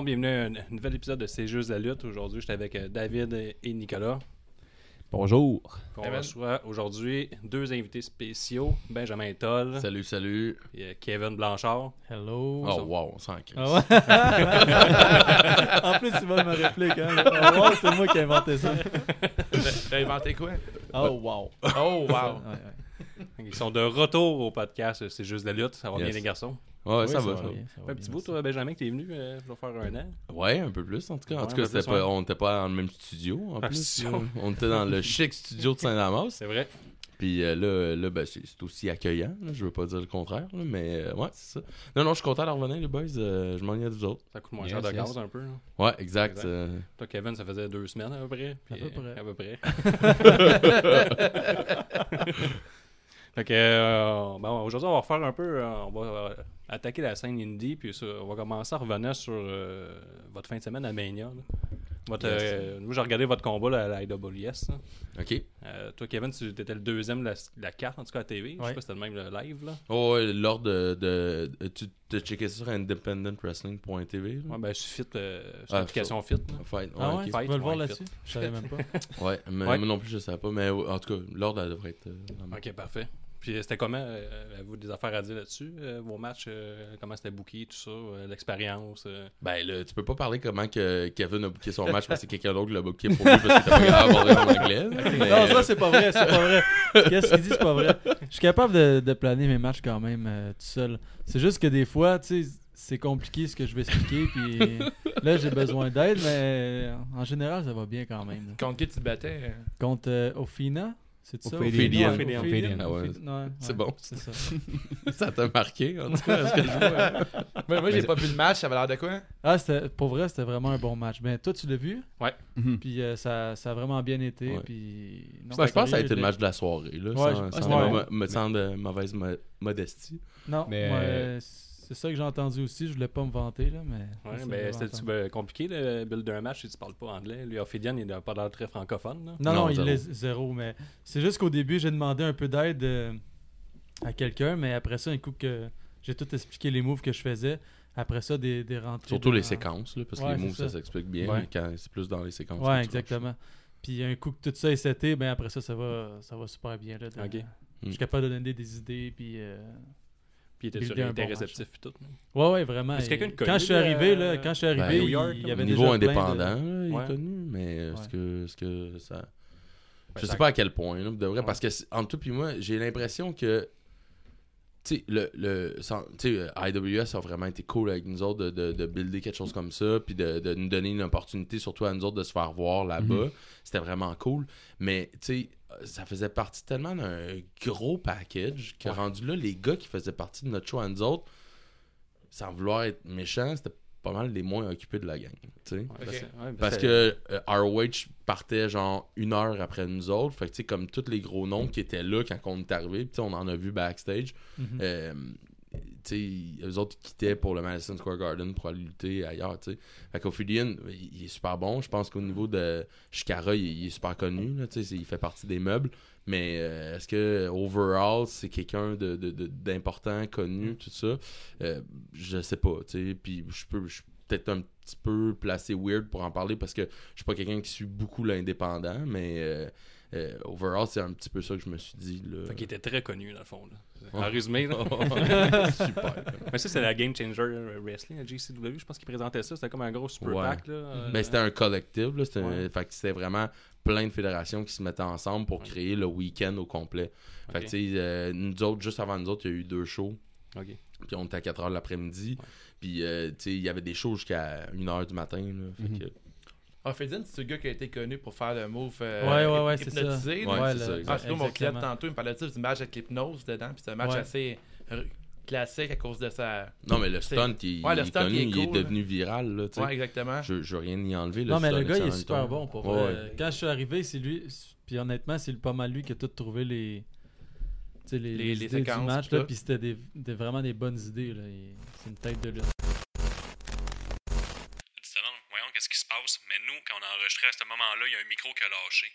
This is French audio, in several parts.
Monde, bienvenue à un nouvel épisode de C'est juste la lutte. Aujourd'hui, j'étais avec euh, David et Nicolas. Bonjour. On reçoit aujourd'hui deux invités spéciaux, Benjamin Toll Salut, salut. et euh, Kevin Blanchard. Hello. Oh, wow, on s'en. Ah ouais? en plus, tu vois ma réplique. Hein? Oh, wow, c'est moi qui ai inventé ça. T'as inventé quoi? Oh, wow. Oh, wow. Ouais, ouais. Ils sont de retour au podcast euh, C'est juste la lutte. Ça va Yes. bien les garçons? Ouais, Oui, ça, va. ça bien, ça va Fait un bien, petit bout, toi, Benjamin, que t'es venu euh, pour faire un an. Ouais, un peu plus en tout cas. En tout cas, plus, pas, on n'était pas dans le même studio en Ah, plus. studio. On était dans le chic studio de Saint-Damas. C'est vrai. Puis euh, là, là ben, c'est aussi accueillant. là. Je veux pas dire le contraire, là, mais euh, ouais, c'est ça. Non, non, je suis content de revenir, les boys. Euh, je m'ennuie de vous autres. Ça coûte moins Yes, cher de yes. gaz un peu. là. Ouais, exact. Exact. euh, Toi, Kevin, ça faisait deux semaines à peu près. À peu près. À peu près. fait que, euh, bon, aujourd'hui, on va refaire un peu. on va attaquer la scène indie. Puis ça, on va commencer à revenir sur euh, votre fin de semaine à Mania. là. Votre, Yes. euh, nous, j'ai regardé votre combat là, à la IWS. là. ok. Euh, toi, Kevin, tu étais le deuxième de la, carte, en tout cas à TV. Je sais Ouais. pas si c'était le même le live. Là. Oh, ouais, l'ordre de, de, de- Tu te checké ça sur independentwrestling.tv. Ouais, ben, je suis fit, euh, sur Ah, l'application Fit. là. Fight, Ah ouais, tu peux le voir là-dessus? Je savais même pas. Ouais, mais Ouais. moi non plus, je savais pas. Mais en tout cas, l'ordre, elle devrait être. euh, Ok, parfait. Puis euh, c'était comment euh, Avez-vous des affaires à dire là-dessus euh, Vos matchs, comment c'était booké, tout ça, l'expérience. Ben là, tu peux pas parler comment que Kevin a booké son match parce que quelqu'un d'autre l'a booké pour lui parce qu'il était pas en anglais. Mais- Non, ça, c'est pas vrai. C'est pas vrai. Qu'est-ce qu'il dit, c'est pas vrai. Je suis capable de, de planer mes matchs quand même euh, tout seul. C'est juste que des fois, tu sais, c'est compliqué ce que je vais expliquer. Puis là, j'ai besoin d'aide, mais en général, ça va bien quand même. Contre qui tu te battais? Contre euh, Ophina, c'est ça? Ophélienne. Ouais, Ophélienne. Ah ouais. Ophi- ouais, C'est ouais, bon. C'est ça. Ça t'a marqué, en tout cas, ce que je vois. Moi, moi j'ai pas vu le match, ça avait l'air de quoi? Ah, c'était- pour vrai, c'était vraiment un bon match. Mais toi, tu l'as vu? Mhm. Puis euh, ça, ça a vraiment bien été. Ouais. Puis... non, Ben, je pense que ça a été le match de la soirée, là, Ouais, sans, je- sans ouais. mo- me sans de mauvaise mo- modestie. Non, Mais, mais euh, c'est ça que j'ai entendu aussi. Je voulais pas me vanter, là, mais... Ouais, ben, j'avais c'était ben, compliqué le build d'un match si tu parles pas anglais? Lui, Ophidian, il n'a pas l'air très francophone. Là. Non, Non, non, il zéro. est zéro, mais c'est juste qu'au début, j'ai demandé un peu d'aide euh, à quelqu'un, mais après ça, un coup que j'ai tout expliqué les moves que je faisais, après ça, des, des rentrées... Surtout dans- les séquences, là, parce que Ouais, les moves, ça, ça. s'explique bien, Ouais. mais quand c'est plus dans les séquences. que Ouais, exactement. Puis un coup que tout ça est seté, ben après ça, ça va, ça va super bien. Là, de- Ok. Je Mm. suis capable de donner des idées, puis... euh, Puis il était sur un était bon réceptif et tout. Ouais, ouais, vraiment. Quelqu'un quand je suis arrivé, euh, là, quand je suis Ben, arrivé, New York, il y avait Au déjà niveau plein de- indépendant, là, il Ouais. est connu, mais est-ce que, est-ce que ça... Ben, je sais pas à quel point, là, de vrai, Ouais. parce que entre toi et moi, j'ai l'impression que tu sais, le, le, sans- tu sais, euh, IWS a vraiment été cool avec nous autres de, de, de builder quelque chose comme ça, puis de, de nous donner une opportunité, surtout à nous autres, de se faire voir là-bas. C'était vraiment cool. Mais, tu sais, ça faisait partie tellement d'un gros package que Ouais. rendu là, les gars qui faisaient partie de notre show à nous autres, sans vouloir être méchant, c'était pas mal les moins occupés de la gang, tu sais. Ouais, Ok. parce, ouais, ben, Parce que euh, ROH partait genre une heure après nous autres. Fait que tu sais, comme tous les gros noms qui étaient là quand on est arrivé, puis tu sais, on en a vu backstage. Mhm. Euh, tu sais, eux autres quittaient pour le Madison Square Garden pour aller lutter ailleurs, tu sais. Fait qu'Ophidian, il il est super bon. Je pense qu'au niveau de Shikara, il, il est super connu, là, tu sais, c'est- il fait partie des meubles. Mais euh, est-ce que overall, c'est quelqu'un de, d'important, connu, tout ça? Euh, je sais pas, tu sais. Puis je peux, je peut-être un petit peu placé weird pour en parler parce que je suis pas quelqu'un qui suit beaucoup l'indépendant, mais euh, euh, overall, c'est un petit peu ça que je me suis dit, là. Fait qu'il était très connu, dans le fond. Là. Ouais. En résumé, là. super. Mais ça, c'est la Game Changer Wrestling à GCW. Je pense qu'il présentait ça. C'était comme un gros super Ouais. pack. Là, euh, Mais c'était un collectif, là. C'était, Ouais. fait que c'était vraiment plein de fédérations qui se mettaient ensemble pour créer le week-end au complet. Fait que, tu sais, euh, nous autres, juste avant nous autres, il y a eu deux shows. Ok. Puis on était à 4 h l'après-midi. Ouais. Puis, euh, tu sais, il y avait des shows jusqu'à 1 h du matin, là. Fait Mhm. que, Ah, Fedin, c'est le gars qui a été connu pour faire le move euh, Ouais, ouais, ouais, c'est ça. Ouais, c'est ça, le- exact. Ah, mon client, tantôt, il me parlait du match avec l'hypnose dedans. Puis c'est un match Ouais. assez classique à cause de sa. Non, mais le stunt, il, Ouais, le il est stunt, connu, il est il est cool, là. devenu viral, là. Ouais, exactement. Je, je veux rien y enlever. Non, mais le gars, il est super bon pour Ouais. Quand je suis arrivé, c'est lui. Puis honnêtement, c'est pas mal lui qui a tout trouvé les. tu sais, Les, Les- les séquences, du match, puis là, puis c'était des, des- vraiment des bonnes idées. Là. C'est une tête de lutte. Voyons qu'est-ce qui se passe. Mais nous, quand on a enregistré à ce moment-là, il y a un micro qui a lâché.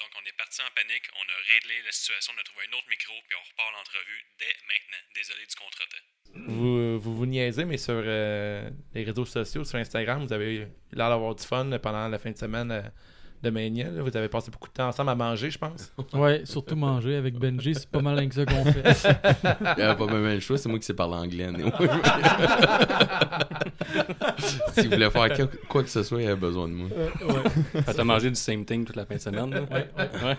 Donc on est parti en panique, on a réglé la situation, on a trouvé un autre micro, puis on repart l'entrevue dès maintenant. Désolé du contretemps. Vous, vous, niaisez, mais sur euh, les réseaux sociaux, sur Instagram, vous avez l'air d'avoir du fun pendant la fin de semaine euh, de Mania. là. Vous avez passé beaucoup de temps ensemble à manger, je pense. Ouais, surtout manger avec Benji, c'est pas mal que ça qu'on fait. Il n'y avait pas même le choix, c'est moi qui sais parler anglais. S'il voulait faire que- quoi que ce soit, il avait besoin de moi. ouais. Fait, T'as mangé du same thing toute la fin de semaine. là? Ouais.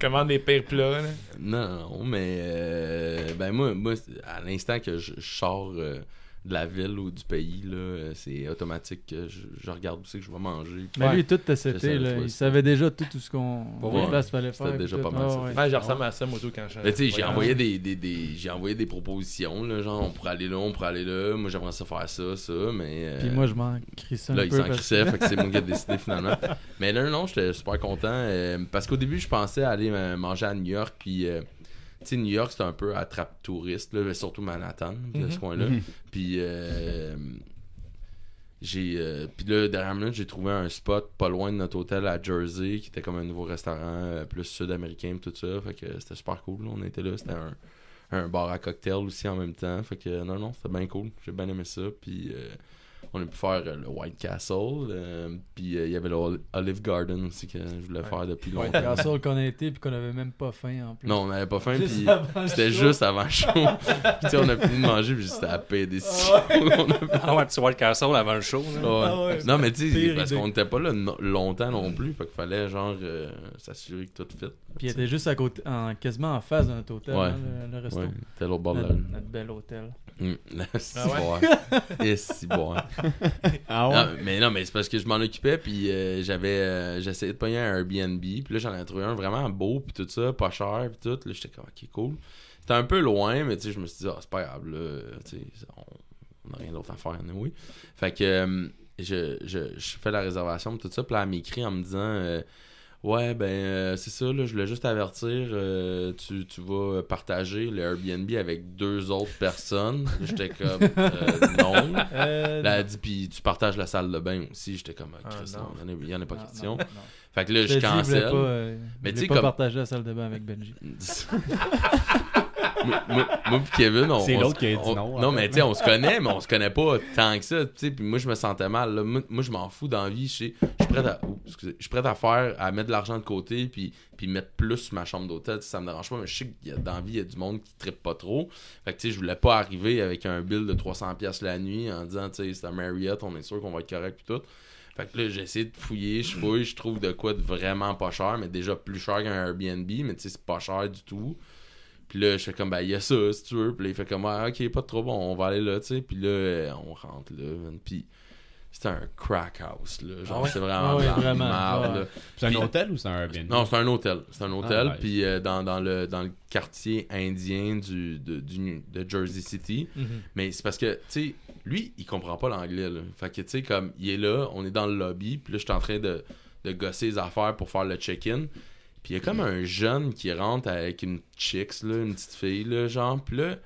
Commande des pires plats. là. Non, non, mais euh, ben moi, moi, à l'instant que je, je sors euh, de la ville ou du pays, là, c'est automatique que je, je regarde où c'est que je vais manger. Mais lui, tout était C'est ça, seté, le là. Il savait déjà tout, tout ce qu'on. Ouais. les places fallait C'était faire. déjà pas tout. mal. Ah, ouais. Ouais, je ressemble à ça, moi, tout, quand je. Mais tu sais, j'ai envoyé des, des, des- j'ai envoyé des propositions, là, genre on pourrait aller là, on pourrait aller là, moi j'aimerais ça faire ça, ça, mais euh, Puis moi, je m'en crissais un là il peu. s'en crissait, fait que c'est moi qui ai décidé finalement. Mais là non, j'étais super content euh, parce qu'au début je pensais aller manger à New York, puis euh, sais New York c'est un peu attrape touriste là, surtout Manhattan, de Mhm. ce coin-là. Puis euh, j'ai euh, puis là derrière minute j'ai trouvé un spot pas loin de notre hôtel à Jersey qui était comme un nouveau restaurant euh, plus sud-américain tout ça fait que c'était super cool là. on était là c'était un, un bar à cocktail aussi en même temps fait que non non c'était bien cool j'ai bien aimé ça puis on a pu faire euh, le White Castle euh, puis euh, il y avait le Ol- Olive Garden aussi que je voulais Ouais. faire depuis longtemps Castle qu'on a été, puis qu'on avait même pas faim en plus. non on n'avait pas faim puis c'était juste avant le show puis tu sais on a fini de manger puis c'était à paix des On a Ah ouais, tu vois le castle avant le show. là. Ouais. Ah ouais. Non, mais tu sais, parce qu'on n'était pas là no- longtemps non plus. Fait qu'il fallait, genre, euh, s'assurer que tout fit. Puis il était juste à côté, en, quasiment en face de notre hôtel, Ouais. hein, le, le resto. Ouais, l'autre bord de la notre, rue. notre bel hôtel. C'est Ah ouais? bon. Et c'est bon. Ah? Non, mais non, mais c'est parce que je m'en occupais, puis euh, j'avais, euh, j'essayais de pogner un Airbnb, puis là, j'en ai trouvé un vraiment beau, puis tout ça, pas cher, puis tout. Là, j'étais comme, ok, cool. C'était un peu loin, mais tu sais, je me suis dit, ah, c'est pas grave, là, tu sais, on n'a rien d'autre à faire, oui. Fait que euh, je, je, je fais la réservation, tout ça, puis là, elle m'écrit en me disant, ouais, ben, euh, c'est ça, là, je voulais juste avertir, euh, tu, tu vas partager le Airbnb avec deux autres personnes. J'étais comme, euh, non. Là, elle dit, puis tu partages la salle de bain aussi. J'étais comme, ah, il y en a- en, pas non, question. non, non. Fait que là, Je je dit, cancelle. pas, Mais tu sais, pas comme- partager la salle de bain avec Benji. moi, moi, moi pis Kevin, on. C'est l'autre se- qui a dit on- non, mais tu sais, on se connaît, mais on se connaît pas tant que ça. Tu sais, puis moi, je me sentais mal. là. Moi, moi, je m'en fous dans la vie. Je suis prêt à. oups, excusez. Je suis prêt à faire, à mettre de l'argent de côté, puis, puis mettre plus sur ma chambre d'hôtel. Ça me dérange pas, mais je sais qu'il y a dans la vie, il y a du monde qui trippe pas trop. Fait que tu sais, je voulais pas arriver avec un bill de 300$ la nuit en disant, tu sais, c'est un Marriott, on est sûr qu'on va être correct, puis tout. Fait que là, j'ai essayé de fouiller, je fouille, je trouve de quoi de vraiment pas cher, mais déjà plus cher qu'un Airbnb, mais tu sais, c'est pas cher du tout. Puis là, je fais comme, ben, il y a ça, si tu veux. Puis là, il fait comme, ah, ok, pas de trop bon, on va aller là, tu sais. Puis là, on rentre là. Puis c'était un crack house, là. Genre, Ah ouais? c'est vraiment, Ah ouais, vraiment, ouais. là. C'est un hôtel ou c'est un Airbnb? Non, c'est un hôtel. C'est un hôtel. Ah. Puis euh, dans, dans, le, dans le quartier indien du, de, du- de Jersey City. Mais c'est parce que, tu sais, lui, il comprend pas l'anglais, là. Fait que, tu sais, comme, il est là, on est dans le lobby, puis là, je suis en train de, de gosser les affaires pour faire le check-in. Puis il y a comme un jeune qui rentre avec une chicks, là, une petite fille, là, genre. Puis là,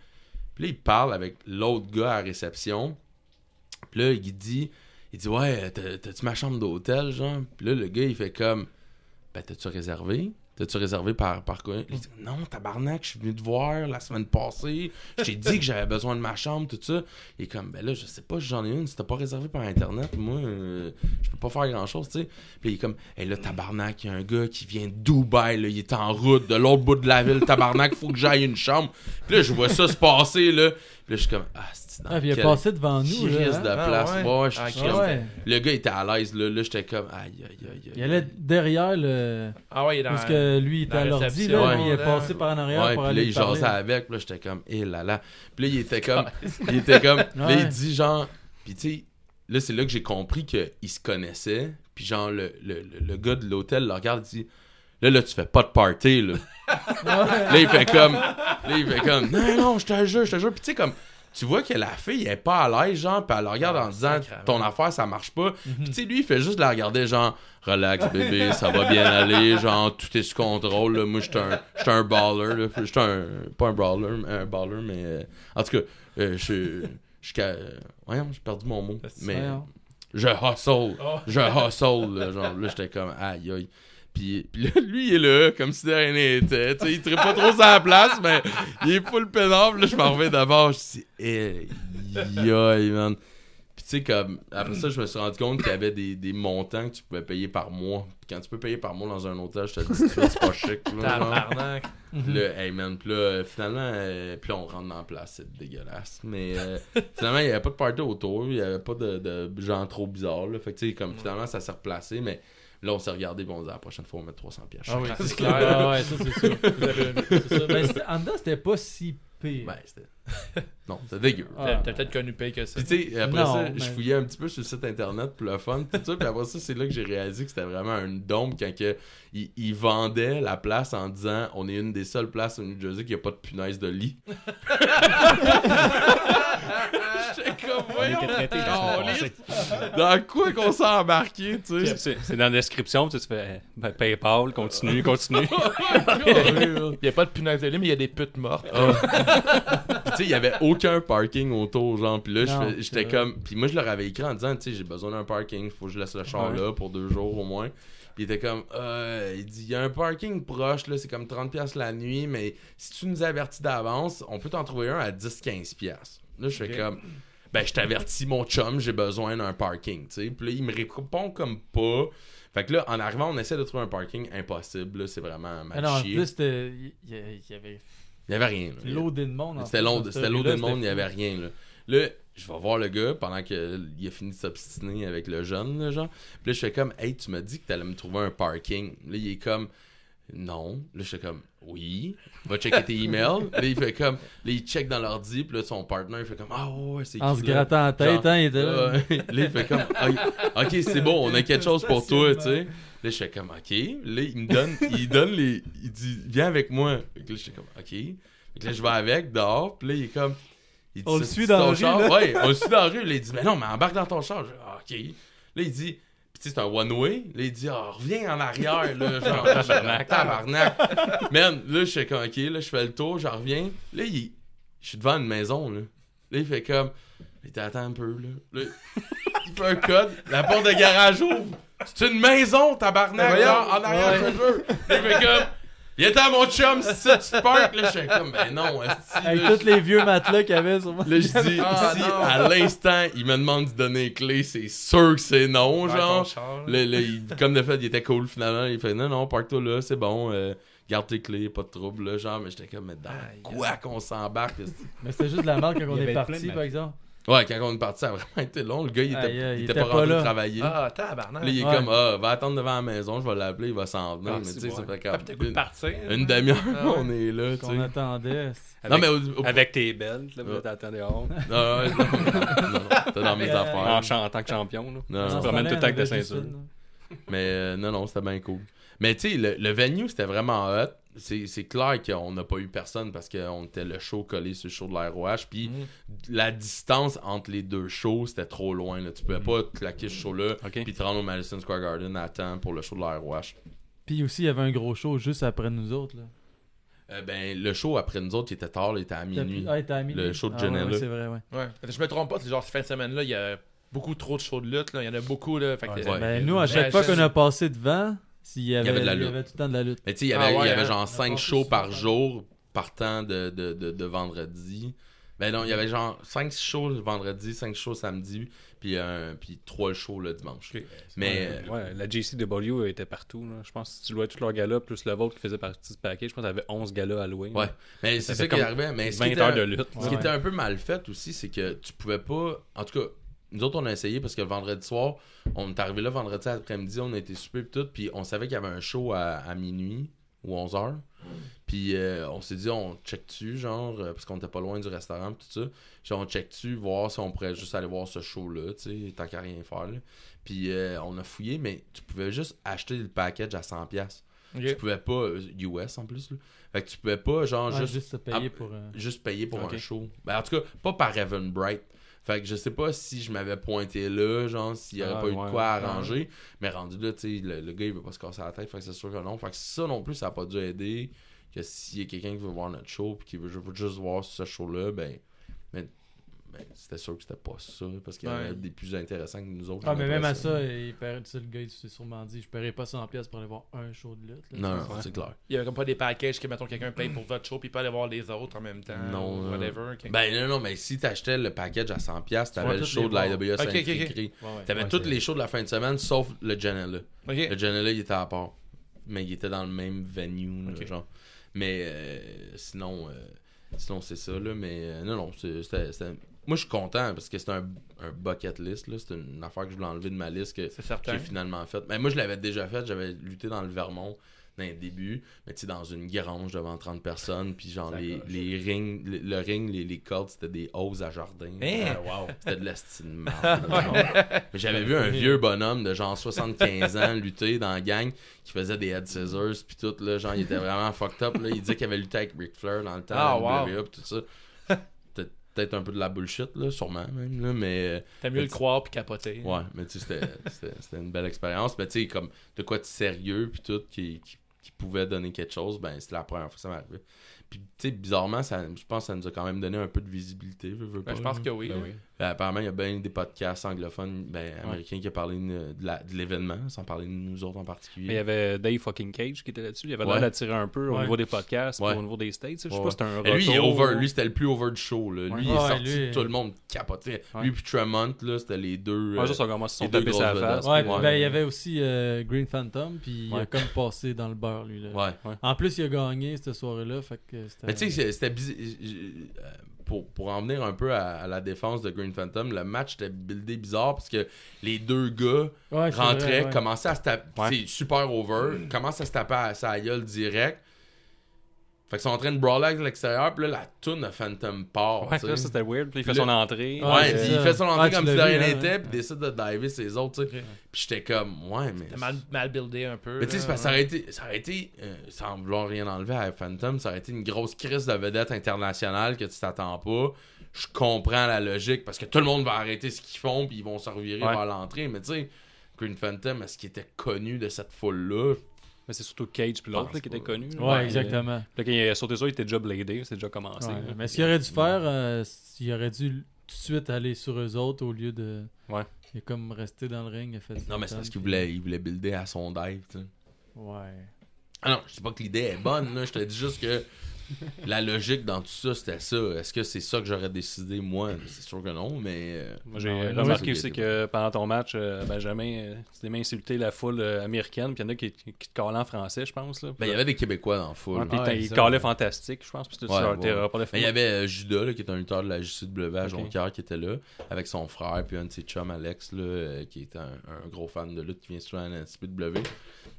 puis là, il parle avec l'autre gars à réception. Puis là, il dit, il dit, ouais, t'as- t'as-tu ma chambre d'hôtel, genre? Puis là, le gars, il fait comme, ben, t'as-tu réservé? T'as-tu réservé par, par quoi? Il dit, non, tabarnak, je suis venu te voir la semaine passée. Je t'ai dit que j'avais besoin de ma chambre, tout ça. Il est comme, ben là, je sais pas si j'en ai une. Si t'as pas réservé par Internet, moi, euh, je peux pas faire grand-chose, tu sais. Puis il est comme, hey là, tabarnak, il y a un gars qui vient Dubaï, là, il est en route de l'autre bout de la ville, tabarnak, faut que j'aille une chambre. Puis là, je vois ça se passer, là. Puis là, je suis comme, ah, Ah, puis il est quel passé devant nous, là. de hein? Ah, place? ouais? Ouais, ouais, je Ah, suis ok. comme- Ah ouais. Le gars était à l'aise, là. Là, j'étais comme, aïe, aïe, aïe, aïe. Il allait derrière le. Ah ouais, il est dans. Parce que lui, il était à l'ordi, là. Il est passé par en arrière Ouais, pour puis aller là, il parler. jasait avec, puis là, j'étais comme, eh là là. Puis là, il était comme, il était comme, là, Ouais. il dit genre, puis tu sais, là, c'est là que j'ai compris qu'ils se connaissaient, puis genre, le, le, le, le gars de l'hôtel le regarde, il dit, là, là, tu fais pas de party, là. là, il fait comme, là, il fait comme, non, non, je te jure, je te jure, puis tu sais, comme, tu vois que la fille elle est pas à l'aise, genre, puis elle le regarde en disant, ton affaire, ça marche pas. Puis tu sais, lui, il fait juste la regarder, genre, relax, bébé, ça va bien aller, genre, tout est sous contrôle, là. Moi, j'étais un, un baller. J'étais un, pas un baller, mais un baller, mais, euh, en tout cas, euh, je, euh, voyons, j'ai perdu mon mot. Mais, je hustle, Oh. je hustle, là, genre, là, j'étais comme, aïe, aïe. Puis, puis là, lui, il est là, comme si de rien n'était. Tu sais, il traite pas trop la place, mais il est full pénable. Là, je m'en reviens d'abord. Je dis, hey, man. Puis tu sais, comme, après ça, je me suis rendu compte qu'il y avait des, des montants que tu pouvais payer par mois. Puis quand tu peux payer par mois dans un hôtel, je te dis, c'est pas chic. Tabarnak. Là, hey man, puis là, finalement, euh, puis là, on rentre dans la place, c'est dégueulasse. Mais euh, finalement, il n'y avait pas de party autour, il n'y avait pas de, de gens trop bizarres. Là. Fait que tu sais, comme finalement, ça s'est replacé, mais là, on s'est regardé, puis on dit, la prochaine fois, on met 300 pièces. Ah oui, c'est Ah clair. ouais, ça c'est sûr. C'est ça. Ben, c'était- en dedans, c'était pas si pire. Ben, c'était. Non, c'était dégueu. Ah. T'as t'as peut-être connu pay que ça. Puis tu sais, après Non, ça, je fouillais un petit peu sur le site internet pour le fun, tout ça, puis après ça, c'est là que j'ai réalisé que c'était vraiment une dombe quand que, ils, ils vendaient la place en disant on est une des seules places au New Jersey qui a pas de punaise de lit. Comme, voyons, passée. dans quoi qu'on s'est embarqué, tu sais. C'est dans la description, tu sais, tu fais ben, PayPal, continue, continue. Il n'y a pas de punaise de lit, mais il y a des putes mortes. Ah. Tu sais, il y avait aucun parking autour, genre. Puis là, j'étais comme. Puis moi, je leur avais écrit en disant, tu sais, j'ai besoin d'un parking, faut que je laisse le char Ouais. là pour deux jours au moins. Puis il était comme, euh, il dit, il y a un parking proche, là, c'est comme 30$ la nuit, mais si tu nous avertis d'avance, on peut t'en trouver un à 10-15$. Là, je fais comme, ben, je t'avertis, mon chum, j'ai besoin d'un parking, tu sais. Puis là, il me répond comme pas. Fait que là, en arrivant, on essaie de trouver un parking impossible, là, c'est vraiment Ah mal non, en chier. plus, c'était- il y, avait Il y avait rien, là. l'eau de monde. en C'était plus, rue-là, du monde, il n'y avait rien. Là. là, je vais voir le gars pendant qu'il a fini de s'obstiner avec le jeune, là, genre. Puis là, je fais comme, hey, tu m'as dit que tu allais me trouver un parking. Là, il est comme, non. Là, je fais comme, oui. Va checker tes emails. là, il fait comme, là, il check dans l'ordi. Puis là, son partner, il fait comme, ah ouais, c'est En se grattant la tête, Genre, hein, il était là. Là, il fait comme, Ah, ok, c'est bon, on a quelque chose pour toi, tu sais. Là, je fais comme, ok. Là, il me donne, il donne les. Il dit, viens avec moi. Fait que là, comme, ok. Fait que là, je vais avec dehors. Puis là, il est comme. Il dit, On le suit dans ton la rue. Ouais, on le suit dans la rue. Là, il dit, mais non, mais embarque dans ton char. Je dis, Ah, ok. Là, il dit, puis tu sais, c'est un one-way. Là, il dit, ah, reviens en arrière, là. Genre, tabarnak. Tabarnak. Man, là, je fais comme, ok, là, je fais le tour, j'en reviens. Là, il... je suis devant une maison, là. Là, il fait comme, il t'attend un peu, là. Là, il fait un code, la porte de garage ouvre. C'est une maison, tabarnak, là, en arrière, je jure. Là, il fait comme, viens à mon chum, si ça, tu te parques. Là, je fais comme, ben non, esti, Avec là, tous les vieux matelas qu'il y avait sur moi. Là, je dis, Ah, si non. à l'instant, il me demande de donner les clés, c'est sûr que c'est non, ton genre. char, là. Là, il- comme de fait, il était cool finalement. Il fait non, non, parque-toi là, c'est bon, euh, garde tes clés, pas de trouble, là, genre. Mais j'étais comme, mais dans Aïe, quoi qu'on s'embarque esti? Mais c'était juste de la merde quand on Il y est avait parti, plein de par exemple. Ouais, quand on est parti, ça a vraiment été long. Le gars, il était, il il était était pas pas rentré là. travailler. Ah, tabarnak. Là, il est Ouais. comme, ah, va attendre devant la maison, je vais l'appeler, il va s'en venir. Ah, mais c'est tu sais, bon. ça fait Ah, goût de comme partir. une demi-heure, Ah ouais. on est là, tu sais. attendait? Non, Avec, mais au- au- avec tes belles, là, vous Ouais. êtes à. Non, non, non, non, t'es dans mes Euh, affaires. En, tant que champion. Là. Non, Tu non. te promènes tout le temps avec des ceintures. Mais euh, non, non, c'était bien cool. Mais tu sais, le, le venue, c'était vraiment hot. C'est c'est clair qu'on n'a pas eu personne parce qu'on était le show collé sur le show de l'AROH. Puis Mhm. la distance entre les deux shows, c'était trop loin. Là. Tu pouvais pas claquer ce show-là Ok. puis te rendre au Madison Square Garden à temps pour le show de l'AROH. Puis aussi, il y avait un gros show juste après nous autres. Là. Euh, ben, le show après nous autres, il était tard, il était à minuit. Ah, il était à minuit. Le show de Ah, Janela. ouais, ouais, c'est vrai, ouais. Ouais. Je me trompe pas, c'est genre cette fin de semaine-là, il y a beaucoup trop de shows de lutte. Là. Il y en a beaucoup. Là. Fait que, Ouais, ouais. Ben, nous, à chaque Ouais, fois je- qu'on a passé devant, s'il y avait, avait de la il y lutte. avait tout le temps de la lutte. Mais tu sais, il y Ah avait, il y ouais, avait hein. genre On a 5 passé shows par jour partant de, de, de, de vendredi. Ben non, il y avait genre 5 shows le vendredi, 5 shows samedi, puis, euh, puis 3 shows le dimanche. Ok. Mais Ouais, ouais, la JCW était partout. Là. Je pense que si tu louais tous leurs galas, plus le vôtre qui faisait partie du paquet, je pense qu'il y avait 11 galas à louer. Ouais. Mais c'est Ça qui arrivait. Mais ce 20 qui était, heures de lutte. ce qui Ouais. était un peu mal fait aussi, c'est que tu pouvais pas. En tout cas, nous autres, on a essayé parce que le vendredi soir, on est arrivé là vendredi après-midi, on a été souper et tout, puis on savait qu'il y avait un show à, à minuit ou 11 heures. Puis euh, on s'est dit, on check-tu, genre, euh, parce qu'on était pas loin du restaurant, pis tout ça. Genre, on check-tu, voir si on pourrait juste aller voir ce show-là, tu sais, tant qu'à rien faire. là. Puis euh, on a fouillé, mais tu pouvais juste acheter le package à 100$. pièces Ok. Tu pouvais pas, US en plus, là. Fait que tu pouvais pas, genre, Ouais, juste payer pour. euh, juste payer pour un show. Ben, en tout cas, pas par Evan Bright. Fait que je sais pas si je m'avais pointé là, genre, s'il y aurait Ah, pas eu de quoi ouais. arranger. Mais rendu là, tu sais, le, le gars, il veut pas se casser la tête. Fait que c'est sûr que non. Fait que ça non plus, ça a pas dû aider. Que s'il y a quelqu'un qui veut voir notre show puis qui veut ju- juste voir ce show-là, ben. Ben, c'était sûr que c'était pas ça, parce qu'il y en avait Ouais. des plus intéressants que nous autres. Ah, mais même à ça, il tu sais, le gars, il s'est sûrement dit je paierais pas 100$ pièces pour aller voir un show de lutte. là. Non, c'est clair. Il y avait comme pas des packages que, mettons, quelqu'un paye pour votre show puis il peut aller voir les autres en même temps. Non, whatever. Ben non, non, mais si t'achetais le package à 100$, t'avais le show de la voir. IWS Ok, ok, ok. écrit. Ouais, ouais. T'avais Ouais, tous les shows de la fin de semaine, sauf le Janela. Le Janela, il était à part. Mais il était dans le même venue, là, genre. Mais euh, sinon, euh, sinon c'est ça, là. Mais euh, non, non, c'était... Moi, je suis content parce que c'est un, un bucket list. C'est une affaire que je voulais enlever de ma liste que C'est certain. j'ai finalement faite. Mais moi, je l'avais déjà faite. J'avais lutté dans le Vermont dans les débuts. Mais tu sais, dans une grange devant 30 personnes. Puis genre, les, les rings, le, le ring, les, les cordes, c'était des hauses à jardin. Ah, wow. C'était de la j'avais vu un vieux bonhomme de genre 75 ans lutter dans la gang qui faisait des head scissors puis tout là, genre il était vraiment fucked up là, il disait qu'il avait lutté avec Ric Flair dans le temps Ah, wow. WWE, tout ça. Peut-être- un peu de la bullshit là, sûrement même là, mais T'as mieux le croire puis capoter. euh, ouais, mais tu sais c'était c'était c'était une belle expérience, mais tu sais comme de quoi de sérieux puis tout qui, qui qui pouvait donner quelque chose, ben c'était la première fois que ça m'arrivait. Puis tu sais bizarrement ça je pense que ça nous a quand même donné un peu de visibilité, veux Ben, pas, je pense que oui. Ben oui. Euh, apparemment, il y a bien des podcasts anglophones, ben, américains qui ont parlé de, de la- de l'événement, sans parler de nous autres en particulier. Mais il y avait Dave fucking Cage qui était là-dessus. Il avait l'air Ouais. d'attirer un peu au niveau des podcasts, au niveau des States. Je sais pas si c'était un Mais lui, il est retour. over. Lui, c'était le plus over du show. Là. Lui, Ouais. il est Ouais, sorti, lui, tout le monde capotait. Ouais. Lui puis Tremont, là, c'était les deux. Ouais, euh, ça, à se les sont tapés sa face. Ouais, ben, il y avait aussi euh, Green Phantom, puis il a comme passé dans le beurre, lui. Là. Ouais. En plus, il a gagné cette soirée-là, fait que c'était... Mais tu sais, c'est- c'était bizarre. Pour, pour en venir un peu à, à la défense de Green Phantom, le match était buildé bizarre parce que les deux gars Ouais, rentraient, vrai, ouais. commençaient à se taper. Ouais. C'est super over. Commencent à se taper à sa gueule direct. Fait qu'ils sont en train de brawler à l'extérieur, puis là, la toune de Phantom part. Ouais, là, c'était weird. Puis il fait son entrée. Ouais, puis il fait son entrée Ah, comme si de rien hein, n'était, ouais. puis décide de diver ses autres, tu sais. Puis j'étais comme, ouais, mais. C'était mal, mal buildé un peu. Mais tu sais, là, c'est parce que ça aurait été, ça aurait été euh, sans vouloir rien enlever à Phantom, ça aurait été une grosse crise de vedette internationale que tu t'attends pas. Je comprends la logique parce que tout le monde va arrêter ce qu'ils font puis ils vont se revirer Ouais. vers l'entrée. Mais tu sais, Green Phantom, est-ce qu'il était connu de cette foule-là? Mais c'est surtout Cage puis l'autre qui était connu. là. Ouais, Ouais, exactement. Puis là, quand il a sauté ça, il était déjà bladé. C'est déjà commencé. Ouais. Mais ce qu'il aurait dû faire, euh, il aurait dû tout de suite aller sur eux autres au lieu de... Ouais. Il est comme resté dans le ring, il a fait Non, mais c'est parce qu'il voulait, il voulait builder à son dive, tu sais. Ouais. Ah non, je dis pas que l'idée est bonne, là. Je te dis juste que la logique dans tout ça, c'était ça. Est-ce que c'est ça que j'aurais décidé, moi? C'est sûr que non, mais. euh, Moi, j'ai ouais, remarqué aussi c'est- que pendant ton match, euh, Benjamin, euh, tu t'es même insulté la foule euh, américaine, puis il y en a qui, qui te callaient en français, je pense. Là. Ben, il y avait des Québécois dans la foule. Ouais, puis Ah, t'as- ouais, il ça, callait ouais. fantastique, je pense. Puis Mais il y avait euh, Judas, là, qui est un lutteur de la JCW à. Jonquière, qui était là, avec son frère, puis un de ses chums, Alex, là, euh, qui est un, un gros fan de lutte, qui vient souvent à la CPW.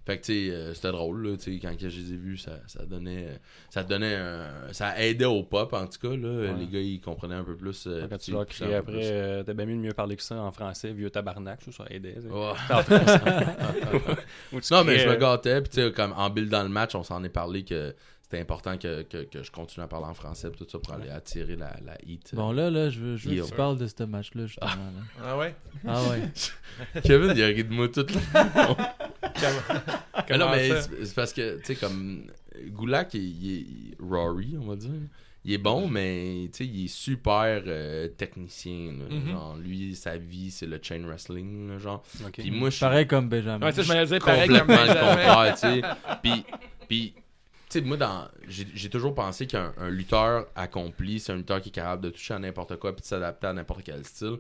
Fait que, tu sais, euh, c'était drôle, là, tu sais, quand je les ai vus, ça, ça donnait, euh, ça donnait un- ça aidait au pop, en tout cas, là. Les gars, ils comprenaient un peu plus. euh, Quand tu leur peu après, euh, t'as bien mieux de mieux parler que ça en français, vieux tabarnak, ça, ça aidait. tu Non, mais je me gâtais, puis tu sais, comme en build dans le match, on s'en est parlé que c'était important que, que, que je continue à parler en français, tout ça, pour aller attirer la, la heat. Bon, là, là, je veux, je veux que tu parles de ce match-là, justement. là. Ah ouais? Ah ouais. Kevin, il a ri de moi toute la Mais non, Comment mais c'est parce que, tu sais, comme il, il il- Rory, on va dire. Il est bon, mais tu sais, il est super euh, technicien. là. Mhm. Genre, lui, sa vie, c'est le chain wrestling. là, genre. Puis moi, je suis Pareil comme Benjamin. Ouais, ça, je me disais pareil comme complètement le Benjamin. contraire, tu sais. Puis, puis tu sais, moi, dans, j'ai, j'ai toujours pensé qu'un un lutteur accompli, c'est un lutteur qui est capable de toucher à n'importe quoi puis de s'adapter à n'importe quel style.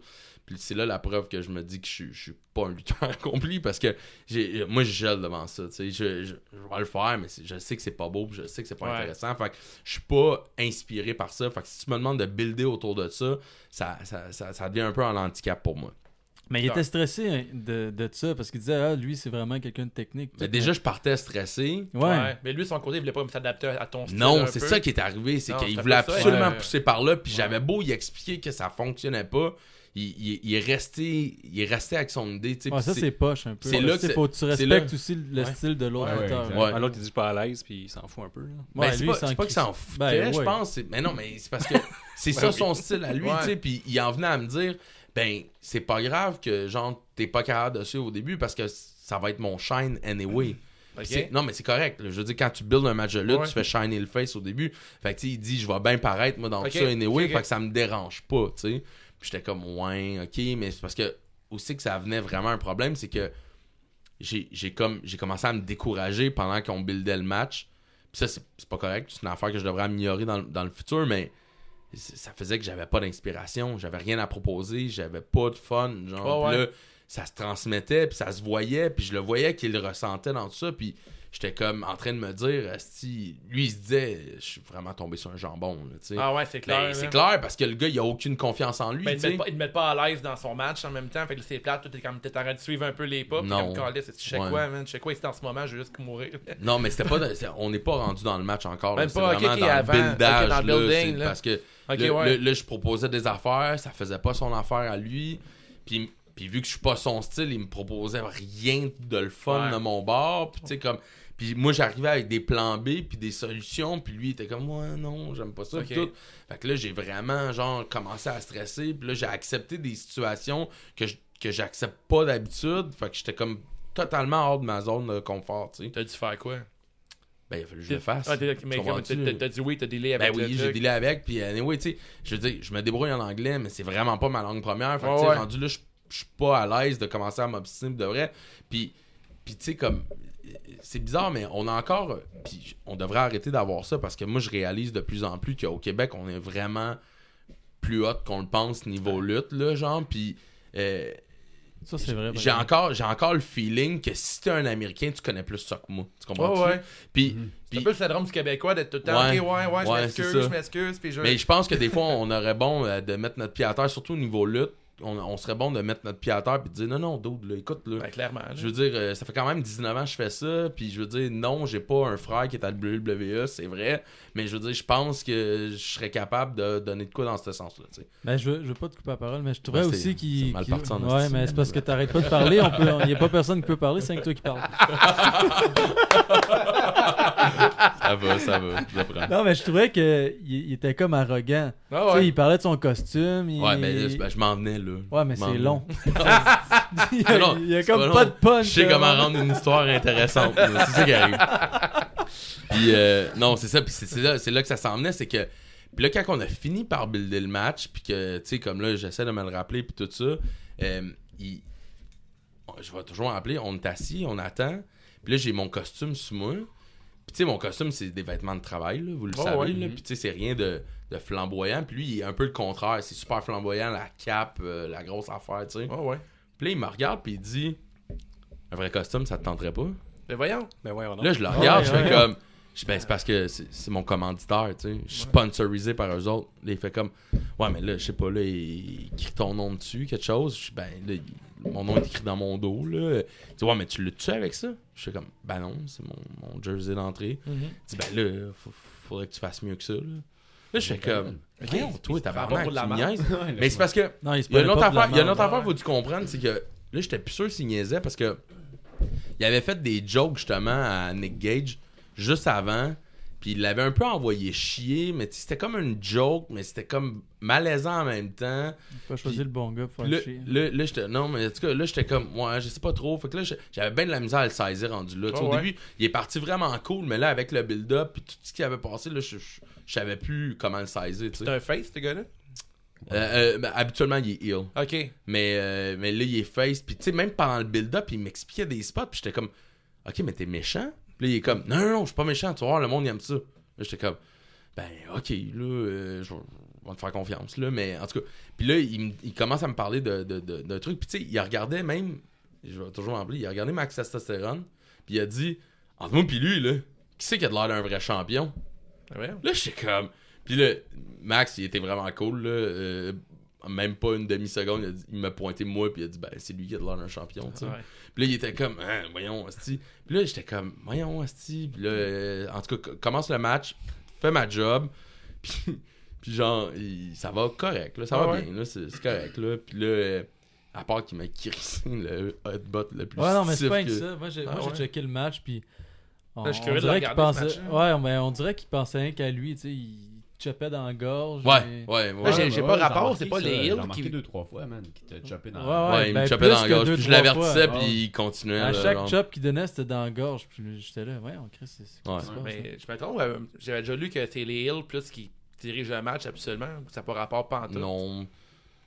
Puis c'est là la preuve que je me dis que je, suis- je suis pas un lutteur accompli parce que j'ai, moi, je gèle devant ça. Je, je, je vais le faire, mais je sais que c'est pas beau je sais que c'est pas Ouais. intéressant. Fait que je suis pas inspiré par ça. Fait que si tu me demandes de builder autour de ça, ça, ça, ça, ça devient un peu un handicap pour moi. Mais il était stressé hein, de, de ça parce qu'il disait, ah, lui, c'est vraiment quelqu'un de technique. Mais déjà, je partais stressé. Ouais. Ouais. Mais lui, son côté, il voulait pas s'adapter à ton style. Non, un c'est peu. ça qui est arrivé, c'est Non, qu'il voulait absolument ouais. pousser par là, puis Ouais. j'avais beau y expliquer que ça fonctionnait pas, il, il- il est resté, il est resté avec son idée, tu sais. Ouais, puis ça, c'est poche un peu. c'est là que faut tu respectes là- aussi le Ouais. style de l'autre Ouais, ouais, lutteur. exact. Ouais. Ah, L'autre, il dit pas à l'aise, puis il s'en fout un peu. là. Ben, c'est pas, qu'il s'en foutait, Ben, je pense. c'est- Mais non, mais c'est parce que c'est ça Ben oui. son style à lui, Ouais. tu sais. Puis il en venait à me dire, ben, c'est pas grave que, genre, t'es pas capable de suivre au début parce que ça va être mon shine anyway. Non, mais c'est correct. là. Je veux dire, quand tu builds un match de lutte, Ouais. tu fais shiner le face au début. Fait que, tu sais, il dit, je vais bien paraître, moi, dans tout ça, anyway. ok, ok. Fait que ça me dérange pas, tu sais. Puis j'étais comme, ouais, ok, mais c'est parce que aussi que ça venait vraiment un problème, c'est que j'ai comme j'ai commencé à me décourager pendant qu'on buildait le match. Puis ça, c'est pas correct. C'est une affaire que je devrais améliorer dans, le- dans le futur, mais ça faisait que j'avais pas d'inspiration, j'avais rien à proposer, j'avais pas de fun. Genre, ouais. là, ça se transmettait, puis ça se voyait, puis je le voyais qu'il le ressentait dans tout ça, puis j'étais comme en train de me dire, si lui il se disait, je suis vraiment tombé sur un jambon, là. Ah ouais, c'est clair. Ben, c'est clair parce que le gars il a aucune confiance en lui, Ben, te sais. mettent pas, à l'aise dans son match en même temps. Fait que c'est plate, tout est comme t'es en train de suivre un peu les pas. Non. Comme tu sais quoi, man? Je sais quoi, c'est en ce moment, je veux juste mourir. Non, mais c'était pas. on n'est pas rendu dans le match encore. Même C'est pas, vraiment dans avant. le buildage. Ok, dans le building, là. Parce que là, je proposais des affaires, ça faisait pas son affaire à lui. Puis, puis vu que je suis pas son style, il me proposait rien de le fun Ouais. de mon bord. Puis tu sais, comme. Puis moi, j'arrivais avec des plans B, puis des solutions, puis lui, il était comme, ouais, non, j'aime pas ça, puis Ok. tout. Fait que là, j'ai vraiment, genre, commencé à stresser, puis là, j'ai accepté des situations que je- que j'accepte pas d'habitude. Fait que j'étais comme totalement hors de ma zone de confort, tu sais. T'as dû faire quoi? Ben, il a fallu que je le fasse. Ah, t'as dit oui, t'as Ben avec oui, le j'ai dealé avec. Puis, anyway, tu sais, je veux dire, je me débrouille en anglais, mais c'est vraiment pas ma langue première. Fait que, sais, ouais. rendu là, je je suis pas à l'aise de commencer à m'obstiner de vrai. Puis, puis tu sais, comme. C'est bizarre, mais on a encore. Puis, on devrait arrêter d'avoir ça parce que moi, je réalise de plus en plus qu'au Québec, on est vraiment plus haut qu'on le pense niveau lutte, là, genre. Puis. euh, Ça, c'est vrai. j'ai encore, j'ai encore le feeling que si t'es un Américain, tu connais plus ça que moi. Tu comprends? Ouais, ouais. Puis, C'est puis- un peu le syndrome du Québécois d'être tout le temps, Ouais. ok, ouais, ouais, je Ouais, m'excuse, je m'excuse, je. Mais je pense que des fois, on aurait bon euh, de mettre notre pied à terre, surtout au niveau lutte. On, on serait bon de mettre notre pied à terre et de dire non, non, dude, là, écoute, là. Ben, clairement. là. Je veux dire, euh, ça fait quand même 19 ans que je fais ça, puis je veux dire, non, j'ai pas un frère qui est à WWE, c'est vrai, mais je veux dire, je pense que je serais capable de donner de quoi dans ce sens-là, tu sais. Ben, je veux, je veux pas te couper la parole, mais je trouvais Ouais, c'est- aussi qu'il. c'est mal qu'il- parti en Ouais, mais c'est parce que t'arrêtes pas de parler. Il n'y a pas personne qui peut parler, c'est que toi qui parles. Ça va, ça va, je le prends. Non, mais je trouvais qu'il il était comme arrogant. Ah Tu sais, il parlait de son costume. Il... Ouais, mais là, c'est- ben, je m'en venais, là. Ouais, mais Je c'est long. il y a, Non, il y a c'est comme pas de punch. Je sais là. comment rendre une histoire intéressante. là. c'est ça qui arrive. Puis, euh, non, c'est ça. Puis, c'est, là, c'est là que ça s'en venait. C'est que. Puis là, quand on a fini par builder le match, puis que, tu sais, comme là, j'essaie de me le rappeler, puis tout ça, euh, il- je vais toujours m'appeler. On est assis, on attend. Puis là, j'ai mon costume sous moi. Puis, tu sais, mon costume, c'est des vêtements de travail, là, vous le Oh, savez. ouais. là. Puis, tu sais, c'est rien de, de flamboyant. Puis lui, il est un peu le contraire. C'est super flamboyant, la cape, euh, la grosse affaire, tu sais. Ouais. Puis là, il me regarde, puis il dit Un vrai costume, ça te tenterait pas Mais voyons. Ben ouais, on Là, je le regarde, ouais, je fais ouais. comme. Je ben, c'est parce que c'est mon commanditaire, tu sais. Je suis sponsorisé par eux autres. Là, il fait comme. Ouais, mais là, je sais pas, là, il écrit ton nom dessus, quelque chose. Je ben, là, il- mon nom est écrit dans mon dos, là. Il dit, ouais, mais tu le tues avec ça? Je fais comme, ben non, c'est mon, mon jersey d'entrée. Mhm. Il dit, ben là, faut- faudrait que tu fasses mieux que ça, là. Là, je fais comme. Voyons, toi, t'as pas pour de la tu niaises. Mais c'est parce que. Non, il y a une autre affaire, il y a une autre merde. affaire, faut tu comprennes, c'est que là, j'étais plus sûr s'il niaisait parce que il avait fait des jokes justement à Nick Gage juste avant. Puis il l'avait un peu envoyé chier, mais c'était comme une joke, mais c'était comme malaisant en même temps. Pas choisi le bon gars pour faire chier. là, là, j'étais. Non, mais en tout cas, là, j'étais comme. Ouais, je sais pas trop. Fait que là, j'avais bien de la misère à le saisir rendu là. Ah au ouais? début, il est parti vraiment cool, mais là, avec le build-up puis tout ce qui avait passé, là, je, je, je savais plus comment le saisir. C'est un face, ce gars-là? Euh, euh, ben, habituellement, il est heel. Ok. Mais, euh, mais là, il est face. Puis, tu sais, même pendant le build-up, il m'expliquait des spots. Puis, j'étais comme, OK, mais t'es méchant? Puis là, il est comme, non, non, non, je suis pas méchant. Tu vas voir, le monde, il aime ça. Là, j'étais comme, ben, OK, là, euh, je vais te faire confiance, là. Mais en tout cas, puis là, il, me- il commence à me parler de, de, de, d'un truc. Puis, tu sais, il regardait même, je vais toujours m'en il a regardé Max Testosterone. Puis, il a dit, entre moi, puis lui, là, qui c'est qui a de l'air d'un vrai champion? Ah ouais? Là, j'étais comme. Puis là, Max, il était vraiment cool, là. euh, même pas une demi-seconde, il, m'a pointé moi, puis il a dit, ben, c'est lui qui a de l'air d'un champion, tu sais. Ouais. Puis là, il était comme, hein, voyons, Asti. Puis là, j'étais comme, voyons, Asti. Puis là, euh, en tout cas, co- commence le match, fais ma job. Puis, puis genre, il- ça va correct, là, ça Ah va ouais. bien, là, c'est c'est correct, là. Puis là, euh, à part qu'il m'a crissé le hotbot le plus Ouais, non, mais c'est pas que- ça. Moi, j'ai Ah moi, j'ai ouais. checké le match, puis. On, Là, je suis on curieux de dirait qu'il pensait. match-là. Ouais, mais on dirait qu'il pensait rien qu'à lui, tu sais. Il chopait dans la gorge. Ouais, mais- ouais, ouais. j'ai- Ouais, pas rapport, c'est pas les Hills qui- deux, trois fois, man, qui t'a chopé dans Ouais, la Ouais, il me ben, chopait plus dans la que gorge, deux, puis je l'avertissais, puis il continuait. À chaque chop qu'il donnait, c'était dans la gorge. Puis j'étais là, ouais, on crie, c'est là? Mais je me trompe, euh, j'avais déjà lu que c'est les Hills plus qui dirigent le match absolument. Ça n'a pas rapport pas en tout. Non.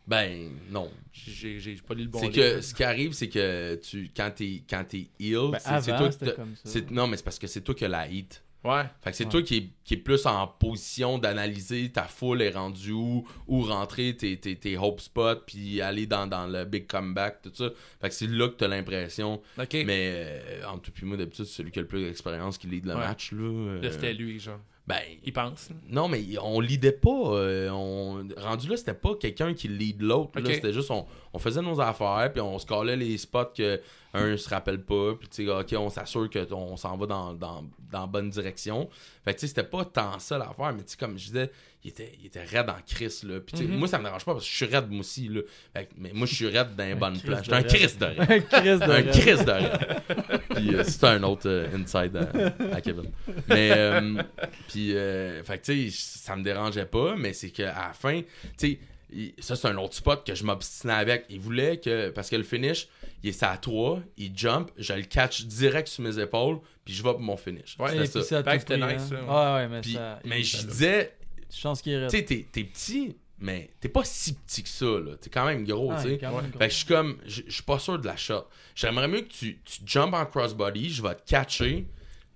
Ben, non. J'ai j'ai pas lu le bon c'est que ce qui arrive, c'est que tu quand t'es quand t'es heal, Ben, c'est toi Non, mais c'est parce que c'est toi qui as la hit. Ouais. Fait que c'est Ouais. toi qui est, qui est plus en position d'analyser ta foule est rendue où, où rentrer tes, tes, tes hope spots, puis aller dans, dans le big comeback, tout ça. Fait que c'est là que t'as l'impression. Mais euh, en tout puis moi, d'habitude, c'est celui qui a le plus d'expérience qui lead le Ouais. match. Là, euh, Là, c'était lui, genre. Ben, Il pense. non, mais on leadait pas. euh, on... Rendu là, c'était pas quelqu'un qui lead l'autre. C'était juste, on, on faisait nos affaires, puis on se collait les spots que un se rappelle pas, puis tu ok, on s'assure qu'on s'en va dans, dans, dans la bonne direction. Fait que tu sais, c'était pas tant ça l'affaire, mais tu sais, comme je disais, il était, il était raide en crise, là. Puis Mhm. moi, ça me dérange pas parce que je suis raide, moi aussi, là. Fait mais moi, je suis raide dans les bonnes places. J'étais un. Chris de raide. Un Chris de un raide. De raide. Puis euh, c'est un autre euh, inside à, à Kevin. Mais, euh, puis, euh, fait tu sais, ça me dérangeait pas, mais c'est qu'à la fin, tu sais, ça c'est un autre spot que je m'obstinais avec. Il voulait que, parce que le finish, il est à 3, il jump, je le catch direct sur mes épaules, puis je vais pour mon finish. Ouais, C'était ça. ça c'était nice, hein. ça, ouais. Ouais, ouais, mais Puis- ça. mais je disais, Chance qu'il est tu sais, t'es t'es petit, mais t'es pas si petit que ça, là. T'es quand même gros, tu sais. Fait que je suis comme, je suis pas sûr de la shot. J'aimerais mieux que tu, tu jump en crossbody, je vais te catcher,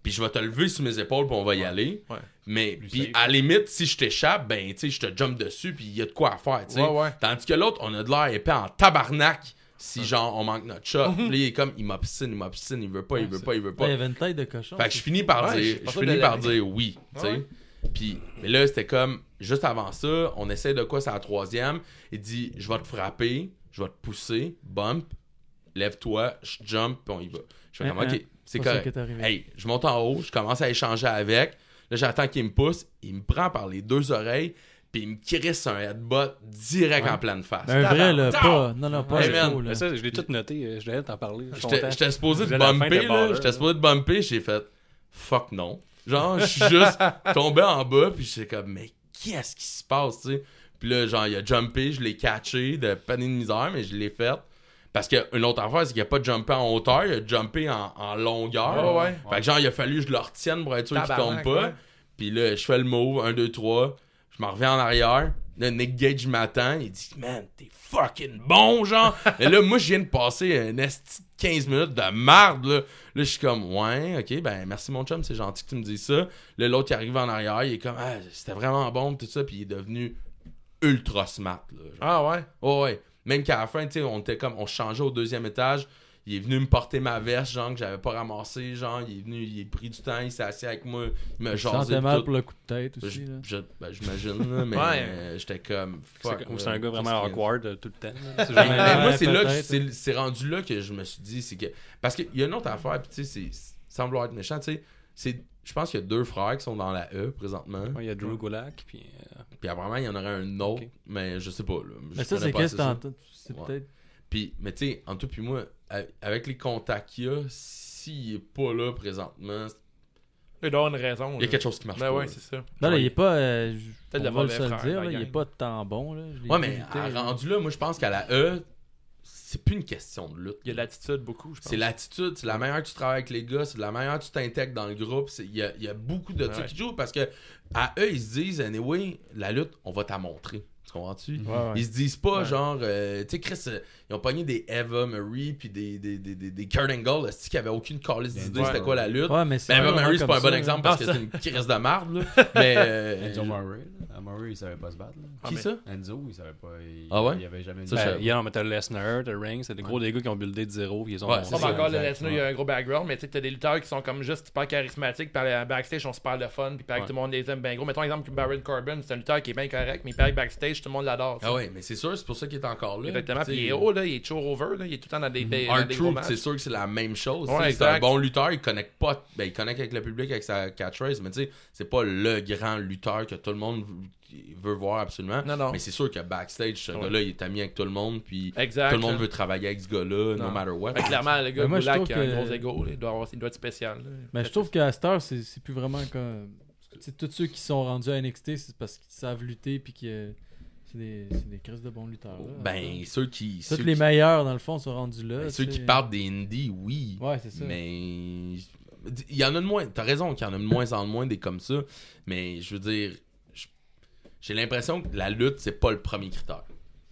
puis je vais te lever sur mes épaules, puis on va y aller. Ouais. Mais, puis à la limite, si je t'échappe, ben, tu sais, je te jump dessus, puis il y a de quoi à faire, tu sais. Ouais, ouais. Tandis que l'autre, on a de l'air épais en tabarnak si, genre, on manque notre shot. Puis là, il est comme, il m'obstine, il m'obstine, il veut pas, il veut pas, il veut pas. il y avait une tête de cochon. Fait que je finis par dire, je finis par dire oui, tu sais. Puis, mais là, c'était comme, juste avant ça, on essaie de quoi, c'est la troisième. Il dit, je vais te frapper, je vais te pousser, bump, lève-toi, je jump, puis on y va. Je fais comme, hein. ok, c'est correct. Hey, je monte en haut, je commence à échanger avec. Là, j'attends qu'il me pousse, il me prend par les deux oreilles, puis il me crisse un headbutt direct Ouais. en pleine face. Mais un vrai, là, pas. Non, non, pas Hey, là. Mais ça, je l'ai tout noté. euh, Je devais t'en parler. J'étais supposé de bumper, de là. J'étais supposé de bumper, j'ai fait fuck non. Genre, je suis juste tombé en bas, puis j'étais comme, mais qu'est-ce qui se passe, tu sais? Puis là, genre, il a jumpé, je l'ai catché de panier de misère, mais je l'ai fait. Parce qu'une autre affaire, c'est qu'il a pas jumpé en hauteur, il a jumpé en, en longueur. Ouais, ouais. Fait que genre, il a fallu que je le retienne pour être sûr qu'il tombe pas. Puis là, je fais le move, 1, 2, 3. Je m'en reviens en arrière. Là, Nick Gage m'attend. Il dit, man, t'es fucking bon, genre. Et là, moi, je viens de passer un esti de 15 minutes de marde, là. Là, je suis comme, ouais, ok, ben, merci mon chum, c'est gentil que tu me dises ça. Là, l'autre qui arrive en arrière, il est comme, ah, c'était vraiment bon, tout ça. Puis il est devenu ultra smart, là. genre. Ah ouais? Ouais, ouais. Même qu'à la fin, tu sais, on était comme, on changeait au deuxième étage. Il est venu me porter ma veste, genre, que j'avais pas ramassé, genre. Il est venu, il a pris du temps, il s'est assis avec moi, il m'a jasé. mal tout. pour le coup de tête Je- aussi. là. je- ben, J'imagine, là, mais Ouais. euh, j'étais comme, C'est fuck. ou c'est un gars vraiment awkward euh, tout le temps. jamais- mais moi, c'est là que c'est c'est rendu là que je me suis dit, c'est que. Parce qu'il y a une autre affaire, puis tu sais, c'est- sans vouloir être méchant, tu sais, c'est. Je pense qu'il y a deux frères qui sont dans la E présentement. Ouais, Il y a Drew Gulak, puis euh, Puis apparemment, il y en aurait un autre, mais je sais pas. Là. Je Mais ça, c'est qu'est-ce que t'entends. C'est Ouais. peut-être. Puis, mais tu sais, en tout puis moi, avec les contacts qu'il y a, s'il est pas là présentement, Il doit avoir une raison. il y a là. quelque chose qui marche Ben pas. ouais, c'est ça. Non, là, il est pas. euh, Peut-être on le va le mauvais se le frère, dire, la là, il est pas tant bon. Là. Je Ouais, mais à- rendu là, moi, je pense qu'à la E, c'est plus une question de lutte. Il y a de l'attitude beaucoup, je pense. C'est l'attitude, c'est la manière que tu travailles avec les gars, c'est de la manière que tu t'intègres dans le groupe. Il y a, il y a beaucoup de Ouais. qui jouent parce que à eux, ils se disent, anyway, la lutte, on va t'en montrer. Tu comprends-tu? Ouais, ouais. Ils se disent pas, Ouais. genre, euh, tu sais, Chris, euh, ils ont pogné des Eva Marie puis des, des, des, des, des Kurt Angle, qui avait aucune calice d'idée Ouais. c'était quoi la lutte. Ouais, mais Ben, Eva Marie, c'est pas un bon ça, exemple parce que c'est une crise de marde, là. Mais. euh, Enzo Murray, là. Murray, il savait pas se battre. là. Ah, qui mais- ça? Enzo, il savait pas. Il, Ah ouais? Il avait jamais Ça, ben, hier, on mettait Lesnar, The Ring, c'est des gros Ouais. des gars qui ont buildé de zéro, puis ils ont Ouais, c'est encore le Lesnar, il y a un gros background, mais tu sais, t'as des lutteurs qui sont comme juste super charismatiques, puis à la backstage, ils sont super le fun, puis paraît que tout le monde les aime bien gros. Mettons exemple Baron Corbin, c'est un lutteur qui est bien correct, mais il paraît que backstage, tout le monde l'adore. Ah ouais, mais c'est sûr, c'est pour ça qu'il est encore là. Exactement, puis il est haut, là, il est toujours over, là, il est tout le temps dans des, des, dans Art des gros Truth, matchs. c'est sûr que c'est la même chose. Ouais, c'est un bon lutteur, il connecte pas, ben, il connecte avec le public avec sa catchphrase, mais tu sais, c'est pas le grand lutteur que tout le monde veut voir absolument. Non, non. Mais c'est sûr que backstage, ce Ouais. gars-là, il est ami avec tout le monde, puis Exact. tout le monde là. veut travailler avec ce gars-là, no Non. matter what. Fait que clairement, le gars moi, je trouve a un gros ego, il doit, avoir, il doit être spécial. là. Mais je trouve qu'à cette heure, c'est c'est plus vraiment comme. tu sais, tous ceux qui sont rendus à NXT, c'est parce qu'ils savent lutter puis que c'est des, des crises de bons lutteurs. là. Ben, ceux qui. Tous ceux les qui- meilleurs, dans le fond, sont rendus là. ben, ceux qui partent des indies, oui. Ouais, c'est ça. Mais il y en a de moins. T'as raison qu'il y en a de moins en moins des comme ça. Mais je veux dire, j'ai l'impression que la lutte, c'est pas le premier critère.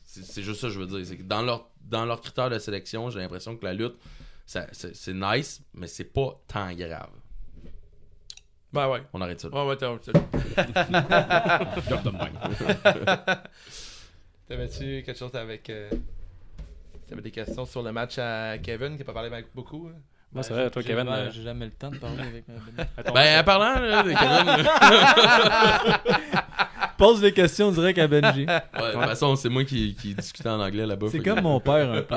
C'est juste ça que je veux dire. C'est que dans leur, dans leurs critères de sélection, j'ai l'impression que la lutte, c'est nice, mais c'est pas tant grave. Ben ouais. On arrête ça. là. Ouais, ouais, t'as. de même. T'avais-tu quelque chose avec. Euh... T'avais des questions sur le match à Kevin qui a pas parlé avec beaucoup hein? C'est vrai, toi, Kevin. euh, J'ai jamais le temps de parler avec attends, Ben, en parlant, là, de Kevin, Pose des questions direct à Benji. ouais, de toute façon, c'est moi qui, qui discutais en anglais là-bas. C'est que- comme mon père un peu.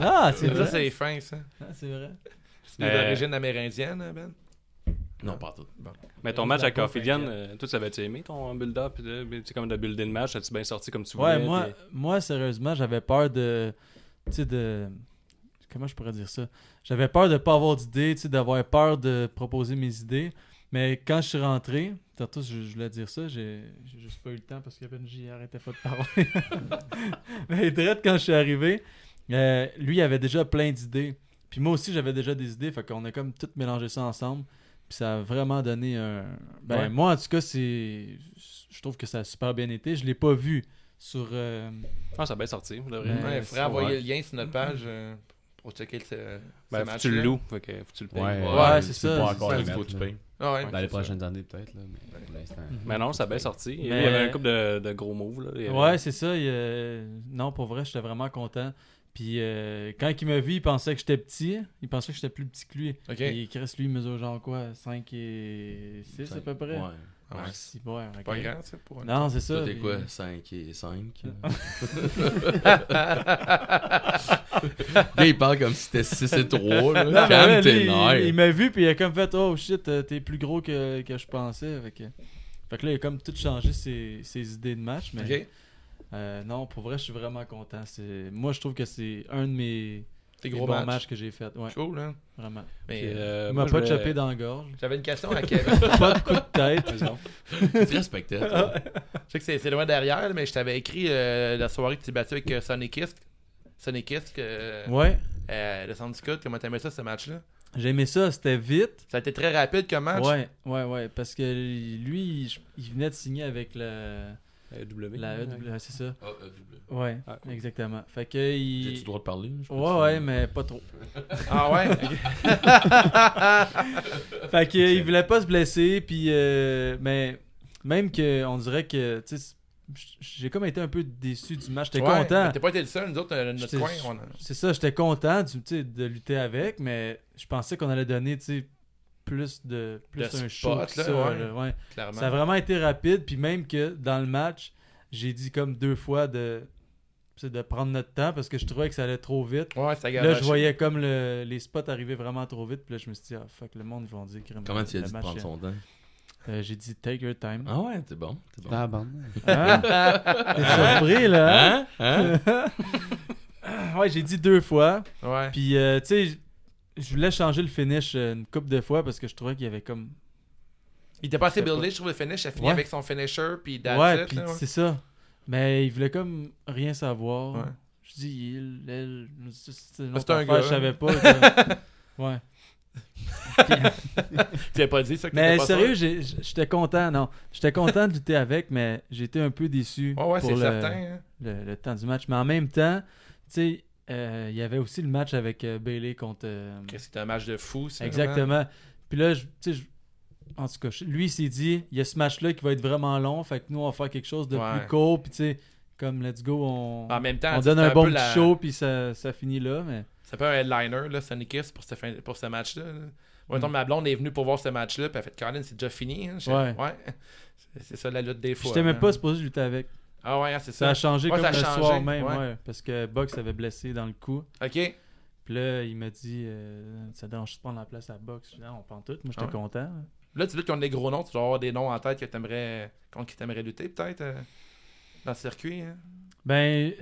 Ah, c'est Ça, vrai. c'est fin, ça. Ah, c'est vrai. C'est Euh, origines amérindiennes, hein, Ben? Non, pas tout. Mais ton match Ophidian, fait euh, toi, tu avais-tu aimé ton build-up? Tu sais, comme de builder le match, as-tu bien sorti comme tu voulais? Ouais, moi, puis- moi sérieusement, j'avais peur de. Tu sais, de. Comment je pourrais dire ça? J'avais peur de pas avoir d'idées, tu sais, d'avoir peur de proposer mes idées. Mais quand je suis rentré, tantôt je, je voulais dire ça, j'ai j'ai juste pas eu le temps parce que Benji arrêtait pas de parler. Mais direct quand je suis arrivé, euh, lui il avait déjà plein d'idées. Puis moi aussi j'avais déjà des idées, fait qu'on a comme tout mélangé ça ensemble. Puis ça a vraiment donné un. Ben Ouais. moi en tout cas c'est. Je trouve que ça a super bien été. Je l'ai pas vu sur. euh, Ah, ça a bien sorti. pour de vrai. Ouais, Ouais, il c'est- faudrait envoyer ouais. le lien sur notre page euh, pour checker ce, Ben, ce tu le loues, fait que faut que tu le payes. Ouais, Ouais, c'est ça, Pas encore ça. les Il faut que tu payes. Ah ouais. Dans les prochaines années, peut-être, là. Mais pour l'instant. Mais non, ça a bien sorti. Il y avait un couple de, de gros moves. Là. Avait- Ouais, c'est ça. il, euh, Non, pour vrai, j'étais vraiment content. Puis euh, quand il m'a vu, il pensait que j'étais petit. Il pensait que j'étais plus petit que lui. Ok. Et Chris, lui, il mesure genre quoi 5 et 6 à peu près? Ouais. Ah ouais. Si, ouais, ok. Pas grand, ça, pour. Non, c'est ça. Toi, t'es quoi 5 et 5 il parle comme si c'était 6 et 3. Non, Là. mais Calme ouais, tes lui, il, m'a vu, puis il a comme fait Oh shit, euh, t'es plus gros que, que je pensais. Fait que... fait que là, il a comme tout changé ses, ses idées de match. Mais Ok. Euh, non, pour vrai, je suis vraiment content. C'est... Moi, je trouve que c'est un de mes des gros match. matchs que j'ai fait. Ouais, Cool, hein. vraiment. Mais Puis, euh, euh, il moi, m'a pas chopé dans la gorge. j'avais une question à Kevin. pas de coup de tête. Tu respectais. toi. Je sais que c'est c'est loin derrière, mais je t'avais écrit euh, la soirée que tu t'es battu avec euh, Sonic Kiss. Sonic Kiss, euh, Ouais, le Syndicate. Comment t'aimais ça, ce match-là? J'ai aimé ça, c'était vite. Ça a été très rapide comme match? Ouais, ouais, ouais, parce que lui, je- il venait de signer avec la, La W. la ouais. EW, ouais, c'est ça. Ah, euh, double. Ouais, Ah, cool. exactement. Fait que J'ai-tu il... le droit de parler? Ouais, ouais, mais pas trop. Ah ouais? Fait que il voulait pas se blesser, puis euh, mais même que on dirait que tu sais, j'ai comme été un peu déçu du match. J'étais Ouais, content. T'as pas été le seul, nous autres, euh, notre coin. a- C'est ça, j'étais content du, de lutter avec, mais je pensais qu'on allait donner tu sais, plus de plus De un show spot, que là, ça, ouais. là, ouais. Clairement. Ça a vraiment été rapide, puis même que dans le match, j'ai dit comme deux fois de, de prendre notre temps parce que je trouvais que ça allait trop vite. Ouais, ça Là, je voyais comme le- les spots arriver vraiment trop vite, puis là, je me suis dit, ah fuck, le monde, ils vont dire que Comment tu as le dit de match, prendre son temps? euh, J'ai dit, take your time. Ah ouais, t'es bon. T'es bon. Ah, bon. Hein? T'es surpris, là? Hein? Hein? hein? ouais, j'ai dit deux fois. Ouais. Puis, euh, tu sais, je voulais changer le finish euh, une couple de fois parce que je trouvais qu'il y avait comme. Il était pas assez buildé, je trouve, le finish. Il a fini Ouais. avec son finisher, puis ouais, puis ouais. c'est ça. Mais il voulait comme rien savoir. Ouais. Je dis, il, elle, c'est Ah, c'est un affaire, gars, je savais pas. que- ouais. Tu l'as pas dit, ça, que Mais pas sérieux, j'étais content, non. J'étais content de lutter avec, mais j'étais un peu déçu Ouais, ouais, pour c'est le, certain. hein. le, le temps du match. Mais en même temps, tu sais, euh, il y avait aussi le match avec euh, Bailey contre. euh, C'était un match de fou, ça. Exactement. Puis là, je- tu sais, je- en tout cas, lui, il s'est dit, il y a ce match-là qui va être vraiment long, fait que nous, on va faire quelque chose de Ouais. plus court, puis tu sais, comme let's go, on, En même temps, on donne un bon la- show, puis ça, ça finit là, mais... C'est pas un headliner, là, Sonic Kiss, pour ce, fin- pour ce match-là. là. Moi, mettons, ma blonde est venue pour voir ce match-là, puis elle a fait Colin, c'est déjà fini. hein. Ouais. C'est- C'est ça la lutte des fois. J'étais même hein. pas supposé lutter avec. Ah ouais, hein, c'est Ça ça. a changé Ouais, comme ça a le changé, soir même, ouais. ouais, parce que Box avait blessé dans le cou. Ok. Puis là, il m'a dit, euh, ça dérange de prendre la place à Box? Je dis, non, on prend tout. Moi, j'étais Ah ouais. content. Là, tu luttes contre des gros noms, tu dois avoir des noms en tête que t'aimerais, contre qui t'aimerais lutter, peut-être, euh, dans le circuit. hein? Ben,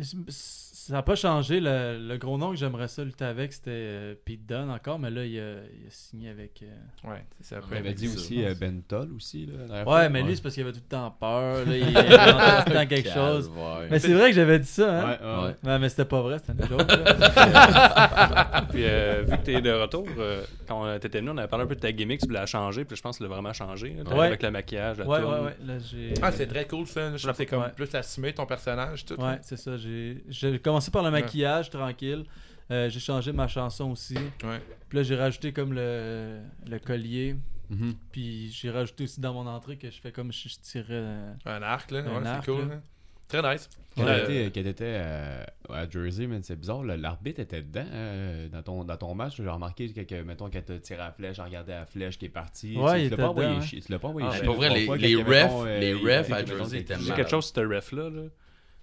ça n'a pas changé. Le, le gros nom que j'aimerais ça lutter avec, c'était euh, Pete Dunne encore, mais là, il a, il a signé avec. euh, Ouais, c'est ça. On On avait dit ça, aussi euh. Ben Toll aussi. Là, Ouais, fois. mais lui, c'est parce qu'il avait tout le temps peur. Là, il inventait tout le temps quelque chose. Mais c'est vrai que j'avais dit ça, hein? Ouais, ouais, ouais. Ouais, mais c'était pas vrai, c'était une joke. là. Puis euh, vu que t'es de retour, euh, quand euh, t'étais venu, on avait parlé un peu de ta gimmick, tu voulais la changer, puis je pense que tu l'as vraiment changé. là, Ouais. Avec le maquillage, la ouais, toune. ouais, ouais. Là, j'ai. Ah, c'est très cool ça. Je c'est comme Ouais. plus assumer ton personnage. Tout. Ouais, c'est ça. J'ai commencé par le maquillage, tranquille. Euh, j'ai changé ma chanson aussi. Ouais. Puis là, j'ai rajouté comme le, le collier. Mhm. Puis j'ai rajouté aussi dans mon entrée que je fais comme si je tirais. euh, Un arc, là. Un ouais, arc, c'est cool. là. hein. Très nice. Quand Euh, t'étais- quand t'étais euh, à Jersey, man, c'est bizarre, l'arbitre était dedans euh, dans, ton, dans ton match. J'ai remarqué que, que, mettons, quand t'as tiré la flèche, j'ai regardé la flèche qui est partie. Ouais, tu, il tu l'as était pas envoyé dedans, chier- Tu l'as pas envoyé Ah, pour vrai, les- refs- euh, les refs à Jersey étaient malades. quelque chose sur ce ref-là. Là.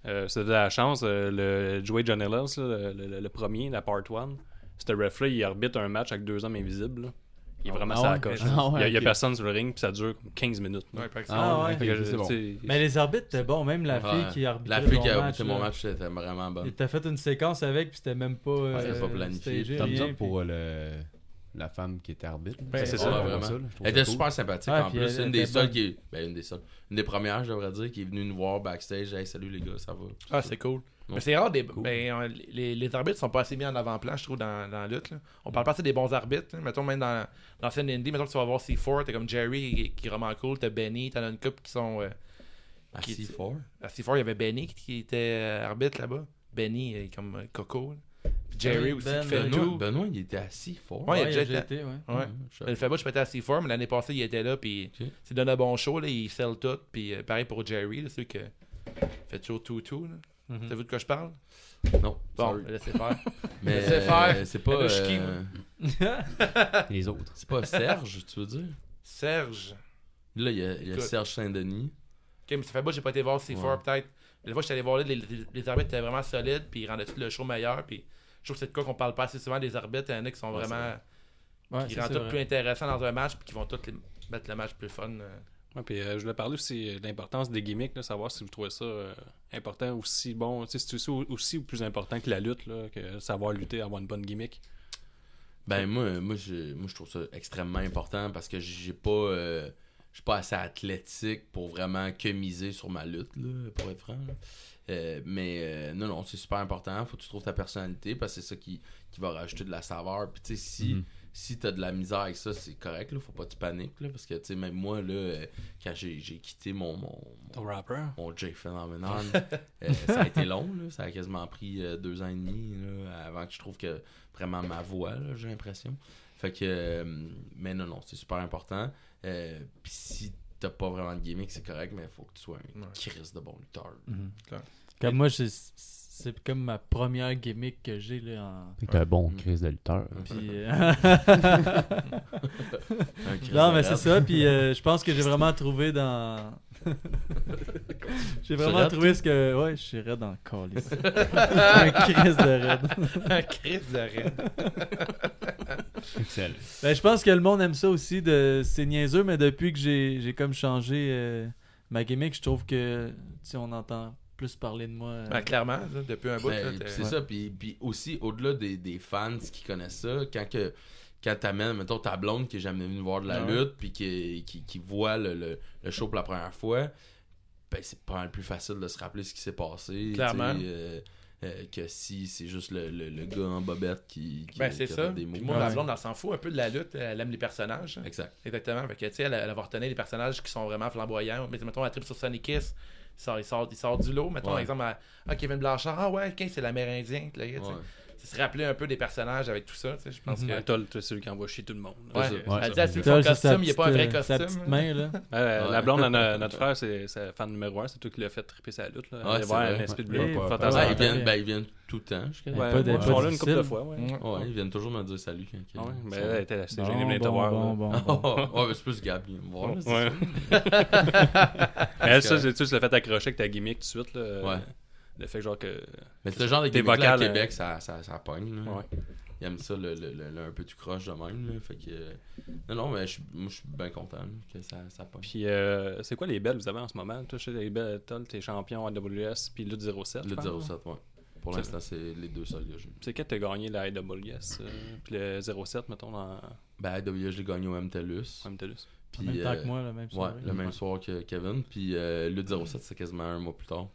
Euh, c'était de la chance. euh, le Joey John Ellis, là, le, le- le premier, la part 1, ce ref-là, il arbitre un match avec deux hommes invisibles. là. Il est vraiment Ah sur la ouais? coche. Ah il y a, personne sur le ring, puis ça dure comme 15 minutes. Ouais. Ah ouais. je- bon. Mais les arbitres étaient bons, même la Ouais. fille qui arbitrait La fille mon qui a match, arbitré mon match, c'était vraiment bon. Il t'a fait une séquence avec, puis c'était même pas. euh, c'était pas planifié. Thumbs up pour puis- euh, le, la femme qui était arbitre. Ben, c'est ça, vraiment. là, Elle était cool. super sympathique Ouais, en plus. elle- une elle des seules qui. Ben, une des seules. Une des premières, je devrais dire, qui est venue nous voir backstage. Hey, salut les gars, ça va? Ah, c'est cool. Mais c'est rare, des, ben, les, les arbitres sont pas assez mis en avant-plan, je trouve, dans, dans la lutte. là. On parle pas assez des bons arbitres. hein. Mettons, même dans l'ancienne Indie, mettons que tu vas voir C4, t'as comme Jerry qui, qui est vraiment cool, t'as Benny, t'en as une couple qui sont. euh, À Qui- C4. à C4, il y avait Benny qui, qui était euh, arbitre là-bas. Benny, comme euh, Coco. là. Puis Jerry aussi Ben, qui fait Ben, Benoît, tout. Benoît, il était à C4. Ouais, il a déjà été- été, ouais. Ouais. je- Le Fabush était à C4, mais l'année passée, il était là, puis Ok. c'est donné un bon show, là, il sell tout, puis euh, pareil pour Jerry, là, celui qui fait toujours tout, tout. là. Mhm. T'as vu de quoi je parle? Non, Bon, sorry. laissez faire. Mais laissez faire. euh, c'est pas. Euh, Les autres. C'est pas Serge, tu veux dire? Serge. Là, il y a, il y a Écoute. Serge Saint-Denis. Ok, mais ça fait pas, j'ai pas été voir C4 Ouais. peut-être. La fois que j'étais allé voir là, les, les, les arbitres étaient vraiment solides, puis ils rendaient tout le show meilleur, puis je trouve que c'est de quoi qu'on parle pas assez souvent des arbitres. Il y en a qui sont Ouais, vraiment. Ouais, qui rendent tout vrai. plus intéressant dans un match, puis qui vont tous les- mettre le match plus fun. euh. Ouais, puis euh, je voulais parler aussi de l'importance des gimmicks, là, savoir si vous trouvez ça euh, important aussi bon, tu sais, c'est aussi, aussi ou plus important que la lutte, là, que savoir lutter, avoir une bonne gimmick. Ben moi, moi, je, moi je trouve ça extrêmement important parce que j'ai pas euh, je suis pas assez athlétique pour vraiment que miser sur ma lutte là, pour être franc. Euh, mais euh, non non, c'est super important, faut que tu trouves ta personnalité parce que c'est ça qui, qui va rajouter de la saveur. Puis tu sais si Mhm. si t'as de la misère avec ça, c'est correct là, faut pas que tu paniques là parce que tu sais même moi là euh, quand j'ai quitté mon mon, Ton rapper. mon J Phenomenon. ça a été long, là. ça a quasiment pris deux ans et demi là, avant que je trouve que vraiment ma voix, là, j'ai l'impression. Fait que, mais non, non, c'est super important. Euh, Puis si t'as pas vraiment de gimmick, c'est correct, mais il faut que tu sois un Ouais. Chris de bon lutteur. Mhm. Comme moi, j'ai- c'est comme ma première gimmick que j'ai là en. T'es un bon Mm. Chris de lutteur. Puis, euh, non, mais c'est ça. Puis euh, je pense que j'ai vraiment trouvé dans. j'ai vraiment trouvé ce que. Ouais, je suis raide dans le calice. Un Chris de raide. Un Chris de raide. Excellent. Ben, je pense que le monde aime ça aussi. De... C'est niaiseux, mais depuis que j'ai j'ai comme changé euh, ma gimmick, je trouve que tu sais, on entend plus parler de moi. euh, Ben, clairement, là, depuis un bout. Ben, c'est ça, puis, puis aussi, au-delà des, des fans qui connaissent ça, quand que quand t'amènes, mettons, ta blonde qui est jamais venue voir de la ouais. lutte, puis qui, qui, qui voit le, le, le show pour la première fois, ben c'est pas mal plus facile de se rappeler ce qui s'est passé. Clairement. euh, euh, que si c'est juste le, le, le gars en bobette qui, qui, Ben, c'est qui a ça. fait des Puis mots. moi, ma Ouais. blonde, elle s'en fout un peu de la lutte. Elle aime les personnages. Exact. Exactement. Fait que, tu sais, elle, elle va retenir les personnages qui sont vraiment flamboyants. Mais mettons, elle tripe sur Sonic Kiss. Il sort, il sort, il sort du lot. Mettons, par Ouais. exemple, à- Kevin Blanchard. Ah ouais, ok, c'est l'Amérindien. là, se rappeler un peu des personnages avec tout ça. tu sais, Je pense Mhm. que. Ben, Toll, c'est celui qui envoie chier tout le monde. Ouais. Ouais. Elle dit à celui qui sa costume, il n'est pas un vrai euh, Sa costume. petite main, là. Euh, Ouais. La blonde de no- notre frère, c'est sa fan numéro 1, c'est toi qui l'as fait triper sa lutte. Là. Ouais, Aller c'est voir un esprit de ils, viennent, ouais. ben, ils viennent tout le temps. Ouais, de- ils sont là une couple de fois. Ouais. Mm. Ouais, ils viennent toujours me dire salut quand Ah ouais, elle était assez gênée de venir te voir. ouais, mais c'est plus Gab vient me voir. Ouais. elle, ça, tu l'as fait accrocher avec ta gimmick tout de suite. Là. Ouais. Le fait que genre que. Mais c'est le genre de Tes gimmick là à vocales, Québec, euh, ça, ça, ça pogne. Là. Ouais. Ils aiment ça, le, le, le- le un peu du croche de même. Là. Fait que, non, non, mais je, moi, je suis bien content là, que ça, ça pogne. Puis, euh, c'est quoi les belles que vous avez en ce moment? Toi, chez les belles, t'es champion AWS, puis Lutte 07. je Le pense, 07, ouais. pour l'instant, c'est les deux seuls que j'ai. C'est quand t'as gagné la IWS, euh, puis le 07, mettons, dans Ben, AWS, j'ai gagné au MTLUS. MTLUS. Puis, En même temps euh, que moi, le même Ouais, soir. le même soir que Kevin. Puis euh, le 07, c'est quasiment un mois plus tard.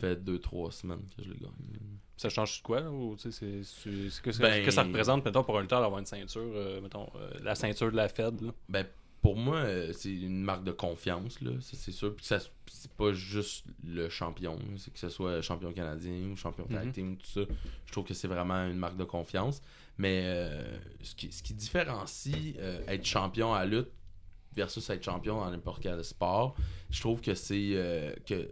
Ça fait 2-3 semaines que je l'ai gagné. Ça change de quoi, ou tu sais, c'est- c'est c'est que, ça- Ben- que ça représente, mettons, pour un lutteur d'avoir une ceinture, euh, mettons, euh, la ceinture de la Fed, là? Ben, pour moi, euh, c'est une marque de confiance, là, c'est sûr. Puis ça, c'est pas juste le champion, c'est que ce soit champion canadien ou champion tag Mhm. team, tout ça. Je trouve que c'est vraiment une marque de confiance. Mais euh, ce, qui, ce qui différencie être champion à lutte versus être champion dans n'importe quel sport, je trouve que c'est que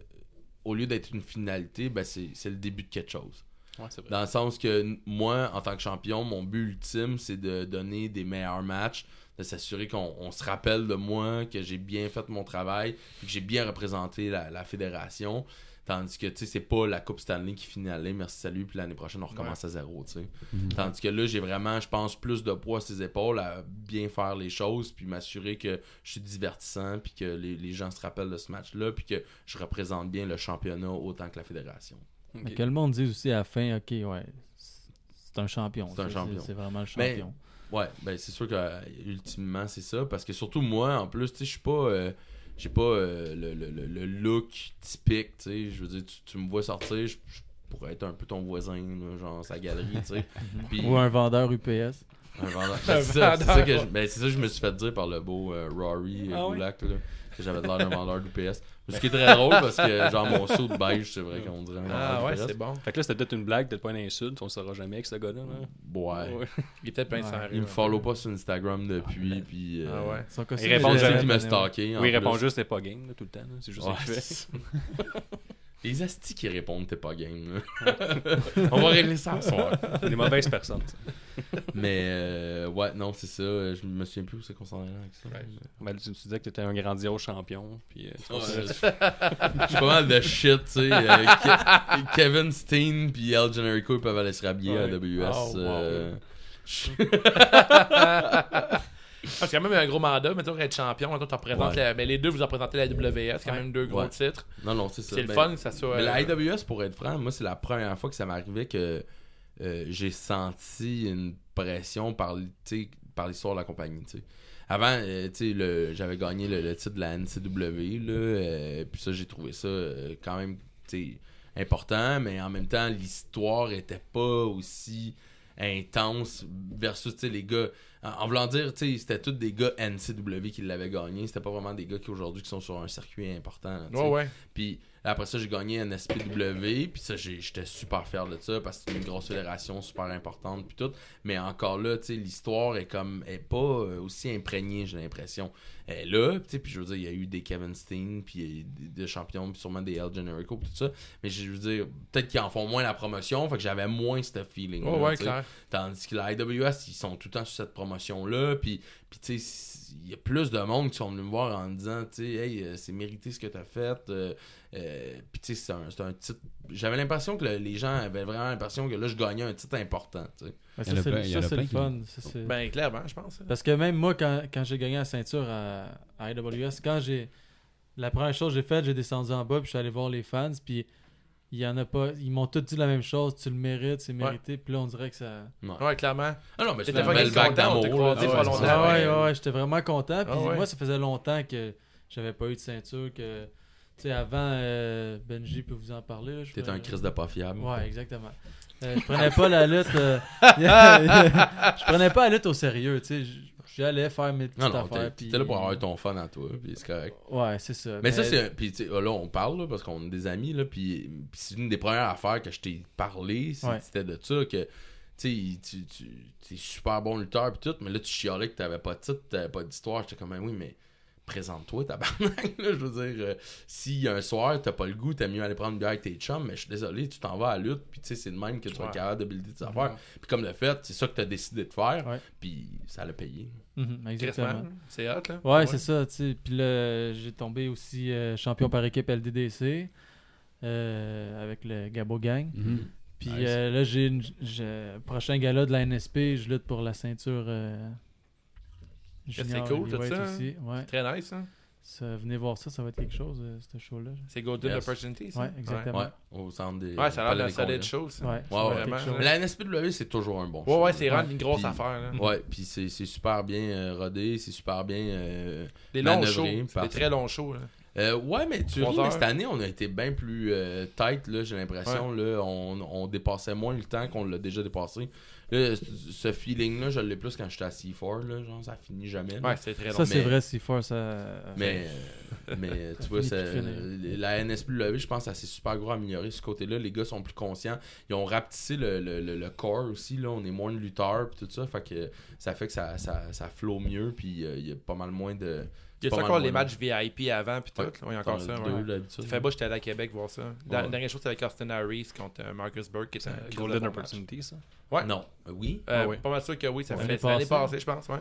au lieu d'être une finalité, ben c'est le début de quelque chose. Ouais, c'est vrai. Dans le sens que moi, en tant que champion, mon but ultime, c'est de donner des meilleurs matchs, de s'assurer qu'on on se rappelle de moi, que j'ai bien fait mon travail, que j'ai bien représenté la, la fédération. Tandis que, tu sais, c'est pas la Coupe Stanley qui finit à merci, salut, puis l'année prochaine, on recommence à zéro, tu sais. Mhm. Tandis que là, j'ai vraiment, je pense, plus de poids à ses épaules à bien faire les choses, puis m'assurer que je suis divertissant, puis que les, les gens se rappellent de ce match-là, puis que je représente bien le championnat autant que la fédération. Mais que le monde dise aussi à la fin, ok, ouais, c'est- un champion. C'est un champion. C'est vraiment le Mais- champion. Ouais, ben c'est sûr que euh, ultimement c'est ça parce que surtout moi en plus, tu sais, je suis pas euh, j'ai pas euh, le, le- le- look typique, tu sais, je veux dire tu, tu me vois sortir, je, je pourrais être un peu ton voisin là, genre sa galerie, tu sais. Puis Ou un vendeur UPS. un vendeur. Ben, c'est ça, c'est ça que je, ben, c'est ça que je me suis fait dire par le beau euh, Rory euh, Ah? Goulak, là, que j'avais l'air d'un vendeur d'UPS. Ce qui est très drôle parce que genre mon saut de beige, c'est vrai qu'on dirait un Ah ouais, c'est bon. Fait que là, c'était peut-être une blague, peut-être pas une insulte, on le saura jamais avec ce gars-là. là. Ouais. Ouais. Il est peut-être bien Ouais. sans Il me follow pas sur Instagram depuis puis euh, Ah ouais. Son costume Il répond est C'est jamais. lui qui m'a stalké. Oui, il répond juste, c'est pas game, là, tout le temps. C'est juste Ouais, ça qu'il fait. Les astis qui répondent t'es pas game. là. On va régler ça ce soir. Des mauvaises personnes. ça. Mais euh, ouais, non, c'est ça. Je me souviens plus où c'est qu'on s'en avec ça. Ouais. Ben, tu, tu disais que t'étais un grandiose champion. Puis, euh, tu Ouais, considères- je suis pas mal de shit, tu sais. euh, Ke- Kevin Steen puis El Generico ils peuvent aller se rhabiller à. WS. Oh, wow. euh, Parce qu'il y a même un gros mandat, mettons, être champion, mettons, t'en représentes Ouais. la- mais les deux, vous représentez la WS, quand même deux gros Ouais. titres. Non, non, c'est ça. C'est le Ben, fun que ça soit. Mais la euh, IWS, pour être franc, moi, c'est la première fois que ça m'arrivait que euh, j'ai senti une pression par, par l'histoire de la compagnie. tu sais. Avant, euh, tu sais, le- j'avais gagné le, le titre de la NCW, là, euh, puis ça, j'ai trouvé ça euh, quand même tu sais, important, mais en même temps, l'histoire était pas aussi intense versus tu sais, les gars. En, voulant dire, tu sais, c'était tous des gars NCW qui l'avaient gagné. C'était pas vraiment des gars qui aujourd'hui qui sont sur un circuit important. sais. Ouais, ouais. Puis après ça, j'ai gagné un SPW. Puis ça, j'étais super fier de ça parce que c'est une grosse fédération super importante. Puis tout. Mais encore là, tu sais, l'histoire est comme. est pas euh, aussi imprégnée, j'ai l'impression. Elle est là. tu sais, Puis je veux dire, il y a eu des Kevin Steen. Puis des, champions. Puis sûrement des El Generico. Puis tout ça. Mais je veux dire, peut-être qu'ils en font moins la promotion. Fait que j'avais moins ce feeling. Ouais, ouais, clair. Tandis que la IWS, ils sont tout le temps sur cette promotion-là. Puis, puis tu sais, il y a plus de monde qui sont venus me voir en me disant, tu sais, hey, euh, c'est mérité ce que tu as fait. Euh, euh, puis, tu sais, c'est un, c'est un titre. J'avais l'impression que le- les gens avaient vraiment l'impression que là, je gagnais un titre important, tu sais. Mais Il y en ça, c'est le- fun. ça, Ben, clairement, je pense. Parce que même moi, quand, quand j'ai gagné la ceinture à, à IWS, quand j'ai. La première chose que j'ai faite, j'ai descendu en bas, puis je suis allé voir les fans, puis il y en a pas. Ils m'ont tous dit la même chose, tu le mérites, c'est mérité, puis là, on dirait que ça. Ouais. Ouais, clairement. Ah non, mais T'étais c'était pas belle content, vague d'amour. Ah ouais, ouais, ouais, j'étais vraiment content, puis Ah ouais. moi, ça faisait longtemps que j'avais pas eu de ceinture, que. Tu sais, avant, euh, Benji peut vous en parler. fais- un Chris de pas fiable. Ouais, exactement. Euh, je prenais pas la lutte. euh, je prenais pas la lutte au sérieux, tu sais. J'allais faire mes petites Non, non, affaires. t'es là pour avoir ton fun à toi, puis c'est correct. Ouais, c'est ça. Mais ça, c'est. Puis, là, on parle, là, parce qu'on est des amis, là. Puis, c'est une des premières affaires que je t'ai parlé. Ouais. C'était de ça, que. Tu sais, tu, tu es super bon lutteur, puis tout. Mais là, tu chialais que t'avais pas de titre, t'avais pas d'histoire. J'étais comme, Ben oui, mais présente-toi, tabarnak, là. Je veux dire, euh, si un soir, t'as pas le goût, t'as mieux aller prendre une bière avec tes chums. Mais je suis désolé, tu t'en vas à la lutte, puis tu sais, c'est de même que tu vas être capable de builder tes affaires. Puis, comme le fait, c'est ça que t'as décidé de faire. Puis, ça l'a payé. Mhm, exactement. C'est hot, là. Ouais, c'est ça, tu sais. Puis là, j'ai tombé aussi euh, champion par équipe LDDC euh, avec le Gabo Gang. Mhm. Puis Nice. euh, là, j'ai une j'ai- prochain gala de la NSP, je lutte pour la ceinture. Euh, c'est cool, tout ça, aussi. Ouais. Très nice, hein? Ça, venez voir ça, ça va être quelque chose, euh, ce show-là. C'est Golden Yes. Opportunity, ça? Ouais, exactement. Ouais, au centre des. Ouais, ça a l'air des d'un solid congrès. show, ça. Ouais, Ouais, ouais. Vraiment. Mais la NSPW, c'est toujours un bon Ouais, show. ouais, c'est vraiment Ouais. une grosse affaire. Là. Ouais, puis c'est c'est super bien euh, rodé, c'est super bien. euh, Des longs manœuvré, shows. Des très longs shows. Là. Euh, ouais, mais tu ris, mais cette année, on a été bien plus euh, tight, là, j'ai l'impression. là on, on dépassait moins le temps qu'on l'a déjà dépassé. Là, ce feeling-là, je l'ai plus quand j'étais à C4, là, genre, ça finit jamais. là. Ouais, c'est très long. Ça, c'est vrai, si fort, ça. Mais, mais tu vois, finit c'est- plus la je pense, ça s'est super gros amélioré ce côté-là. Les gars sont plus conscients. Ils ont rapetissé le, le, le, le corps aussi. Là. On est moins de lutteurs puis tout ça. Fait que ça fait que ça, ça, ça flow mieux. Puis euh, il y a pas mal moins de. Il y a encore les matchs VIP avant, puis tout. Ouais. il y a encore ça. Ça fait beau, j'étais allé à Québec voir ça. La dernière chose, c'était avec Austin Harris contre euh, Marcus Burke, qui était un Golden. Opportunity, ça. Ouais. Non. Euh, oui. Euh, Ah oui. Pas mal sûr que oui, ça fait L'année passée. je pense. Ouais.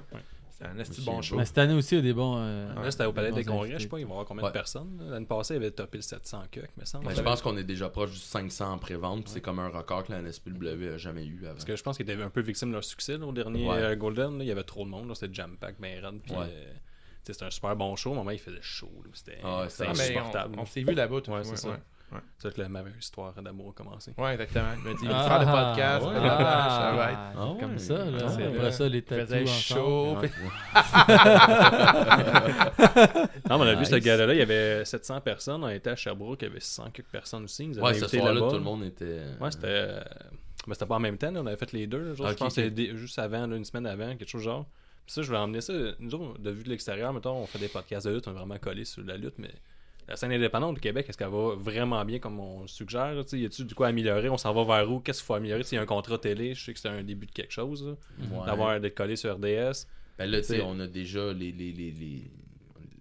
C'est un Je bon show. Mais cette année aussi, il y a des bons. euh, Là, c'était au Palais des Congrès, invités. je sais pas, il va y avoir combien Ouais. de personnes. L'année passée, il avait topé le 700 que, me semble. Je pense qu'on est déjà proche du 500 en pré-vente. C'est comme un record que la NSPW a jamais eu avant. Parce que je pense qu'ils étaient un peu victimes de leur succès là, au dernier Ouais. Golden. là. il y avait trop de monde. C'était jam pack, ben raide. Puis, euh, c'était un super bon show. Au moment, il faisait chaud. là. C'était Ah Ah, mais insupportable. on, on s'est vu là-bas, tout Ouais, c'est ça. Ouais, C'est que la ma histoire d'amour a commencé. Ouais, exactement. Il m'a dit, Ah, faire le podcast. ouais. Ah, ça va être- Ah ouais. Comme ça, là. Ah, Après ça, les Il tatous faisait ensemble. chaud. Puis- Non, mais on a vu Nice. ce gars-là, il y avait 700 personnes. On était à Sherbrooke, il y avait 600 quelques personnes aussi. Ils Ouais, ce soir-là, là-bas. tout le monde était. Ouais, c'était. euh, Mais c'était pas en même temps, là, on avait fait les deux. là, genre, Ok, je pense que c'était juste avant, là, une semaine avant, quelque chose genre. Ça, je voulais emmener ça. Nous autres, de vue de l'extérieur, mettons, on fait des podcasts de lutte, on est vraiment collé sur la lutte, mais la scène indépendante du Québec, est-ce qu'elle va vraiment bien comme on le suggère Y a-tu du quoi améliorer? On s'en va vers où? Qu'est-ce qu'il faut améliorer? S'il y a un contrat télé, je sais que c'est un début de quelque chose, Ouais. d'avoir d'être collé sur RDS. Ben là, tu sais, on a déjà les, les, les, les-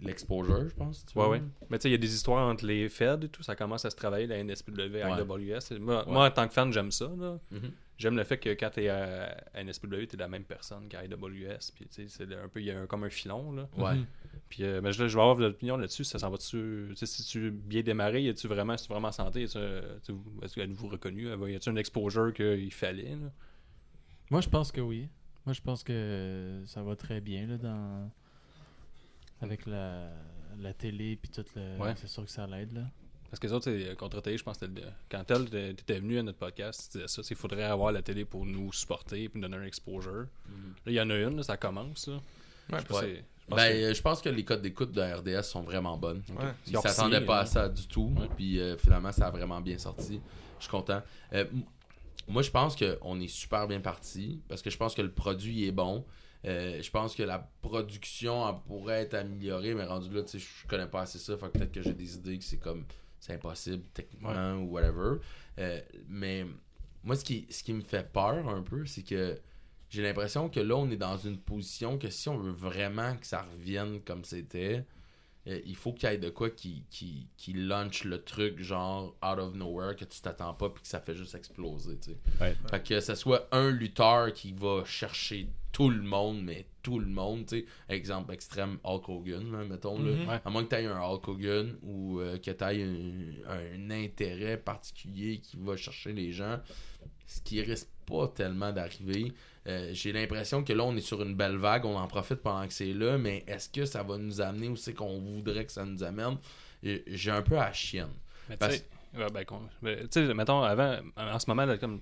l'exposure, je pense. tu Ouais, ouais. Mais tu sais, il y a des histoires entre les Fed et tout, ça commence à se travailler, la NSPW, Ouais. IWS. Moi, Ouais. moi, en tant que fan, j'aime ça, là. Mhm. J'aime le fait que quand t'es à à NSPW, t'es la même personne qu'à IWS. Puis, tu sais, c'est un peu, il y a un- comme un filon, là. Ouais. Mhm. Puis, euh, ben, je, je vais avoir votre opinion là-dessus. Ça s'en va-tu. Si tu bien démarré, y a-tu vraiment, si vraiment santé, y a-tu, euh, vous- est-ce que êtes-vous reconnu Euh, Y a-tu un exposure qu'il fallait, là? Moi, je pense que oui. Moi, je pense que ça va très bien là, dans... avec la, la télé puis tout le. Ouais. C'est sûr que ça l'aide là. Parce que les autres, c'est contre télé, je pense que quand tel t'étais t'étais venu à notre podcast, tu disais ça, il faudrait avoir la télé pour nous supporter et nous donner un exposure. Mhm. Là, il y en a une, là, ça commence. Là. Ouais, Je ouais. pense Ben, que- je pense que les codes d'écoute de RDS sont vraiment bonnes. Ouais. Ils s'attendaient pas à ça du tout. Ouais. Puis euh, finalement, ça a vraiment bien sorti. Je suis content. Euh, m- moi, je pense qu'on est super bien parti parce que je pense que le produit est bon. Euh, je pense que la production elle pourrait être améliorée, mais rendu là, tu sais, je connais pas assez ça. Fait que peut-être que j'ai des idées que c'est comme c'est impossible techniquement ou whatever. Euh, mais moi, ce qui, ce qui me fait peur un peu, c'est que j'ai l'impression que là, on est dans une position que si on veut vraiment que ça revienne comme c'était, euh, il faut qu'il y ait de quoi qui, qui, qui launch le truc genre out of nowhere, que tu t'attends pas puis que ça fait juste exploser. tu sais. Ouais. Fait que ce soit un lutteur qui va chercher tout le monde, mais tout le monde. tu sais. Exemple extrême Hulk Hogan, là, mettons. là. Mhm. Ouais. À moins que tu aies un Hulk Hogan ou euh, que tu aies un, un intérêt particulier qui va chercher les gens, ce qui risque pas tellement d'arriver. Euh, J'ai l'impression que là, on est sur une belle vague, on en profite pendant que c'est là, mais est-ce que ça va nous amener où c'est qu'on voudrait que ça nous amène? J'ai un peu à chienne. Mais Parce- ouais, ben, ben, tu sais, mettons, avant, en ce moment, là, comme,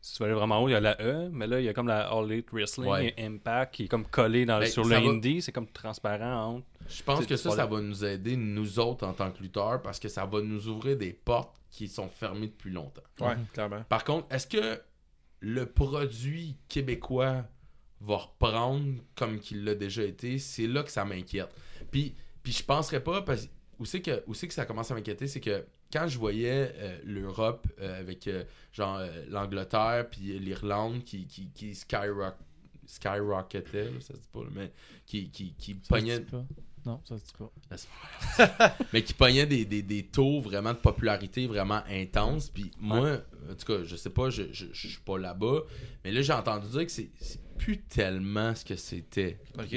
si tu vas aller vraiment haut, il y a la E, mais là, il y a comme la All Elite Wrestling Ouais. et Impact qui est comme collé dans, Ben, sur le va- indie, c'est comme transparent entre. Je pense que ça, ça va nous aider, nous autres, en tant que lutteurs, parce que ça va nous ouvrir des portes qui sont fermées depuis longtemps. Ouais, clairement. Par contre, est-ce que le produit québécois va reprendre comme qu'il l'a déjà été? C'est là que ça m'inquiète. Puis, puis je penserais pas, parce où c'est que, où c'est que ça commence à m'inquiéter, c'est que quand je voyais euh, l'Europe euh, avec euh, genre euh, l'Angleterre puis l'Irlande qui, qui, qui skyrock, skyrocketait, là, ça se dit pas, là, mais qui, qui, qui Ça se pognait dit pas. Non, ça se dit pas. mais qui pognait des, des, des taux vraiment de popularité vraiment intenses. Puis moi, en tout cas, je sais pas, je, je, je suis pas là-bas, mais là, j'ai entendu dire que c'est c'est plus tellement ce que c'était. Ok.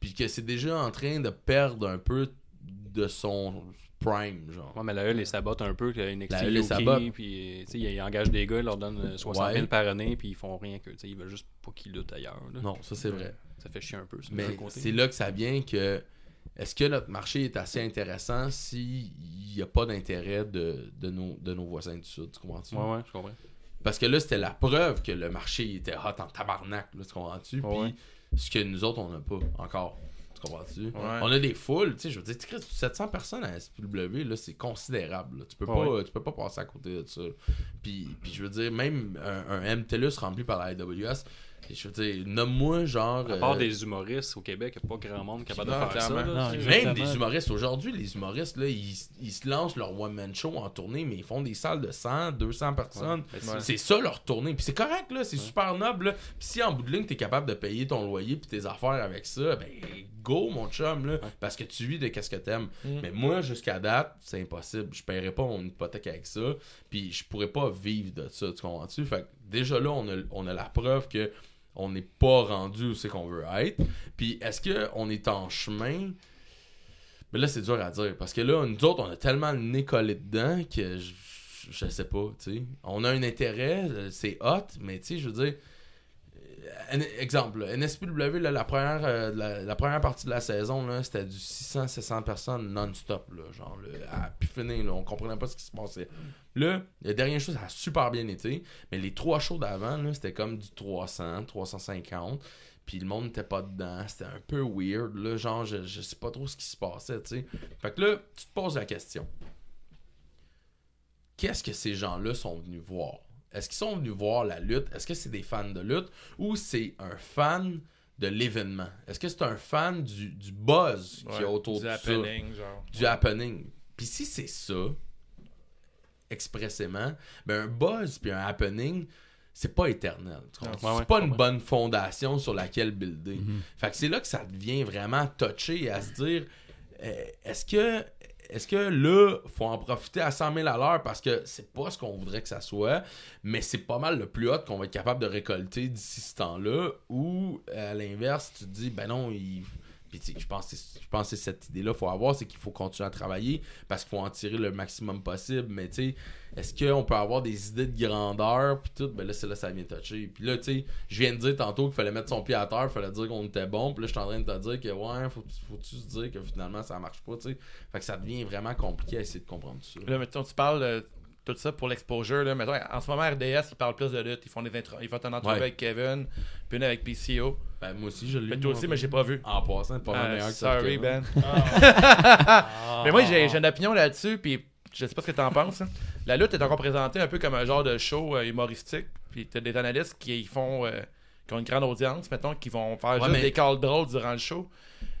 Puis que c'est déjà en train de perdre un peu de son prime, genre. Ouais, mais la E les sabote un peu, qu'il y a une La E les sabote. puis tu sais, ils engagent des gars, ils leur donnent euh, 60 000 Ouais. par année, puis ils font rien que, tu sais, ils veulent juste pas qu'ils luttent ailleurs. là. Non, ça c'est vrai. Ça fait chier un peu, ça, Mais c'est là que ça vient que est-ce que notre marché est assez intéressant s'il n'y a pas d'intérêt de, de, nos, de nos voisins du Sud, tu comprends-tu? Ouais, ouais, je comprends. Parce que là, c'était la preuve que le marché était hot en tabarnak, là, tu comprends-tu? Puis Ouais. ce que nous autres, on n'a pas encore. Tu comprends-tu? Ouais. On a des foules, tu sais, je veux dire, tu crées 700 personnes à SPW, là, c'est considérable. là. Tu peux Ouais, pas tu peux pas passer à côté de ça. Puis, puis je veux dire, même un, un MTLUS rempli par la AWS, je veux dire, nomme-moi genre... À part euh, des humoristes au Québec, il n'y a pas grand monde capable de faire ça. là. Non. Même des humoristes. Aujourd'hui, les humoristes, là, ils, ils se lancent leur one-man show en tournée, mais ils font des salles de 100, 200 personnes. Ouais. C'est ça leur tournée. Puis c'est correct, là. C'est super noble, là. Puis si en bout de ligne, t'es capable de payer ton loyer puis tes affaires avec ça, ben go, mon chum, là. Parce que tu vis de qu'est-ce que t'aimes. Mm. Mais moi, jusqu'à date, c'est impossible. Je paierai pas mon hypothèque avec ça. Puis je pourrais pas vivre de ça, tu comprends-tu? Fait que déjà là, on a, on a la preuve que on n'est pas rendu où c'est qu'on veut être. Puis est-ce qu'on est en chemin? Mais là, c'est dur à dire. Parce que là, nous autres, on a tellement le nez collé dedans que je, je sais pas, tu sais. On a un intérêt, euh, c'est hot, mais tu sais, je veux dire. Exemple, NSPW, là, la, première, euh, la, la première partie de la saison, c'était du 600-700 personnes non-stop. Genre, là, à pu finir, là, on comprenait pas ce qui se passait. Là, le dernier show, ça a super bien été, mais les trois shows d'avant, c'était comme du 300, 350. Puis le monde n'était pas dedans. C'était un peu weird. Genre, je, je sais pas trop ce qui se passait. Fait que là, tu te poses la question. Qu'est-ce que ces gens-là sont venus voir? Est-ce qu'ils sont venus voir la lutte? Est-ce que c'est des fans de lutte? Ou c'est un fan de l'événement? Est-ce que c'est un fan du, du buzz qu'il y a Ouais, autour du de ça? happening, genre. du happening. Puis si c'est ça, expressément, ben un buzz puis un happening, c'est pas éternel. Ouais, c'est ouais, pas une bonne fondation sur laquelle builder. Fait que c'est là que ça devient vraiment touché à se dire euh, est-ce que est-ce que là, faut en profiter à 100 000 à l'heure parce que c'est pas ce qu'on voudrait que ça soit, mais c'est pas mal le plus haut qu'on va être capable de récolter d'ici ce temps-là, ou à l'inverse, tu te dis, ben non, il. Puis je pense je pense que cette idée-là faut avoir, c'est qu'il faut continuer à travailler parce qu'il faut en tirer le maximum possible. Mais tu sais, est-ce qu'on peut avoir des idées de grandeur puis tout? Ben là, c'est là ça vient toucher. Puis là, tu sais, je viens de dire tantôt qu'il fallait mettre son pied à terre, il fallait dire qu'on était bon. Puis là, je suis en train de te dire que ouais, faut, faut-tu se dire que finalement ça marche pas, tu sais? Fait que ça devient vraiment compliqué à essayer de comprendre tout ça. Là, mettons, tu parles de tout ça pour l'exposure. Là. Mettons, en ce moment, RDS, ils parlent plus de lutte. Ils font des intro... Ils font une entrevue Ouais. avec Kevin, puis une avec PCO. Ben moi aussi, je l'ai Mais lu, toi aussi, mais j'ai pas vu. En passant, pas mal meilleur que ça. sorry, Ben. Ah. Mais moi, j'ai j'ai une opinion là-dessus, puis je sais pas ce que t'en penses. hein. La lutte est encore présentée un peu comme un genre de show euh, humoristique, puis t'as des analystes qui font, euh, qui ont une grande audience, mettons, qui vont faire Ouais, juste mais- des calls drôles durant le show.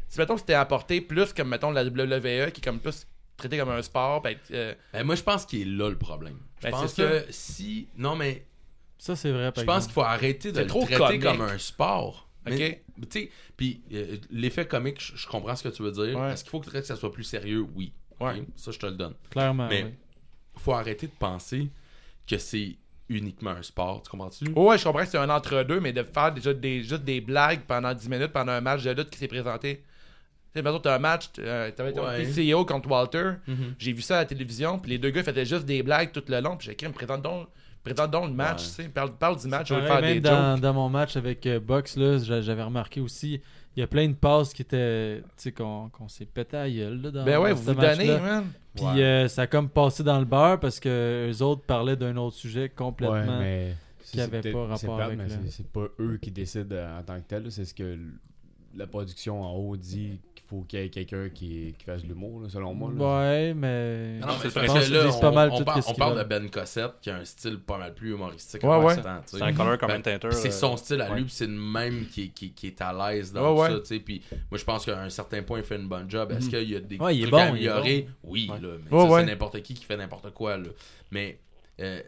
Si, mettons, que c'était apporté plus comme, mettons, la WWE, qui est comme plus traité comme un sport, ben, euh, Ben moi, je pense qu'il est là le problème. Je Ben, pense c'est que si. Non, mais Ça, c'est vrai. je pense qu'il faut arrêter de le trop traiter comique. comme un sport. Ok. Tu sais, puis euh, l'effet comique, je, comprends ce que tu veux dire. Ouais. Est-ce qu'il faut que ça soit plus sérieux? Oui. Ouais. Ça, je te le donne. Clairement. Mais faut arrêter de penser que c'est uniquement un sport. Tu comprends-tu? Ouais, je comprends que c'est un entre-deux, mais de faire déjà des, juste des blagues pendant 10 minutes pendant un match de lutte qui s'est présenté. Tu sais, mettons, t'as un match, euh, t'avais ton Ouais. PCO contre Walter. Mhm. J'ai vu ça à la télévision, puis les deux gars faisaient juste des blagues tout le long. Puis j'ai écrit, présente donc, présente donc le match, Ouais. tu sais. Parle, parle du match, faire même des dans, jokes. dans mon match avec euh, Box, j'avais remarqué aussi, il y a plein de passes qui étaient, tu sais, qu'on qu'on s'est pété à gueule, là, dans, Ben ouais, dans vous ce vous donnez, man. Puis Ouais. euh, ça a comme passé dans le beurre parce que eux autres parlaient d'un autre sujet Ouais, complètement. mais qui c'est avait peut-être- pas rapport plate, avec c'est- pas eux qui décident en tant que tel. C'est ce que la production en haut dit faut qu'il y ait quelqu'un qui, qui fasse de l'humour, là, selon moi. là. Ouais, mais. Non, mais c'est c'est parce que là, on, pas mal on tout parle de. Ben Cossette, qui a un style pas mal plus humoristique. Ouais, ouais. C'est un color Ben, commentator. Puis c'est euh, son style à ouais. lui, puis c'est le même qui, qui, qui est à l'aise dans Ouais, ça, ouais. sais. Puis moi, je pense qu'à un certain point, il fait une bonne job. Est-ce qu'il y a des Ouais, trucs bon, à améliorer? Oui, Ouais. là. Mais Ouais, ça, ouais. c'est n'importe qui qui fait n'importe quoi, là. Mais euh,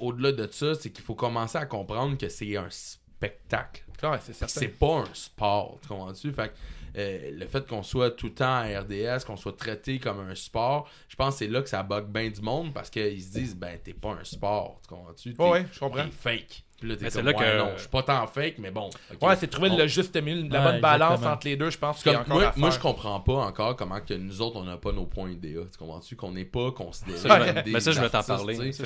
au-delà de ça, c'est qu'il faut commencer à comprendre que c'est un spectacle. Ouais, c'est. C'est pas un sport, tu comprends-tu? Fait que, euh, le fait qu'on soit tout le temps à RDS, qu'on soit traité comme un sport, je pense que c'est là que ça bug bien du monde parce qu'ils se disent, ben, t'es pas un sport, tu comprends-tu? Ouais, je comprends. t'es fake. Puis là, t'es Mais c'est là que- non, je suis pas tant fake, mais bon. Ouais, c'est trouver On- le juste milieu, la Ouais, bonne balance exactement. entre les deux, je pense C'est qu'il y a comme- encore moi, à moi, je comprends pas encore comment que nous autres, on n'a pas nos points DA. Tu comprends-tu? Qu'on n'est pas vais- comme des mais ça, je vais t'en parler. Ça,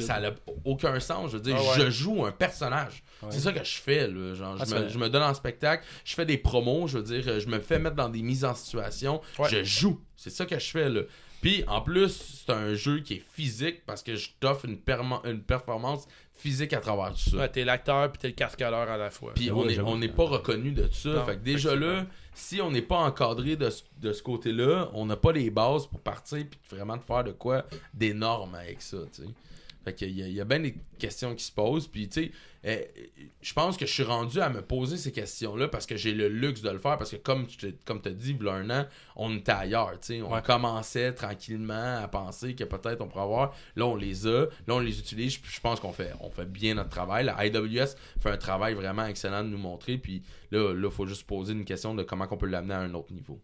ça n'a aucun sens. Je veux dire, Ah ouais. je joue un personnage. C'est ça que je fais. Là. Genre, Ah, je, me, je me donne en spectacle, je fais des promos, je veux dire, je me fais mettre dans des mises en situation. Ouais. Je joue. C'est ça que je fais. Là. Puis en plus, c'est un jeu qui est physique parce que je t'offre une, perma- une performance physique à travers tout ça. Ouais, t'es l'acteur puis t'es le cascadeur à la fois. Puis on n'est on n'est pas reconnu de ça. Non, fait que déjà là, si on n'est pas encadré de, ce- de ce côté-là, on n'a pas les bases pour partir puis vraiment de faire de quoi d'énorme avec ça, tu sais. Fait qu'il y a, il y a bien des questions qui se posent. Puis, tu sais, euh, je pense que je suis rendu à me poser ces questions-là parce que j'ai le luxe de le faire. Parce que, comme tu comme as dit, il y a un an, on était ailleurs. tu sais. On Ouais. commençait tranquillement à penser que peut-être on pourrait avoir. Là, on les a. Là, on les utilise. Puis, je pense qu'on fait, on fait bien notre travail. La IWS fait un travail vraiment excellent de nous montrer. Puis là, il faut juste poser une question de comment on peut l'amener à un autre niveau.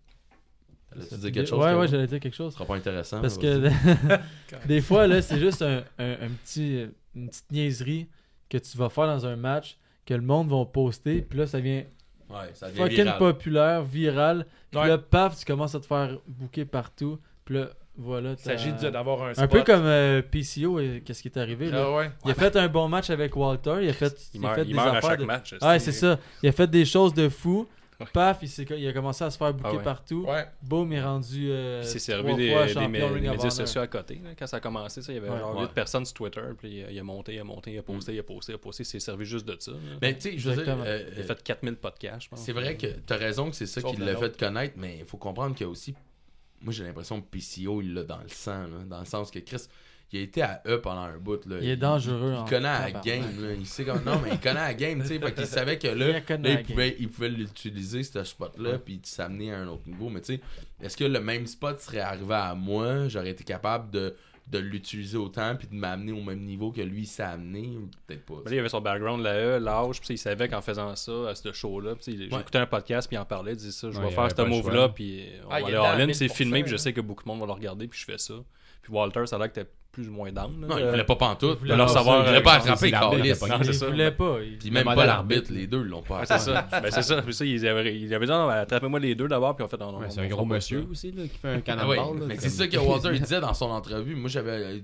Tu dire quelque chose? Ouais, Kevin? ouais, j'allais dire quelque chose. Ce sera pas intéressant. Parce que des fois, là, c'est juste un, un- un petit, une petite niaiserie que tu vas faire dans un match que le monde va poster, puis là, ça vient Ouais, ça devient fucking viral. populaire, viral. Puis Ouais. là, paf, tu commences à te faire bouquer partout. Puis là, voilà. Il s'agit d'avoir un Un peu comme euh, PCO, et qu'est-ce qui est arrivé. Là? Ah ouais. Il a fait un bon match avec Walter. Il a fait, Il il a meurt, fait il des meurt à affaires chaque de- match. Ouais, c'est ça. Il a fait des choses de fou. Paf, il, s'est- il a commencé à se faire bouquer Ah ouais. partout. Ouais. Boum, il est rendu. Euh, Il s'est servi des, fois des Ring médias sociaux à côté. là. Quand ça a commencé, ça, il y avait Ouais. genre Ouais. 8 personnes sur Twitter. Puis il a- il a monté, il a monté, il a posté, il a posté, il a posté, il a posté. Il s'est servi juste de ça. là. Mais tu sais, je veux dire, euh, il a fait 4000 podcasts, je pense. c'est vrai que t'as raison que c'est ça qui le l'a fait connaître, mais il faut comprendre qu'il y a aussi. Moi, j'ai l'impression que PCO, il l'a dans le sang, là, dans le sens que Chris, il a été à E pendant un bout. Là. Il est dangereux. Il, en connaît la game, là. il sait comme non mais il connaît la game, tu sais, fait qu'il savait que là, Il là, il, pouvait, il pouvait l'utiliser ce spot là puis s'amener à un autre niveau, mais tu sais, est-ce que le même spot serait arrivé à moi, j'aurais été capable de, de l'utiliser autant puis de m'amener au même niveau que lui s'est amené, peut-être pas. Mais là, il avait son background, la E, l'âge, puis il savait qu'en faisant ça, à ce show-là, puis il- Ouais. j'écoutais un podcast, puis il en parlait, il disait ça, je vais il faire ce move-là, choix. puis on Ah, va il aller all-in, puis c'est 1000%, filmé, puis je là. sais que beaucoup de monde va le regarder, puis je fais ça. Puis Walter, ça a l'air que t'es plus ou moins down. là. Non, il voulait pas pantoute. voulait Il pas savoir, voulait pas attraper Carlis. il Non, c'est Il ça. voulait pas. il- Puis même pas l'arbitre, les deux l'ont pas c'est ça. ben, c'est ça. Puis ça, ils avaient, ils avaient dit, non, attrapez-moi les deux d'abord, puis en fait, non, non, Ouais, on- c'est un gros monsieur aussi là, qui fait un Ah là, mais c'est ça que Walter il disait dans son entrevue. Moi, j'avais euh,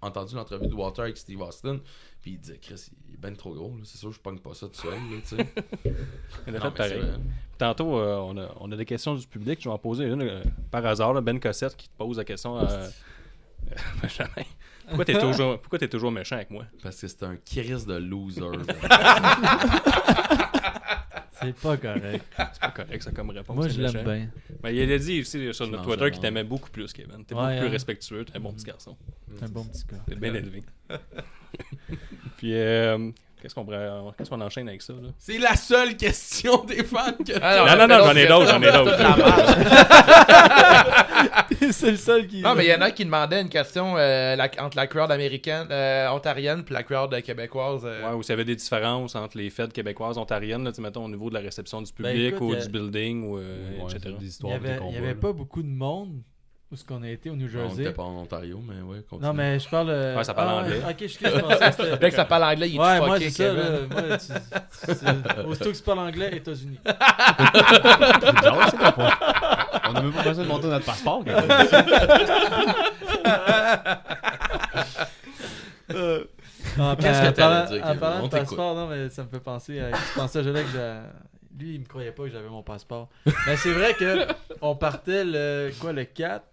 entendu l'entrevue de Walter avec Steve Austin, puis il disait Chris, il est ben trop gros, là. c'est sûr, je pogne pas ça tout seul, là, tu sais. Il vrai. Tantôt, euh, on, a, on a des questions du public. Je vais en poser une euh, par hasard. là, ben Cossette qui te pose la question. Benjamin, pourquoi t'es toujours, pourquoi t'es toujours méchant avec moi? Parce que c'est un Chris de loser. C'est pas correct. C'est pas correct, ça comme réponse. Moi, je l'aime bien. Ben, il a dit aussi sur notre Twitter qu'il t'aimait beaucoup plus, Kevin. T'es Ouais, beaucoup plus respectueux, t'es un bon petit garçon. C'est un bon petit gars. T'es bien élevé. Puis, euh, qu'est-ce qu'on pourrait- qu'est-ce qu'on enchaîne avec ça là? c'est la seule question des fans que Ah, Non, non, non, j'en ai d'autres, j'en ai d'autres. c'est le seul qui. Non, mais il y en a qui demandaient une question euh, la- entre la crowd américaine, euh, ontarienne puis la crowd québécoise. euh. Ouais, ou s'il y avait des différences entre les fêtes québécoises, ontariennes, là, tu sais, mettons, au niveau de la réception du Ben, public écoute, ou il du building, ou, euh, Ouais, etc. Il y histoires de avait, il y avait pas beaucoup de monde où ce qu'on a été au New On Jersey. était pas en Ontario, mais ouais, continue. Non, mais je parle. euh, Ouais, ça parle ah, anglais. Ok, je je pensais que. Dès que ça parle anglais, il est Ouais, tout moi, fucké, c'est ça. Kevin. Là, moi, tu, aussitôt que tu parles anglais, États-Unis. bizarre, c'est pas- On a même pas besoin de monter notre passeport. quand même. En, Qu'est-ce en que t'allais parlant- dire, En Kevin? parlant On de t'écoute. passeport, non, mais ça me fait penser à. Je pensais à Jolet que. Lui, il me croyait pas que j'avais mon passeport. Mais c'est vrai que on partait le. Quoi, le 4,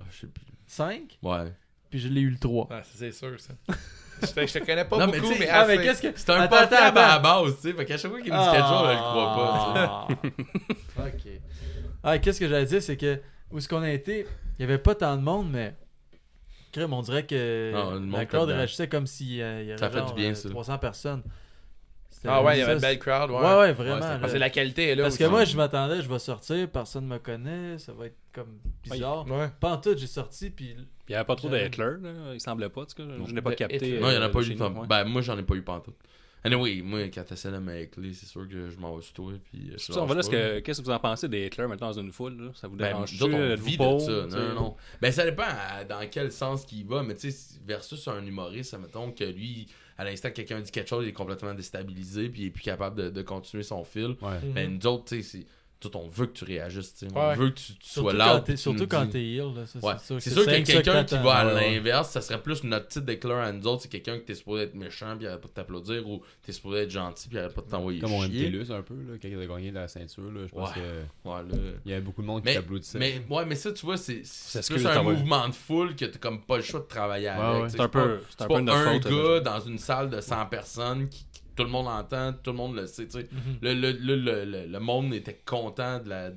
Ah, je sais plus. 5, Ouais. puis je l'ai eu le 3. Ouais, ça, c'est sûr, ça. je, te, je te connais pas Non, mais beaucoup, tu sais, mais, Ah, mais assez. qu'est-ce que. C'est un Attends, pas attends, à la attends. base, tu sais. Fait qu'à chaque fois qu'il me dit quelque chose, je le crois pas, tu sais. Ah. ok. Ah, qu'est-ce que j'allais dire, c'est que où est-ce qu'on a été, il y avait pas tant de monde, mais. Crème, on dirait que Ah, le monde la crowd réagissait comme s'il euh, il y avait Ça fait du genre, bien, euh, ça. 300 personnes. Ah ouais, il y avait une belle crowd. Ouais, Ouais, ouais, vraiment. Ouais. Ah, c'est la qualité, là. Parce que moi, je m'attendais, je vais sortir, personne me connaît, ça va être comme bizarre. Ouais. Pas en tout, j'ai sorti, puis il n'y avait pas trop de Hitler, là. il semblait pas, en tout cas. Je n'ai pas capté. Hitler. Non, il y en a euh, pas eu. nous. Ben, moi, j'en ai pas eu pantoute. Anyway, moi, quand t'essaies de m'écler, c'est sûr que je m'en vais sur toi. Puis, euh, je Ça, on va là, lâche ce pas. que- qu'est-ce que vous en pensez des Hitler maintenant dans une foule là? Ça vous Ben, dérange autres, on vit de ça. Non, non, non. Ben, ça dépend à- dans quel sens qu'il va, mais tu sais, versus un humoriste, mettons que lui, à l'instant que quelqu'un dit quelque chose, il est complètement déstabilisé, puis il est plus capable de, de continuer son fil. Ouais. Mais nous autres, tu sais, c'est- tout, on veut que tu réagisses, tu sais. Ouais. On veut que tu, tu sois Surtout là. Surtout quand t'es heal. là, ça, Ouais. C'est sûr, sûr qu'il y a c'est ça que quelqu'un qui va à l'inverse, ça serait plus notre petite déclare à nous autres, c'est quelqu'un que t'es supposé être méchant puis il arrête pas de t'applaudir ou t'es supposé être gentil puis il arrête pas de t'envoyer Comme on chier. MTLUS un peu, là, quand il a gagné la ceinture. Là, je pense Ouais. que il y avait beaucoup de monde qui t'applaudissait. mais, ouais, mais ça, tu vois, c'est plus un mouvement de foule que t'as comme pas le choix de travailler avec. C'est un pas- peu, un gars dans une salle de 100 personnes qui- tout le monde entend, tout le monde le sait. tu sais. Mhm. le, le, le, le, le- le monde était content de la,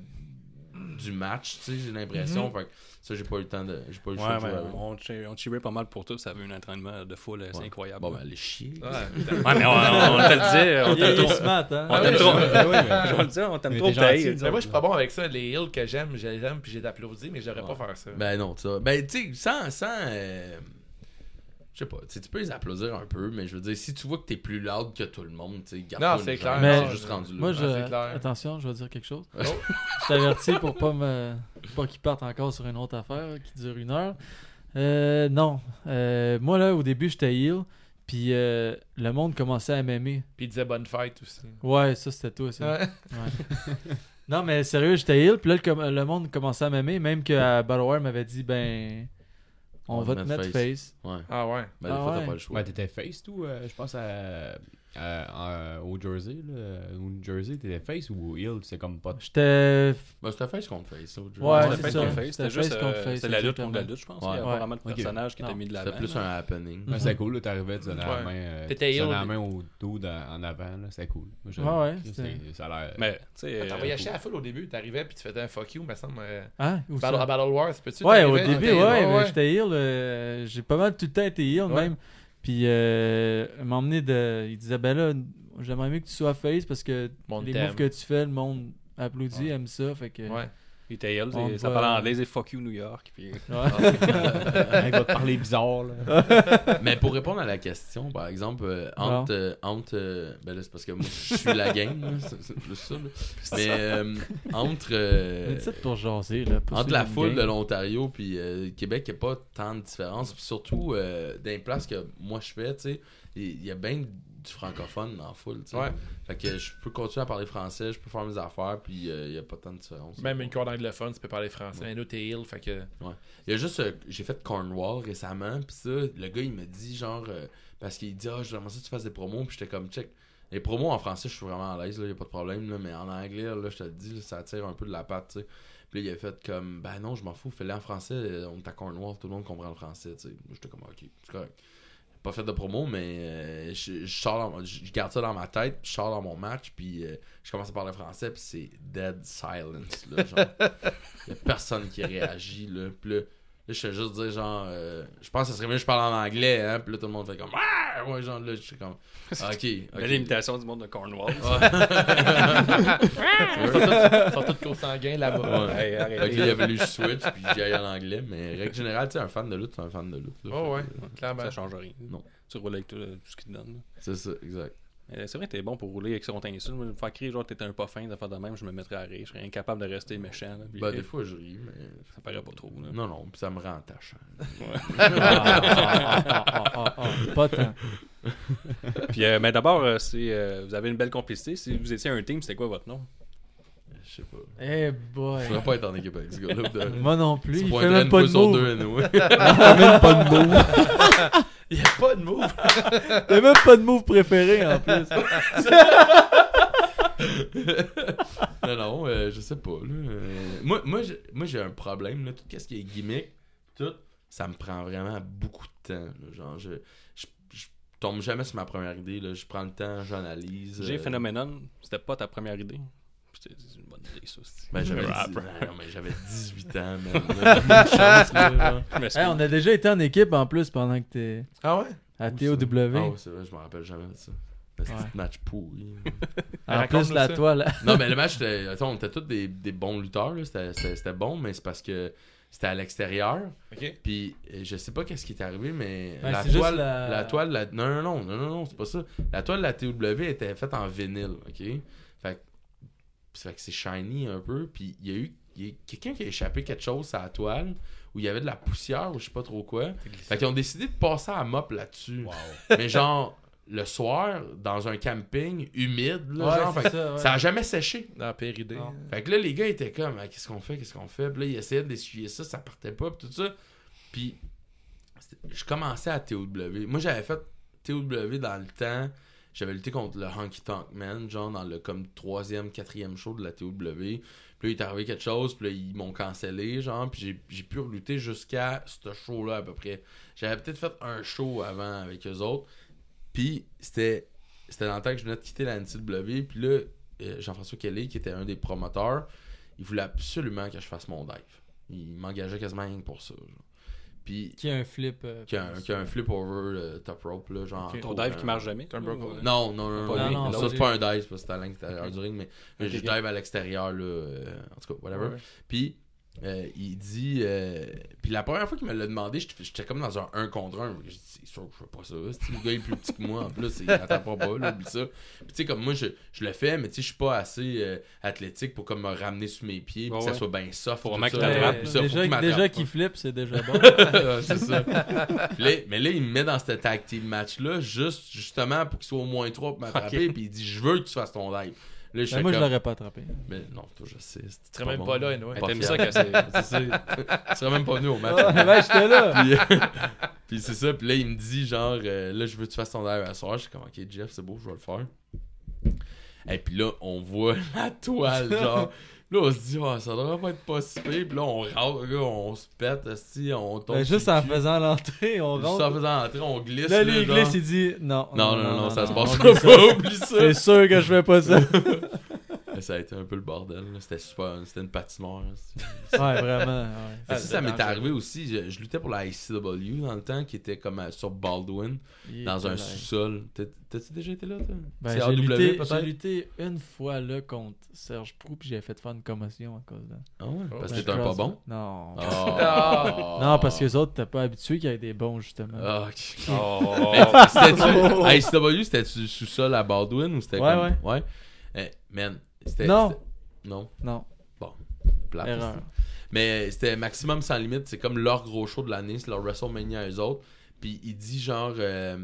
du match, tu sais, j'ai l'impression. Fait que ça, j'ai pas eu le temps de. J'ai pas eu le Ouais, on, on cheerait pas mal pour tout. Ça avait un entraînement de foule assez Ouais. incroyable. Bon, ben, allez chier. Ouais. Ouais, mais on, on te le dit. On t'aime trop. smart, hein. On t'aime trop. Je vais le dire, on t'aime trop. gentil, Mais moi, je suis pas bon avec ça. Les hills que j'aime, je les aime, puis j'ai d'applaudir, mais Ouais. pas faire ça. Ben non, ça. Ben, tu sais, sans. sans euh, Je sais pas, tu peux les applaudir un peu, mais je veux dire, si tu vois que t'es plus loud que tout le monde, tu sais, garde Non, c'est clair. Mais- c'est juste rendu là. Moi, je... c'est clair. attention, je vais dire quelque chose. Oh. Je t'avertis pour pas me pas qu'ils partent encore sur une autre affaire qui dure une heure. Euh, non. Euh, moi, là, au début, j'étais heal. Puis euh, le monde commençait à m'aimer. Puis il disait bonne fête aussi. Ouais, ça, c'était toi, ça. Ouais. Ouais. non, mais sérieux, j'étais heal. Puis là, le, com- le monde commençait à m'aimer. Même que Battleware m'avait dit, ben, on, va te mettre face. Ouais. Ah ouais. Ben, des Ah fois, ouais. t'as pas le choix. Ouais, t'étais face, tout, euh, je pense, à, à- à- au Jersey, là. Au New Jersey, t'étais face ou heel, c'est comme pas. J'étais. Ben, c'était face contre face, l'autre jeu. Ouais, C'était ça. contre face, C'était juste face contre euh, face, c'était la lutte exactement. contre la lutte, je pense. Ouais. Il y avait Ouais. vraiment de Ok. personnages qui Non. étaient mis de l'avant. C'était plus là. un happening. Mhm. C'était cool, là, t'arrivais, tu donnais la main, euh, T'étais heel. la main au dos en avant, là, c'était cool. Moi, Ouais, Ça a l'air. Mais, tu sais. Euh, T'envoyais chier à la foule au début, t'arrivais puis tu faisais un fuck you, me semble. euh, Hein? À Battle Wars, peux-tu Ouais, au début, ouais, mais j'étais heal. euh, j'ai pas mal tout le temps été heal, Ouais. même. Puis, euh, emmené de. Il disait, ben là, j'aimerais mieux que tu sois face parce que les moves que tu fais, le monde applaudit, Ouais. aime ça. Fait que. Ouais. Il était ça va- parlait anglais et fuck you New York. Puis... Ouais. Il va te parler bizarre, là. Mais pour répondre à la question, par exemple, euh, entre. euh, entre euh, ben là, c'est parce que moi, je suis la game, là, c'est c'est plus ça. là. Mais euh, entre. euh, Mais c'est pour jaser, là. entre la foule de l'Ontario puis euh, Québec, il n'y a pas tant de différence. Puis surtout, euh, dans les places que moi je fais, tu sais, il y a bien du francophone dans la foule, tu sais. Ouais. Fait que je peux continuer à parler français, je peux faire mes affaires, puis euh, il n'y a pas tant de différence. Même une corde anglophone, tu peux parler français. Mais nous, t'es heel, fait que. Il y a juste, euh, j'ai fait Cornwall récemment, puis ça, le gars il me dit genre, euh, parce qu'il dit, ah, j'aimerais ça que tu fasses des promos, puis j'étais comme, check. Les promos en français, je suis vraiment à l'aise, il n'y a pas de problème, là, mais en anglais, là, je te le dis, là, ça tire un peu de la patte, tu sais. Puis là, il a fait comme, ben non, je m'en fous, fais-le en français, euh, on est à Cornwall, tout le monde comprend le français, tu sais. J'étais comme, ok, c'est correct. Pas fait de promo, mais euh, je, je sors dans mon- je je garde ça dans ma tête, puis je sors dans mon match, puis euh, je commence à parler français, puis c'est dead silence, là, genre. Y a personne qui réagit, là. Puis là, là, je fais juste dire, genre, euh, je pense que ce serait mieux que je parle en anglais, hein. Puis là, tout le monde fait comme, ah, ouais, genre, là, je suis comme, ah, ok, ok. Belle imitation du monde de Cornwall. Ils sont tous- ils sont tous consanguins là-bas. Ouais. Hey, là, il a fallu que je switch, puis j'y aille en anglais. Mais règle générale, tu sais, un fan de lutte, c'est un fan de lutte. là. Oh, ouais, que, clairement. Ça change rien. Non. Tu roules avec tout, tout ce qu'il te donne. C'est ça, exact. Euh, C'est vrai que t'es bon pour rouler avec son t'insulte. Moi, me faire crier genre t'es un pas fin, de faire de même, je me mettrais à rire. Je serais incapable de rester méchant. Là, puis, Ben, des fois, je ris, mais. Ça paraît pas trop. Là. Non, non, puis ça me rend attachant. Ah, Pas tant. Puis, euh, mais d'abord, euh, c'est, euh, vous avez une belle complicité. Si vous étiez un team, c'était quoi votre nom? Je sais pas. Eh Je boy. pourrais pas être en équipe avec ce gars-là. Moi non plus. Il fait même pas de anyway. Il fait même pas de move. Il n'y a pas de move. Il a même pas de move préféré en plus. non, non, euh, je sais pas. Là. Euh, moi, moi, j'ai- moi, j'ai un problème. Là. Tout ce qui est gimmick, tout, ça me prend vraiment beaucoup de temps. là. Genre, je, je, je tombe jamais sur ma première idée. Là. Je prends le temps, j'analyse. J'ai euh, Phenomenon, c'était pas ta première idée? C'est une bonne idée, ça. Ben, j'avais, Rap. dix- non, mais j'avais 18 ans, man. Chance, là. Hey, on a déjà été en équipe en plus pendant que t'es Ah ouais? à TOW. Ah ouais, c'est vrai, je me rappelle jamais de ça. Un petit Ouais. match pourri. En plus, la toile. non, mais le match, c'était, attends, on était tous des, des bons lutteurs. là. C'était, c'était, c'était bon, mais c'est parce que c'était à l'extérieur. Ok. Puis je sais pas qu'est-ce qui est arrivé, mais Ben, la, toile, la- la... toile, la- non, non, non, non, non, non, c'est pas ça. La toile de la TW était faite en vinyle, ok? Que, fait que c'est shiny un peu. Puis il y a eu, il y a quelqu'un qui a échappé quelque chose à la toile où il y avait de la poussière ou je sais pas trop quoi. Fait qu'ils ont décidé de passer à mop là-dessus. Mais genre le soir, dans un camping humide, là, Ouais, genre, fait ça, ouais. ça a jamais séché. Dans la péridée. Non. Fait que là, les gars étaient comme, Ah, qu'est-ce qu'on fait, qu'est-ce qu'on fait? Puis là, ils essayaient d'essuyer ça, ça partait pas, puis tout ça. Puis, je commençais à TOW. Moi, j'avais fait TOW dans le temps. J'avais lutté contre le Honky Tonk Man, genre dans le comme troisième, quatrième show de la TOW. Puis là, il est arrivé quelque chose, puis là, ils m'ont cancellé, genre. Puis j'ai- pu relutter jusqu'à ce show-là, à peu près. J'avais peut-être fait un show avant avec eux autres. Puis c'était c'était dans le temps que je venais de quitter la NCW. Puis là, euh, Jean-François Kelly, qui était un des promoteurs, il voulait absolument que je fasse mon dive. Il m'engageait quasiment rien pour ça. genre. Puis, Qui a un flip. euh, qui a un, qui a un flip over euh, top rope, là, genre. Ok. Ton dive autres, qui marche jamais? Un. Non, non, non, non, non, ça c'est pas un dive, c'est pas c'est à l'extérieur du ring, mais Ok, je dive à l'extérieur, là, euh, en tout cas, whatever. Ouais. Puis, euh, il dit. euh, puis la première fois qu'il me l'a demandé, j'étais comme dans un 1 contre 1. Je dis, c'est sûr que je fais pas ça. Si le gars est plus petit que moi, en plus, il n'attend pas, là, oublie ça. Puis, tu sais, comme moi, je, je le fais, mais tu sais, je suis pas assez euh, athlétique pour comme me ramener sur mes pieds, puis Ouais, que ça soit bien soft. Faut vraiment ça. qu'il Ouais, t'attrape, Puis ça, faut déjà qu'il m'attrape déjà qu'il flippe, c'est déjà bon. Ouais, c'est ça. Puis là, mais là, il me met dans ce tag team match-là, juste, justement, pour qu'il soit au moins 3 pour m'attraper, puis il dit, je veux que tu fasses ton live. Là, je Ben, moi, je l'aurais pas attrapé. mais non, toi, je sais. c'est- Tu serais même pas là, anyway. T'aimes ça c'est. Tu serais même pas venu au match. ouais, j'étais là. puis, puis c'est ça. Puis là, il me dit, genre, euh, là, je veux que tu fasses ton live à soir. Je suis comme, ok, Jeff, c'est beau, je vais le faire. Et puis là, on voit la toile, genre. Là, on se dit, ouais, ça devrait pas être pas si pire. Puis là, on rentre, là, on se pète, esti, on tombe. Ben, juste en faisant l'entrée, on Juste en rentre. faisant entrer, on glisse. Là, lui, il glisse, il dit non. Non, non, non, ça se passe pas, oublie ça. C'est sûr que je fais pas ça. Ça a été un peu le bordel. C'était super, c'était une patinoire. ouais, vraiment. Ouais. Mais Ah, ça, ça m'est arrivé aussi. Je, je luttais pour la ICW dans le temps, qui était comme à- sur Baldwin, Il dans un sous-sol. T'as- T'as-tu déjà été là, toi? Ben, C'est j'ai AW, lutté, j'ai peut-être? lutté une fois là contre Serge Prou, puis j'ai fait faire une commotion à cause de. Ah ouais, parce Ben, que t'es un pas bon? Non. Non, parce que les autres, t'es pas habitué qu'il y ait des bons, justement. Ah, ok. Oh. C'était-tu. ICW, c'était-tu sous-sol à Baldwin ou c'était Ouais, comme. ouais. Ouais. Eh, man, c'était. Non. Non. Non, Plate, erreur. Mais c'était Maximum Sans Limite, c'est comme leur gros show de l'année, c'est leur WrestleMania à eux autres. Puis il dit genre. euh,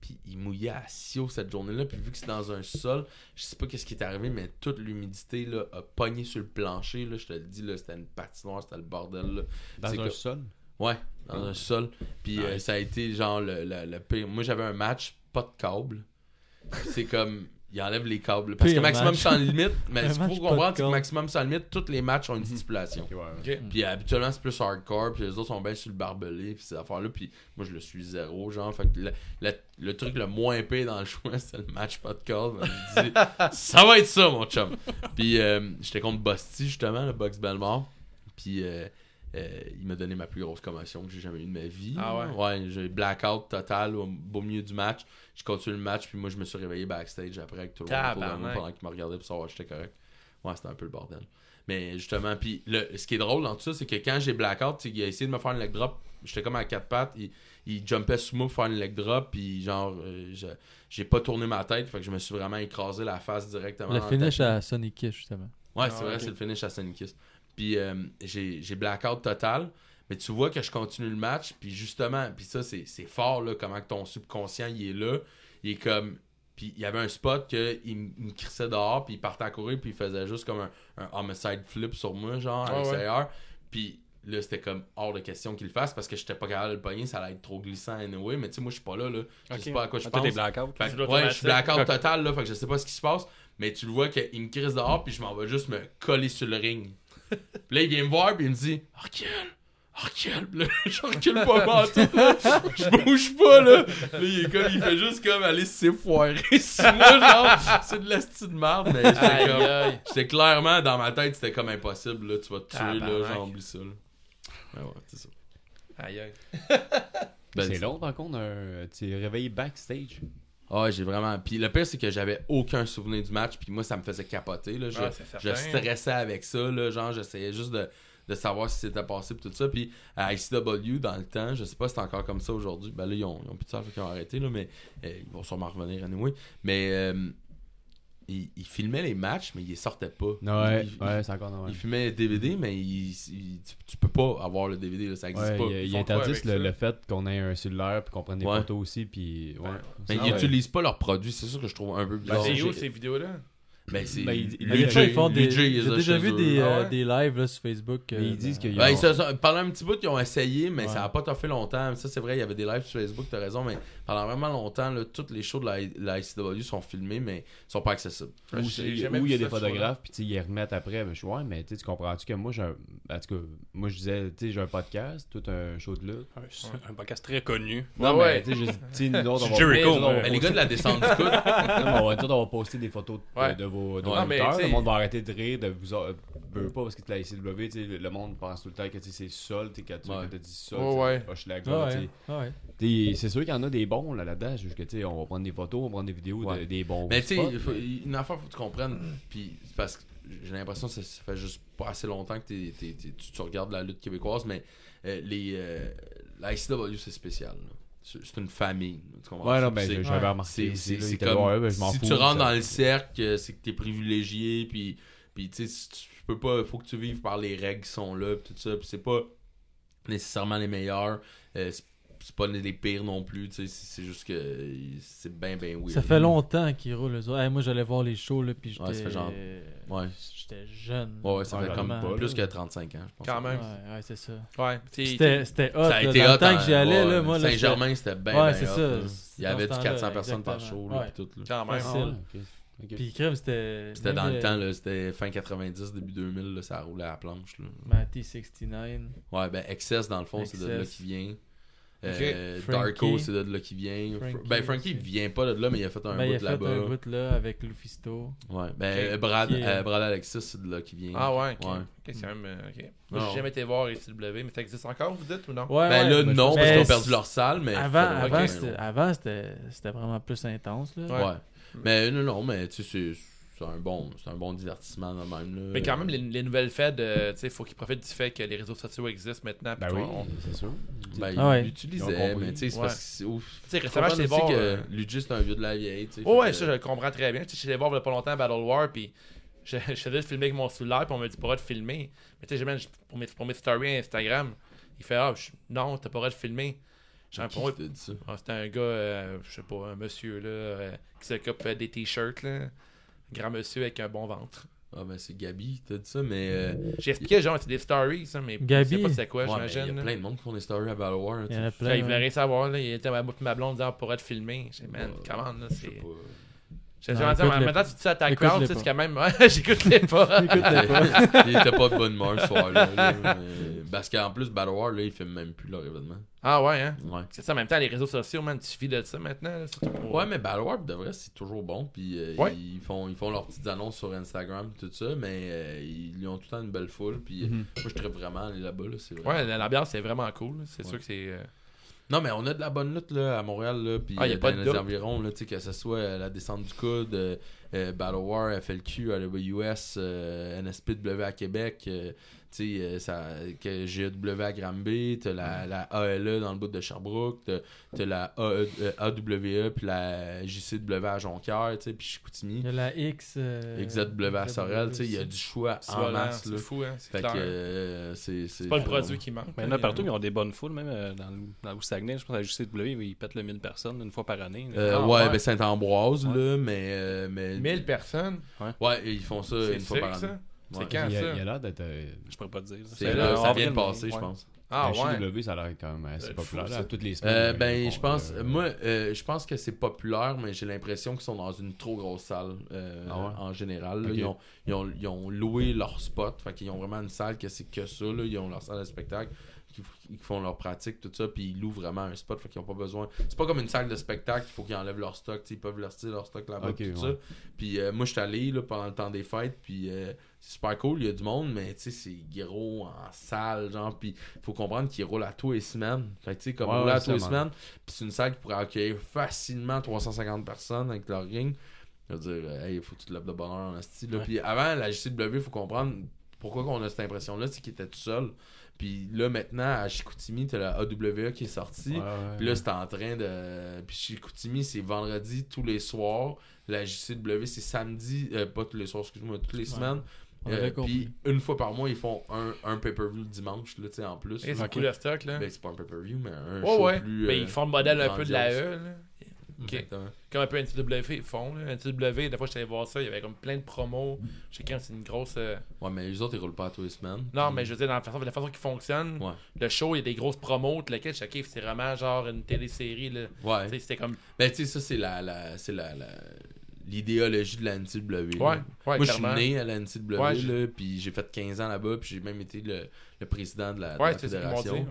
puis il mouillait à Sio cette journée-là. Puis vu que c'est dans un sol, je sais pas qu'est-ce qui est arrivé, mais toute l'humidité là, a pogné sur le plancher. Là, je te le dis, là, c'était une patinoire, c'était le bordel. Là. Dans C'est un que- sol? Ouais, dans un sol. Puis euh, ça a été genre le, le, le pire. Moi j'avais un match, pas de câble. C'est comme. Il enlève les câbles. Parce que Maximum match. sans limite, mais ce qu'il faut comprendre, c'est que câble. Maximum sans limite, tous les matchs ont une stipulation. Ok, ouais. Ok. Puis habituellement, c'est plus hardcore, puis les autres sont bien sur le barbelé, puis ces affaires-là, puis moi, je le suis zéro, genre. Fait que le, le- le truc le moins pire dans le choix, c'était le match pas de je me dis, ça va être ça, mon chum. Puis euh, j'étais contre Busty, justement, le Box Belmore. Puis euh, euh, il m'a donné ma plus grosse commotion que j'ai jamais eu de ma vie. Ah ouais? Ouais, j'ai blackout total au beau milieu du match. Je continue le match, puis moi, je me suis réveillé backstage après avec tout le monde autour de moi Tabarnak. pendant qu'il me regardait pour savoir si j'étais correct. Ouais, c'était un peu le bordel. Mais justement, puis le, ce qui est drôle dans tout ça, c'est que quand j'ai blackout, il a essayé de me faire une leg drop. J'étais comme à quatre pattes, il, il jumpait sous moi pour faire une leg drop, puis genre, euh, je- j'ai pas tourné ma tête, fait que je me suis vraiment écrasé la face directement. Le finish à Sonic Kiss, justement. Ouais, Ah, c'est vrai, ok. c'est le finish à Sonic Kiss. Puis euh, j'ai blackout total, mais tu vois que je continue le match, puis justement, puis ça, c'est fort, là, comment ton subconscient, il est là. Il est comme. Puis il y avait un spot que il, m- il me crissait dehors, puis il partait à courir, puis il faisait juste comme un, un homicide flip sur moi, genre, à ouais. l'extérieur. Puis là, c'était comme hors de question qu'il le fasse parce que j'étais pas capable de le pogner, ça allait être trop glissant anyway. Mais tu sais, moi, je suis pas là, là. Je sais pas à quoi je Ah, pense. blackout. Fait ouais, je suis blackout total, là, fait que je sais pas ce qui se passe, mais tu le vois qu'il me crise dehors, puis je m'en vais juste me coller sur le ring. Puis là, il vient me voir, puis il me dit Recule, recule, là, je recule pas partout, là. je bouge pas, là. Là, il est comme, il fait juste comme aller s'effoirer sur moi, genre, c'est de la de merde, mais j'étais comme, j'étais clairement, dans ma tête, c'était comme impossible, là, tu vas te tuer, là, genre, oublie ça, là. Ouais, ouais, c'est ça. Aïe, aïe. Ben, c'est long, par contre, un... tu es réveillé backstage. Ah, j'ai vraiment. Puis le pire, c'est que j'avais aucun souvenir du match. Puis moi, ça me faisait capoter. Là. Je, certain. je stressais avec ça. Là. Genre, j'essayais juste de, de savoir si c'était passé. Puis tout ça. Puis à ICW, dans le temps, je sais pas si c'est encore comme ça aujourd'hui. Ben là, ils ont, ils ont plus de ça, qu'ils ont arrêté. Là, mais euh, ils vont sûrement revenir à anyway. Mais. euh, il, il filmait les matchs, mais il les sortait pas. Ouais, il, ouais, c'est encore normal. il filmait les DVD, mais il, il- tu, tu peux pas avoir le DVD, là, ça existe Ouais, pas. il, il font quoi interdisent le, fait qu'on ait un cellulaire puis qu'on prenne des Ouais. photos aussi puis ouais. Mais Ah ils utilisent pas leurs produits, c'est ça que je trouve un peu Ben, bizarre. c'est J'ai- où ces vidéos-là? Ben, c'est. Ben, il- il- ils font des. Ils J'ai ont déjà vu des, Ah euh, ouais? des lives là, sur Facebook. Euh, ils disent dans- qu'il y Ben, a- ils se sont- pendant un petit bout, ils ont essayé, mais Ouais. ça a pas fait longtemps. Ça, c'est vrai, il y avait des lives sur Facebook, t'as raison, mais pendant vraiment longtemps, là, toutes les shows de la, la ICW sont filmés, mais sont pas accessibles. Ou il y a des photographes, puis ils les remettent après. Mais je suis ouais, mais tu comprends-tu que moi, j'ai un. En tout cas, moi, je disais, tu sais, j'ai un podcast, tout un show de lutte. Un, un podcast très connu. Non, ouais. mais tu sais, nous autres, on va. Jericho, mais les gars de la descente du coude, on va, on va poster des photos de, Ouais. de vos, de lutteurs. Le monde va arrêter de rire, de vous. veut pas parce que la ICW, le le monde pense tout le temps que c'est sol, quand tu t'as dit sol, Ouais, tu sais, C'est sûr qu'il y en a des bons là, là-dedans. Que, on va prendre des photos, on va prendre des vidéos Ouais. de- des bons. Mais tu sais, une affaire, faut que tu comprennes. Puis parce que j'ai l'impression que ça, ça fait juste pas assez longtemps que t'es- t'es- t'es- tu, tu regardes la lutte québécoise, mais euh, les, euh, la ICW, c'est spécial. là. C'est une famille. Tu comprends? Ouais, non, ben, c'est- j'avais c'est- remarqué aussi. c'est là, c'est comme là, ben, je m'en si fous, tu rentres ça- dans le cercle, c'est que t'es privilégié, puis, puis tu sais, tu tu peux pas, faut que tu vives par les règles qui sont là, puis tout ça, puis c'est pas nécessairement les meilleurs, euh, c'est- c'est pas les pires non plus, tu sais, c'est juste que c'est bien, bien weird. Ça fait longtemps qu'ils roulent. eux. Hey, moi, j'allais voir les shows, là, puis j'étais. Ouais, ça fait genre- Ouais. J'étais jeune. Ouais, ouais, ça Ouais, fait comme vraiment. plus que 35 ans, je pense. Quand Ouais, même. ouais, c'est ça. Ouais. C'était c'était hot. Ça a là, été dans le hot. temps que j'y allais, ouais, là, moi, Saint-Germain, c'était bien, Ouais, bien c'est hot, ça. Il y avait du ce 400 temps-là, personnes par show, là, Ouais. puis tout, là. Quand même. Facile. Ah, ouais. Puis crème, c'était. C'était dans le temps, là, c'était fin 90, début 2000, là, ça roulait à la planche, là. Matty 69. Ouais, ben Excess, dans le fond, c'est de là Excess. qui vient. Euh. Darko, c'est de là qui vient. Frankie ben, Frankie aussi. vient pas de là, mais il a fait un Ben, il a bout fait là-bas. un bout là avec Lufisto. Ouais, ben, euh, Brad, euh, Brad Alexis, c'est de là qui vient. Ah ouais, ok. Ouais. Ok, c'est quand même. ok. Moi, j'ai jamais été voir ICW, mais ça existe encore, vous dites ou non? Ouais, Ben ouais. là, ben, non, parce qu'ils ont perdu leur salle, mais. Avant, avant, c'était, vraiment plus intense. Là. Ouais. Mais non, non, mais tu sais, c'est- c'est un bon, c'est un bon divertissement de même, là. Mais quand même, les, les nouvelles fêtes, euh, tu sais, faut qu'ils profitent du fait que les réseaux sociaux existent maintenant. Ben oui, c'est sûr. Ben, Ah ouais. ils l'utilisaient, mais tu sais, c'est Ouais. parce que c'est ouf. Tu sais, Faut récemment, aussi voir. que euh, Luigi, c'est un vieux de la vieille, tu sais. Ouais, fait ouais, que- ça, je le comprends très bien. Tu sais, j'étais voir il y a pas longtemps Battle War, puis je, je faisais le filmer avec mon cellulaire, puis on m'a dit, pas le droit de filmer? Mais tu sais, j'ai même- pour mes, pour mes stories Instagram, il fait, ah, je- non, t'as pas le droit de filmer. J'ai pour ça? ah, C'était un gars, euh, je sais pas, un monsieur, là, euh, qui s'occupe euh, des t-shirts, là. Grand monsieur avec un bon ventre. Ah, ben, c'est Gabi qui t'a dit ça, mais. euh, J'ai expliqué, genre, c'est des stories, ça, mais Gabi? je sais pas c'est quoi, ouais, mais Il y j'imagine. a là. plein de monde qui font des stories à Battle War. Il y en a plein. Il voulait savoir, là. Il était à ma blonde disant, pourrait te filmer. J'ai dit, man, Ouais. comment, là, Je sais c'est. pas. J'ai Non, dit, écoute-les maintenant, tu dis ça à ta crowd, tu sais, c'est quand même. J'écoute les pas. Écoute-les pas. il était pas de bonne humeur ce soir-là. là, mais- Parce qu'en plus, Battle War, là, ils filment même plus leur événement. Ah ouais, hein? Ouais. C'est ça, en même temps, les réseaux sociaux, man, tu vis de ça maintenant. là, surtout pour- Ouais, mais Battle War, de vrai, c'est toujours bon. Puis euh, Ouais. ils, font, ils font leurs petites annonces sur Instagram, tout ça. Mais euh, ils, ont tout le temps une belle foule. Puis euh, Mhm. moi, je traite vraiment aller là-bas. Là, c'est vrai. Ouais, l'ambiance, c'est vraiment cool. C'est Ouais. sûr que c'est. euh, Non, mais on a de la bonne lutte là, à Montréal. Là, puis Ah, y a euh, pas dans de les doute. environs, là, que ce soit la descente du coude, euh, Battle War, FLQ, AWS, euh, NSPW à Québec. euh, sais, euh, ça, que GEW à Granby, t'as la, la ALE dans le bout de Sherbrooke, t'as, t'as la AE, euh, AWE, puis la JCW à Jonquière, tu sais, puis Chicoutimi, Il y a la X. euh, XZW à Sorel, tu sais, il y a du choix c'est en masse, C'est là. fou, hein. C'est Fait clair. que euh, c'est, c'est, C'est pas le produit qui manque. Mais il y en a partout, ils ont des bonnes foules, même euh, dans, le- dans Saguenay. Je pense à la JCW, ils pètent le 1000 personnes une fois par année. Euh, Ah, ouais, ouais. ben Saint-Ambroise, Ouais. là, mais, euh, mais. 1000 personnes? Ouais, ils font ça C'est une fois par année. ça. Ouais. C'est quand Il y a, ça? il y a l'air d'être. euh, Je pourrais pas te dire. là. C'est C'est là, le ça vient de passer, je pense. Ah la ouais. CW, ça a l'air quand même assez C'est populaire. fou, là, toutes les semaines. Euh, ils ben, je pense, euh, moi, euh, je pense que c'est populaire, mais j'ai l'impression qu'ils sont dans une trop grosse salle euh, Ah ouais? en général. là. Ok. Ils, ont, ils, ont, ils ont loué leur spot, fait qu'ils ont vraiment une salle que c'est que ça. Là. Ils ont leur salle de spectacle, qui, qui font leur pratique, tout ça, puis ils louent vraiment un spot, fait qu'ils ont pas besoin. C'est pas comme une salle de spectacle, il faut qu'ils enlèvent leur stock, ils peuvent leur leur stock là-bas, tout ouais. ça. Puis euh, moi, je suis allé là, pendant le temps des fêtes, puis euh, c'est super cool, il y a du monde, mais tu sais, c'est gros en salle, genre, puis faut comprendre qu'ils roulent à tous les semaines. Fait que tu sais, comme Ouais, ouais, à tous les semaines, puis c'est une salle qui pourrait accueillir facilement 350 personnes avec leur ring. Je veux dire, euh, hey, faut que tu te lèves de bonheur en. Ouais. Puis avant, la JCW, faut comprendre, pourquoi qu'on a cette impression-là, c'est qu'il était tout seul. Puis là, maintenant, à Chicoutimi, t'as la AWA qui est sortie. Ouais, ouais, Puis là, c'est en train de. Puis Chicoutimi, c'est vendredi tous les soirs. La JCW, c'est samedi. euh, pas tous les soirs, excuse-moi, toutes les semaines. On Euh, puis une fois par mois, ils font un, un pay-per-view le dimanche, là, tu sais, en plus. Et c'est cool le stock, là. Ben, c'est pas un pay-per-view, mais un Ouais, show ouais. plus. Mais euh, ils font le modèle un peu de la. E, là. Ok. Exactement. Comme un peu NCW ils font, là. NCW, des fois, j'étais allé voir ça, il y avait comme plein de promos. Je sais quand c'est une grosse. euh, Ouais, mais les autres, ils roulent pas à tous les semaines. Non, mais je veux dire, dans la façon, la façon qu'ils fonctionnent, Ouais. le show, il y a des grosses promos, lequel, je sais, c'est vraiment genre une télésérie, là. Ouais. C'était comme. Ben, tu sais, ça, c'est la, la, c'est la, la- l'idéologie de la NCW. Ouais, ouais, Moi, je suis né à la NCW, Ouais, puis j'ai fait 15 ans là-bas, puis j'ai même été le, le président de la, de Ouais, la m'ont dit. fédération.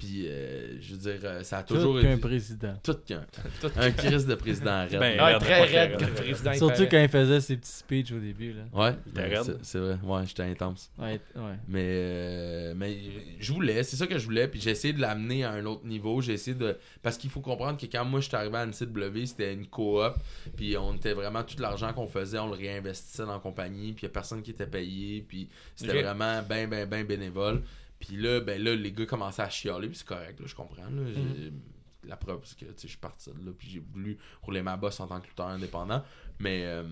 Puis, euh, je veux dire, euh, ça a Tout toujours qu'un été... président. Tout qu'un... Tout- Un crise de président raide. Ben, Ah, raide, très raide comme président. Surtout quand il faisait ses petits speeches au début. Là. Ouais, T'es raide. c'est, vrai. Ouais, j'étais intense. Ouais, ouais. Mais, euh, mais je voulais, c'est ça que je voulais, puis j'ai essayé de l'amener à un autre niveau. J'ai essayé de. Parce qu'il faut comprendre que quand moi je suis arrivé à NCW, c'était une coop, puis on était vraiment tout l'argent qu'on faisait, on le réinvestissait dans la compagnie, puis il y a personne qui était payé, puis c'était vraiment ben, ben, ben bénévole. Puis là, ben là, les gars commençaient à chialer, puis c'est correct, là, je comprends. Là, J'ai- La preuve, c'est que je suis parti de là, puis j'ai voulu rouler ma bosse en tant que lutteur indépendant. Mais. euh,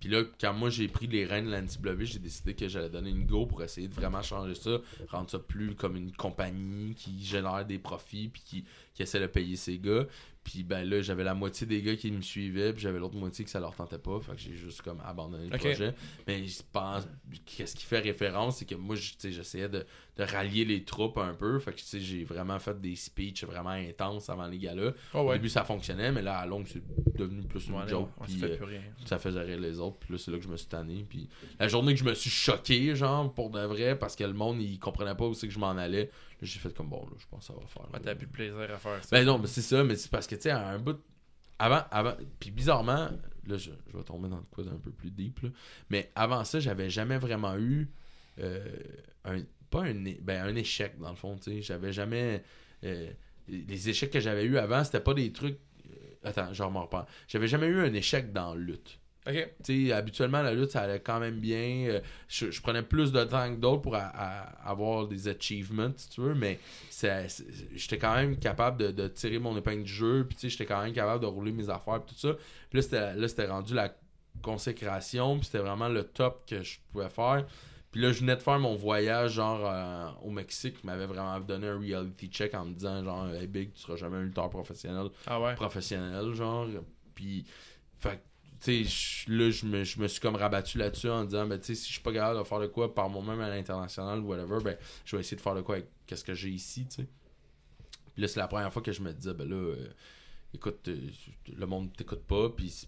puis là, quand moi j'ai pris les rênes de la NCW, j'ai décidé que j'allais donner une go pour essayer de vraiment changer ça, rendre ça plus comme une compagnie qui génère des profits puis qui, qui essaie de payer ses gars. Puis ben là, j'avais la moitié des gars qui me suivaient, puis j'avais l'autre moitié que ça leur tentait pas. Fait que j'ai juste comme abandonné le projet. Mais je pense, qu'est-ce qui fait référence, c'est que moi, j'essayais de, de rallier les troupes un peu. Fait que j'ai vraiment fait des speeches vraiment intenses avant les gars-là. Oh, Au début, ça fonctionnait, mais là, à longue, c'est devenu plus une Ouais, joke. on puis, fait euh, plus rien. ça faisait rire les autres. Puis là, c'est là que je me suis tanné. Puis la journée que je me suis choqué, genre, pour de vrai, parce que le monde, il comprenait pas où c'est que je m'en allais, j'ai fait comme bon, là, je pense que ça va faire. Là. t'as plus de plaisir à faire ça. Ben non, mais c'est ça, mais c'est parce que, tu sais, à un bout. Avant, avant. Puis bizarrement, là, je, je vais tomber dans le quoi d'un peu plus deep, là. Mais avant ça, j'avais jamais vraiment eu. euh, un, pas un, ben, un échec, dans le fond, tu sais. J'avais jamais. euh, les échecs que j'avais eu avant, c'était pas des trucs. euh, attends, je m'en reprends. J'avais jamais eu un échec dans la lutte. Ok. Tu sais, habituellement, la lutte, ça allait quand même bien. Euh, Je, je prenais plus de temps que d'autres pour a- a- avoir des achievements, si tu veux, mais j'étais quand même capable de, de tirer mon épingle du jeu, puis tu sais, j'étais quand même capable de rouler mes affaires, puis tout ça. Puis là, c'était, rendu la consécration, puis c'était vraiment le top que je pouvais faire. Puis là, je venais de faire mon voyage, genre, euh, au Mexique, qui m'avait vraiment donné un reality check en me disant, genre, hey Big, tu seras jamais un lutteur professionnel Ah ouais. professionnel, genre. Puis, fait tu sais, je- là, je me, je me suis comme rabattu là-dessus en disant, ben, tu sais, si je suis pas capable de faire de quoi par moi-même à l'international ou whatever, ben, je vais essayer de faire de quoi avec qu'est-ce que j'ai ici, tu sais. Puis là, c'est la première fois que je me disais, ben là, euh, écoute, euh, le monde t'écoute pas, puis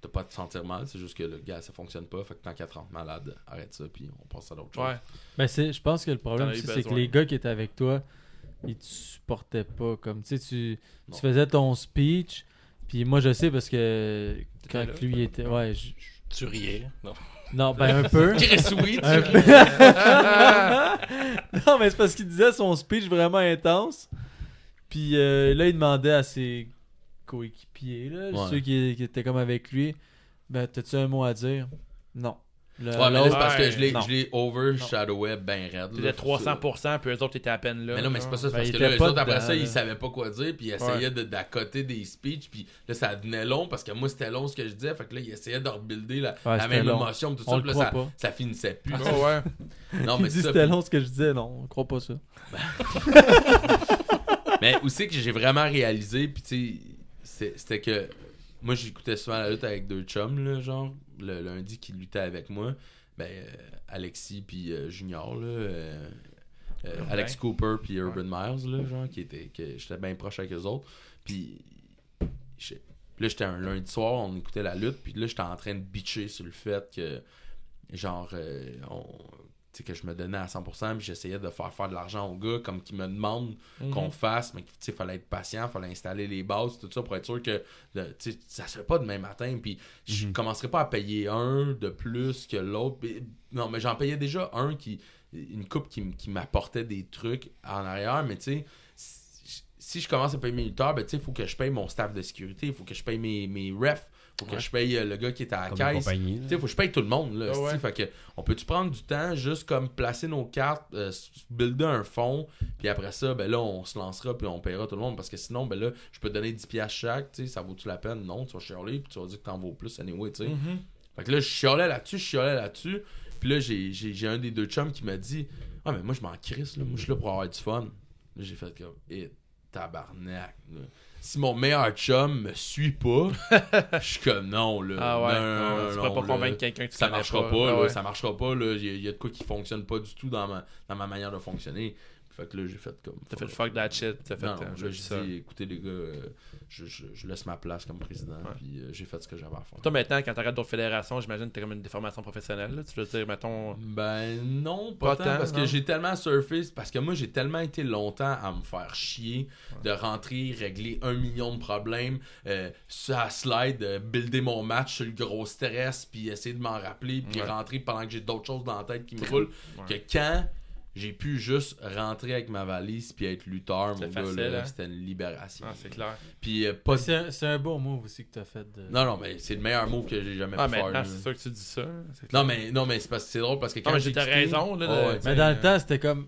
t'as pas à te sentir mal, c'est juste que le gars, ça fonctionne pas, fait que tant qu'à te rendre malade, arrête ça, puis on passe à d'autres choses. Ouais. Ben c'est, je pense que le problème c'est que les gars qui étaient avec toi, ils te supportaient pas. Comme tu sais, tu faisais ton speech, puis moi je sais parce que quand là? lui était, ouais, je- je- Tu riais. Non? non, ben un peu. Chris, oui, tu- Un peu. non, mais c'est parce qu'il disait son speech vraiment intense. Puis euh, là, il demandait à ses coéquipiers, là, Ouais. ceux qui, qui étaient comme avec lui, ben, t'as-tu un mot à dire? Non. Le- Ouais, mais là, c'est parce que je l'ai, Non. je l'ai overshadowé ben raide. T'étais là. 300%, puis eux autres étaient à peine là. Mais non, mais c'est pas ça, c'est Ben, parce il que était là, les pas autres, après dedans, ça, là. ils savaient pas quoi dire, puis ils essayaient de d'accoter des speeches, puis là, ça devenait long, parce que moi, c'était long ce que je disais, fait que là, ils essayaient de rebuilder la, Ouais, la c'était même long. émotion, tout On ça, le puis là, croit ça, pas. ça finissait plus. Ah ouais. non, Il mais dit c'est ça. c'était long ce que je disais, non, on croit pas ça. Mais aussi que j'ai vraiment réalisé, puis tu sais, c'est- c'était que moi, j'écoutais souvent la lutte avec deux chums, là, genre, le lundi qui luttaient avec moi, ben, euh, Alexis puis euh, Junior, là, euh, Ouais. Alex Cooper puis Urban Miles, là, genre, qui était, que j'étais bien proche avec eux autres, puis là, j'étais un lundi soir, on écoutait la lutte, puis là, j'étais en train de bitcher sur le fait que, genre, euh, on- que je me donnais à 100%, puis j'essayais de faire faire de l'argent aux gars, comme qu'ils me demandent Mhm. qu'on fasse, mais il fallait être patient, fallait installer les bases, tout ça pour être sûr que le- tu sais, ça se fait pas demain matin. Puis je Mhm. commencerai pas à payer un de plus que l'autre. Non, mais j'en payais déjà un qui une coupe qui, qui m'apportait des trucs en arrière, mais tu sais, si- je commence à payer mes lutteurs, ben tu sais, il faut que je paye mon staff de sécurité, il faut que je paye mes, mes refs, faut que Ouais. je paye euh, le gars qui est à la Comme caisse. faut que je paye tout le monde, là. Ah ouais. Fait que, on peut-tu prendre du temps, juste comme placer nos cartes, euh, builder un fonds, puis après ça, ben là, on se lancera, puis on payera tout le monde, parce que sinon, ben là, je peux te donner 10 piastres chaque, tu sais, ça vaut-tu la peine? Non, tu vas chialer, puis tu vas dire que t'en vaux plus, anyway, tu sais. Mhm. Fait que là, je chialais là-dessus, je chialais là-dessus, puis là, j'ai, j'ai, j'ai un des deux chums qui m'a dit, ah, mais moi, je m'en crisse, là, moi, je suis là pour avoir du fun. Là, j'ai fait comme, eh, tabarnak, là. Si mon meilleur chum me suit pas, je suis comme non, là. Ah ouais. Non, non, non, tu non, pourrais pas convaincre quelqu'un que tu Ça connais marchera pas, Ah là, ouais. ça marchera pas, là. Il y, a- il y a de quoi qui fonctionne pas du tout dans ma, dans ma manière de fonctionner. Fait que là, j'ai fait comme. T'as fait fuck that shit. T'as fait. Non, euh, là, je dis j'ai ça. dit, écoutez, les gars, euh, je, je, je laisse ma place comme président, Ouais. puis euh, j'ai fait ce que j'avais à faire. Toi, maintenant, quand t'arrêtes d'autres fédérations, j'imagine que t'as comme une déformation professionnelle. là. Tu veux dire, mettons. Ben non, pas, Pas tant, parce non? que j'ai tellement surfé, parce que moi j'ai tellement été longtemps à me faire chier de rentrer, régler un million de problèmes, euh, sur la slide, builder mon match sur le gros stress, puis essayer de m'en rappeler, puis Ouais. rentrer pendant que j'ai d'autres choses dans la tête qui me roulent, que quand j'ai pu juste rentrer avec ma valise puis être lutteur, mon gars, là, hein? c'était une libération. Ah, c'est clair. Puis euh, pas... C'est un, c'est un bon move aussi que t'as fait. De... Non, non, mais c'est le meilleur mot que j'ai jamais Ah, pu faire. c'est sûr que tu dis ça. c'est clair. Non, mais, non, mais c'est parce que c'est drôle parce que quand j'ai raison, là. Ouais. Mais dans le temps, c'était comme.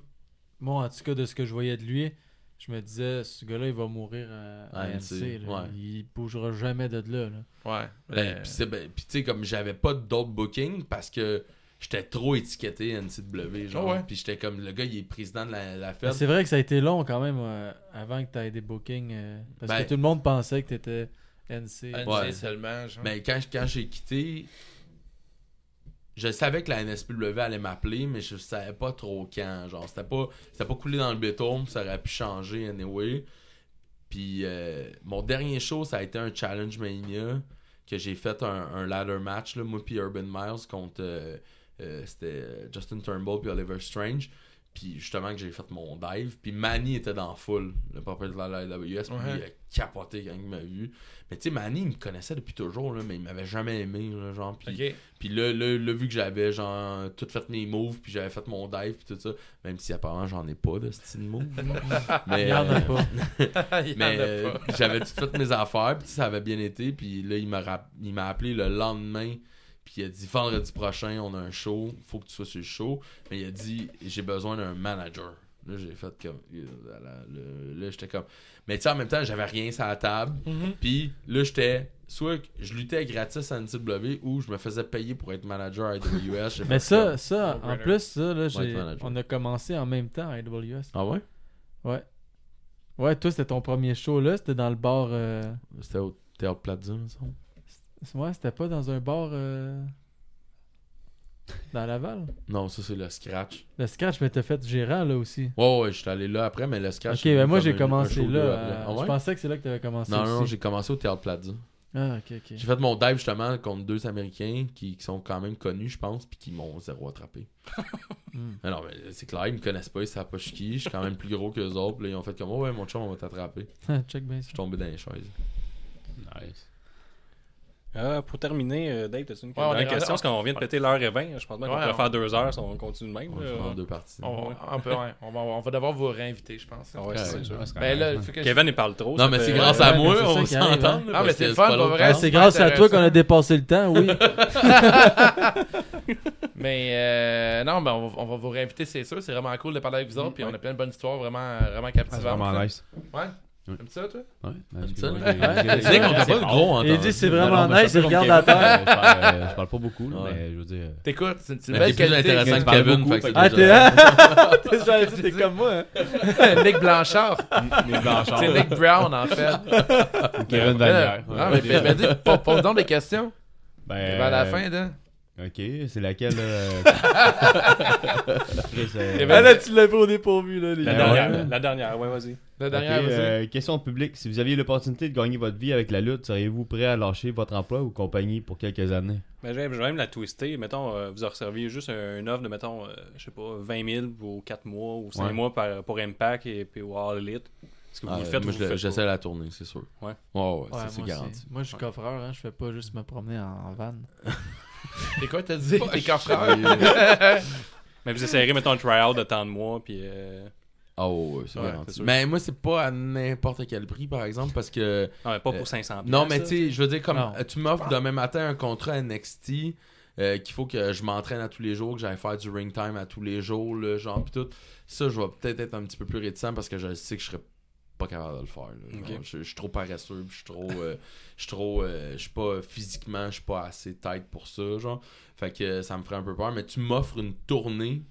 Moi, en tout cas, de ce que je voyais de lui, je me disais, ce gars-là, il va mourir à, à NC. là. ouais. Il bougera jamais de là. là. Ouais. Ben, ben, pis tu sais, comme j'avais pas d'autres bookings parce que j'étais trop étiqueté NCW, genre. Ah ouais? Puis j'étais comme, le gars, il est président de la, fête. C'est vrai que ça a été long quand même euh, avant que tu aies des bookings. euh, parce Ben- que tout le monde pensait que tu étais NC. NC Ouais. seulement, genre. Mais quand, quand j'ai quitté, je savais que la NSPW allait m'appeler, mais je savais pas trop quand. Genre, c'était pas, c'était pas coulé dans le béton, ça aurait pu changer anyway. Puis euh, mon dernier show, ça a été un Challenge Mania que j'ai fait un, un ladder match, là, moi puis Urban Miles contre euh, c'était euh, Justin Turnbull puis Oliver Strange. Puis justement que j'ai fait mon dive. Puis Manny était dans la foule, le propriétaire de la AWS. Puis Ouais. il a capoté quand il m'a vu. Mais tu sais, Manny, il me connaissait depuis toujours, là, mais il m'avait jamais aimé. Là, genre, puis, puis là, là, là, vu que j'avais genre tout fait mes moves, puis j'avais fait mon dive, puis tout ça, même si apparemment j'en ai pas de style move. mais Il y en a pas. Mais euh, j'avais tout fait mes affaires, puis ça avait bien été, puis là, il m'a rap- il m'a appelé le lendemain, puis il a dit vendredi prochain, on a un show, faut que tu sois sur le show. Mais il a dit j'ai besoin d'un manager. Là, j'ai fait comme. Là, là, là, là, j'étais comme. Mais tu sais, en même temps, j'avais rien sur la table. Mhm. Puis là, j'étais. Soit que je luttais gratis à NCW ou je me faisais payer pour être manager à AWS. Mais ça, comme- ça en plus, ça, là, on a commencé en même temps à AWS. Ah ouais? Ouais. Ouais, toi, c'était ton premier show là. C'était dans le bar. euh, C'était au Théâtre Plaza, Ouais, c'était pas dans un bar. euh, Dans Laval? Non, ça, c'est le scratch. Le scratch, mais t'as fait gérant là aussi. Ouais, ouais, j'étais allé là après, mais le scratch. Ok, ben moi j'ai commencé là. euh, Ah ouais? Je pensais que c'est là que t'avais commencé. Non, non, j'ai commencé au Théâtre Plaza. Ah, ok, ok. J'ai fait mon dive justement contre deux Américains qui, qui sont quand même connus, je pense, puis qui m'ont zéro attrapé. Hmm. Mais non, mais c'est clair, ils me connaissent pas, ils savent pas je suis qui, je suis quand même plus gros que les autres, là, ils ont fait comme, oh, ouais, mon chum, on va t'attraper. Check bien Je suis tombé dans les chaises. Nice. Euh, pour terminer, euh, Dave, t'as-tu une Ouais, question? Parce qu'on vient de péter l'heure et 20. Je pense bien qu'on Ouais, pourrait on- faire deux heures si on continue de même. On va faire en deux parties. On, on peut, ouais. on, va, on va devoir vous réinviter, je pense. Ah ouais, c'est sûr. Ben là, je- Kevin, il parle trop. Non, mais c'est grâce Ouais, à moi, on s'entend. hein. Ah, mais c'est le fun, pas vrai. Ah, c'est grâce à toi qu'on a dépassé le temps, oui. Mais euh, non, ben on, va, on va vous réinviter, c'est sûr. C'est vraiment cool de parler avec vous autres. Puis on a plein de bonnes histoires vraiment, vraiment C'est captivantes. vraiment nice. Ouais. Mm. Comme ça, toi? Ouais, ça, j'ai- Ouais. j'ai- C'est qu'on a c'est pas de gros en Il dit c'est Non, vraiment non, nice, il regarde la terre. euh, Je parle, pas beaucoup, là, Ouais. mais je veux dire. euh, T'écoutes, c'est une belle qualité. intéressant que Kevin, Ah, déjà- t'es hein? Dire, t'es comme moi. hein. Nick Blanchard. Les Blanchard. C'est Nick Brown, en fait. Kevin Vanière. Ah, mais, dis, po- pose donc des questions. Ben, Vers la euh, fin, là. Ok, c'est laquelle euh... Euh, Kevin- Ah là, tu l'as pas au dépourvu, là. les La dernière, ouais. la dernière, ouais, vas-y. La dernière, vas-y. euh, question publique. Si vous aviez l'opportunité de gagner votre vie avec la lutte, seriez-vous prêt à lâcher votre emploi ou compagnie pour quelques années? Mais je vais je vais même la twister. Mettons, euh, vous receviez juste un- une offre de, mettons, euh, je sais pas, 20 000 pour 4 mois ou 5 Ouais. mois par- pour Impact et puis All Elite. Est-ce que vous Ah, le faites moi, ou j'essaie la tournée, c'est sûr. Ouais. Ouais, ouais, Ouais, ça, moi c'est garanti. Moi, je suis coffreur, hein. Je fais pas juste me promener en, en van. T'es quoi, t'as dit? T'es coffreur. Mais vous essayerez, mettons, un trial de temps de mois, puis... euh, Oh, ouais, c'est. Mais moi, c'est pas à n'importe quel prix, par exemple, parce que. Non, mais pas Euh, pour 500 Non, mais tu sais, je veux dire, comme Non. euh, tu m'offres demain matin un contrat NXT, euh, qu'il faut que je m'entraîne à tous les jours, que j'aille faire du ring time à tous les jours, là, genre, pis tout. Ça, je vais peut-être être un petit peu plus réticent parce que je sais que je serais pas capable de le faire. là. Ok. Genre, je, je suis trop paresseux, je suis trop. euh, je suis trop. euh, je suis pas. Physiquement, je suis pas assez tête pour ça, genre. Fait que ça me ferait un peu peur. Mais tu m'offres une tournée.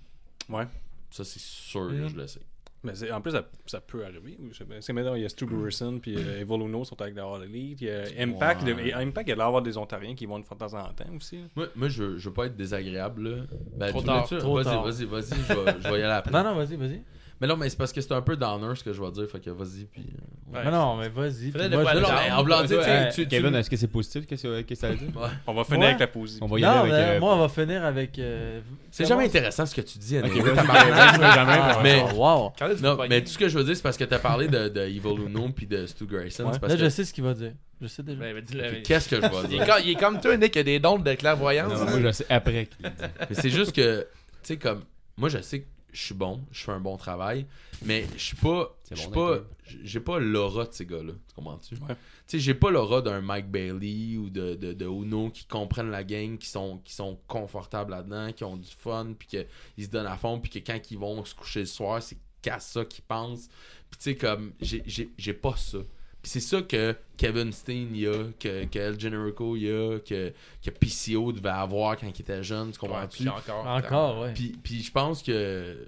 Ouais. Ça, c'est sûr Mhm. que je le sais. Mais en plus, ça, ça peut arriver. C'est maintenant, il y a Stu Grierson puis euh, Evil Uno sont avec la All Elite. Il y a Impact. Ouais. Impact, il y a l'air d'avoir des Ontariens qui vont de temps en temps aussi. là. Moi, moi je, je veux pas être désagréable, là. Ben, Trop tard, trop Vas-y, tard. vas-y, vas-y, je vais y aller après. Non, non, vas-y, vas-y. Mais non, mais c'est parce que c'est un peu downer ce que je vais dire, fait que vas-y, puis... euh, Ouais. Mais non, mais vas-y. Moi, je- Non, mais en blanc, tu tu- tu- Kevin, est-ce que c'est positif? Qu'est-ce que ça veut dire? Ouais. On va finir Ouais. avec la position. On va y Non, aller avec. euh, moi, on va finir avec. euh, C'est jamais intéressant ce que tu dis, Ok, anyway, vas-y, tabarnak. vas-y, vas-y, jamais, Ah, Mais- wow. Non, tu mais tout ce que je veux dire, c'est parce que t'as parlé de, de Evil Uno puis de Stu Grayson. Ouais. c'est parce Là, que... je sais ce qu'il va dire. Je sais déjà. Ben, ben, mais- Qu'est-ce que je vais Il est, dire? comme, il est comme toi, Nick, il a des dons de clairvoyance. Non, moi, je sais après dit. Mais c'est juste que, tu sais, comme... Moi, je sais que je suis bon, je fais un bon travail, mais je suis pas... Je suis bon pas... J'ai pas l'aura de ces gars-là, tu comprends-tu? Ouais. Tu sais, j'ai pas l'aura d'un Mike Bailey ou de, de, de Uno qui comprennent la game, qui sont, qui sont confortables là-dedans, qui ont du fun, puis qu'ils se donnent à fond, puis que quand ils vont se coucher le soir, c'est qu'à ça qu'ils pensent. Puis tu sais, comme, j'ai- j'ai j'ai pas ça. Puis c'est ça que Kevin Steen y a, que, que El Generico y a, que, que PCO devait avoir quand il était jeune, tu comprends-tu? puis encore. Encore, ouais. Puis, puis je pense que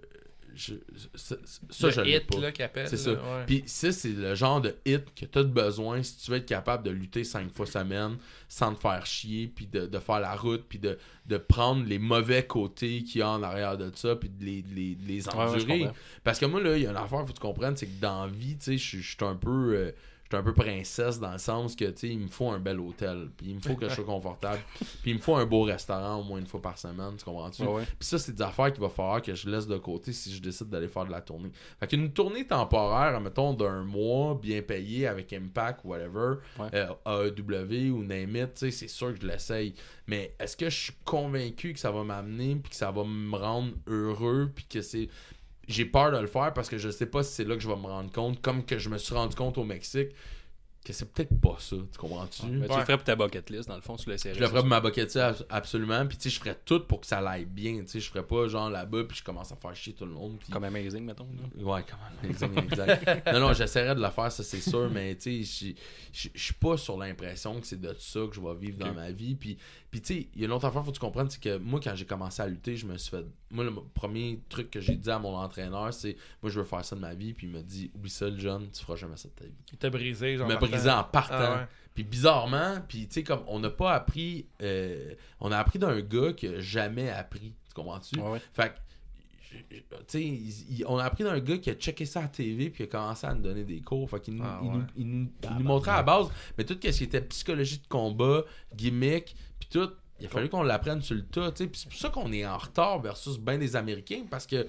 je- ça, ça, je le l'ai hit, pas. là, qu'il appelle. C'est ça. ouais. Puis ça, c'est le genre de hit que tu as besoin si tu veux être capable de lutter cinq fois semaine sans te faire chier, puis de, de faire la route, puis de, de prendre les mauvais côtés qu'il y a en arrière de ça, puis de les, de les, de les Ouais, ouais, je endurer. Parce que moi, là, il y a une affaire, faut que tu comprennes, c'est que dans la vie, tu sais, je suis- je un peu... euh, je suis un peu princesse dans le sens que, tu sais, il me faut un bel hôtel, puis il me faut que je sois confortable, puis il me faut un beau restaurant au moins une fois par semaine, tu comprends-tu? Ouais. Puis ça, c'est des affaires qu'il va falloir que je laisse de côté si je décide d'aller faire de la tournée. Fait qu'une tournée temporaire, mettons, d'un mois, bien payé, avec Impact, whatever, Ouais. euh, AEW ou name it, tu sais, c'est sûr que je l'essaye. Mais est-ce que je suis convaincu que ça va m'amener, puis que ça va me rendre heureux, puis que c'est... J'ai peur de le faire parce que je sais pas si c'est là que je vais me rendre compte, comme que je me suis rendu compte au Mexique, que c'est peut-être pas ça, tu comprends-tu? Mais tu Ouais. le ferais pour ta bucket list, dans le fond, tu l'essaierais. Je le ferais pour ma bucket list, absolument. Puis tu sais, je ferais tout pour que ça l'aille bien. Tu sais, je ferais pas genre là-bas puis je commence à faire chier tout le monde. Puis... Comme Amazing, mettons. là. Ouais, comment exact, exact. non, non, j'essaierais de le faire, ça c'est sûr, mais tu sais, je- suis pas sur l'impression que c'est de ça que je vais vivre dans ma vie. Puis, puis tu sais, il y a une autre affaire, faut que tu comprennes, c'est que moi, quand j'ai commencé à lutter, je me suis fait. Moi, le premier truc que j'ai dit à mon entraîneur, c'est Moi, je veux faire ça de ma vie. Puis il m'a dit Oublie ça, le jeune, tu feras jamais ça de ta vie. Il t'a brisé, genre. Il brisé en partant. Ah ouais. Puis bizarrement, puis tu sais, comme on n'a pas appris, euh, on a appris d'un gars qui a jamais appris. Tu comprends-tu? Ouais, ouais. Fait que, tu sais, il- il- on a appris d'un gars qui a checké ça à la TV puis qui a commencé à nous donner des cours. Fait qu'il nous, Ah il nous, il nous- il nous montrait à la base, mais tout ce qui était psychologie de combat, gimmick, puis tout, il a fallu qu'on l'apprenne sur le tas. tu sais. Puis c'est pour ça qu'on est en retard versus bien des Américains parce que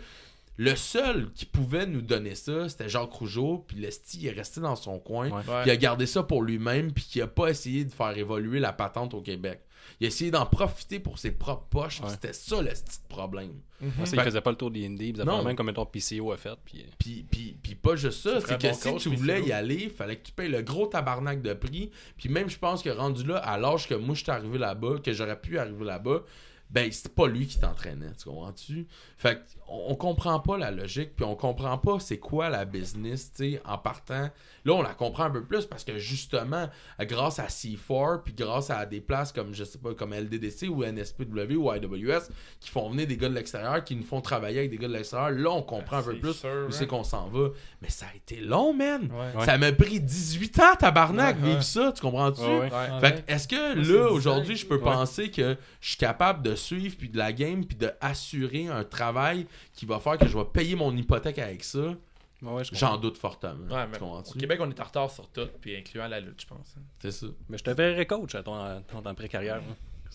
le seul qui pouvait nous donner ça, c'était Jacques Rougeau, puis l'esti il est resté dans son coin. Ouais. Il a gardé ça pour lui-même, puis qui a pas essayé de faire évoluer la patente au Québec. Il a essayé d'en profiter pour ses propres poches, puis Ouais. c'était ça le petit problème. Mhm. Ça, Fait- il faisait pas le tour des indies. Ils Non. faisaient même comme mettons PCO a fait. Puis... Puis, puis, puis pas juste ça, Ça c'est que bon si coach, tu voulais c'est y aller, il fallait que tu payes le gros tabarnak de prix. Puis même, je pense que rendu là, à l'âge que moi, je suis arrivé là-bas, que j'aurais pu arriver là-bas, ben, c'était pas lui qui t'entraînait, tu comprends-tu? Fait on, comprend pas la logique, puis on comprend pas c'est quoi la business, tu sais, en partant. Là, on la comprend un peu plus parce que justement, grâce à C4, puis grâce à des places comme, je sais pas, comme LDDC ou NSPW ou IWS, qui font venir des gars de l'extérieur, qui nous font travailler avec des gars de l'extérieur, là, on comprend un peu plus sûr, où hein. c'est qu'on s'en va. Mais ça a été long, man! Ouais. Ouais. Ça m'a pris 18 ans, tabarnak, Ouais, vivre ouais. ça, tu comprends-tu? Ouais, ouais. Ouais. Fait que, est-ce que là, aujourd'hui, je peux Ouais. penser que je suis capable de suivre puis de la game puis de assurer un travail qui va faire que je vais payer mon hypothèque avec ça? Ouais. J'en doute fortement. Ouais, mais au Québec, on est en retard sur tout, puis incluant la lutte, je pense. hein. C'est ça. Mais je te verrais coach à ton, à ton après-carrière. là.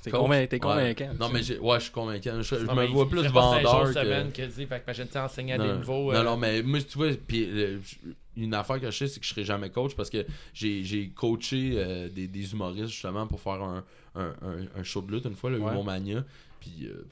T'es convain- Ouais. convaincant. Non, mais ouais, je suis convaincu. Je, me vois plus vendeur que... semaine que dit, fait que imagine, t'enseignes à des non, niveaux. euh, non, mais moi, tu vois, puis, euh, une affaire que je sais, c'est que je serai jamais coach parce que j'ai coaché euh, des, des humoristes justement pour faire un, un, un, un show de lutte une fois, le Ouais. Humor Mania. Puis, euh,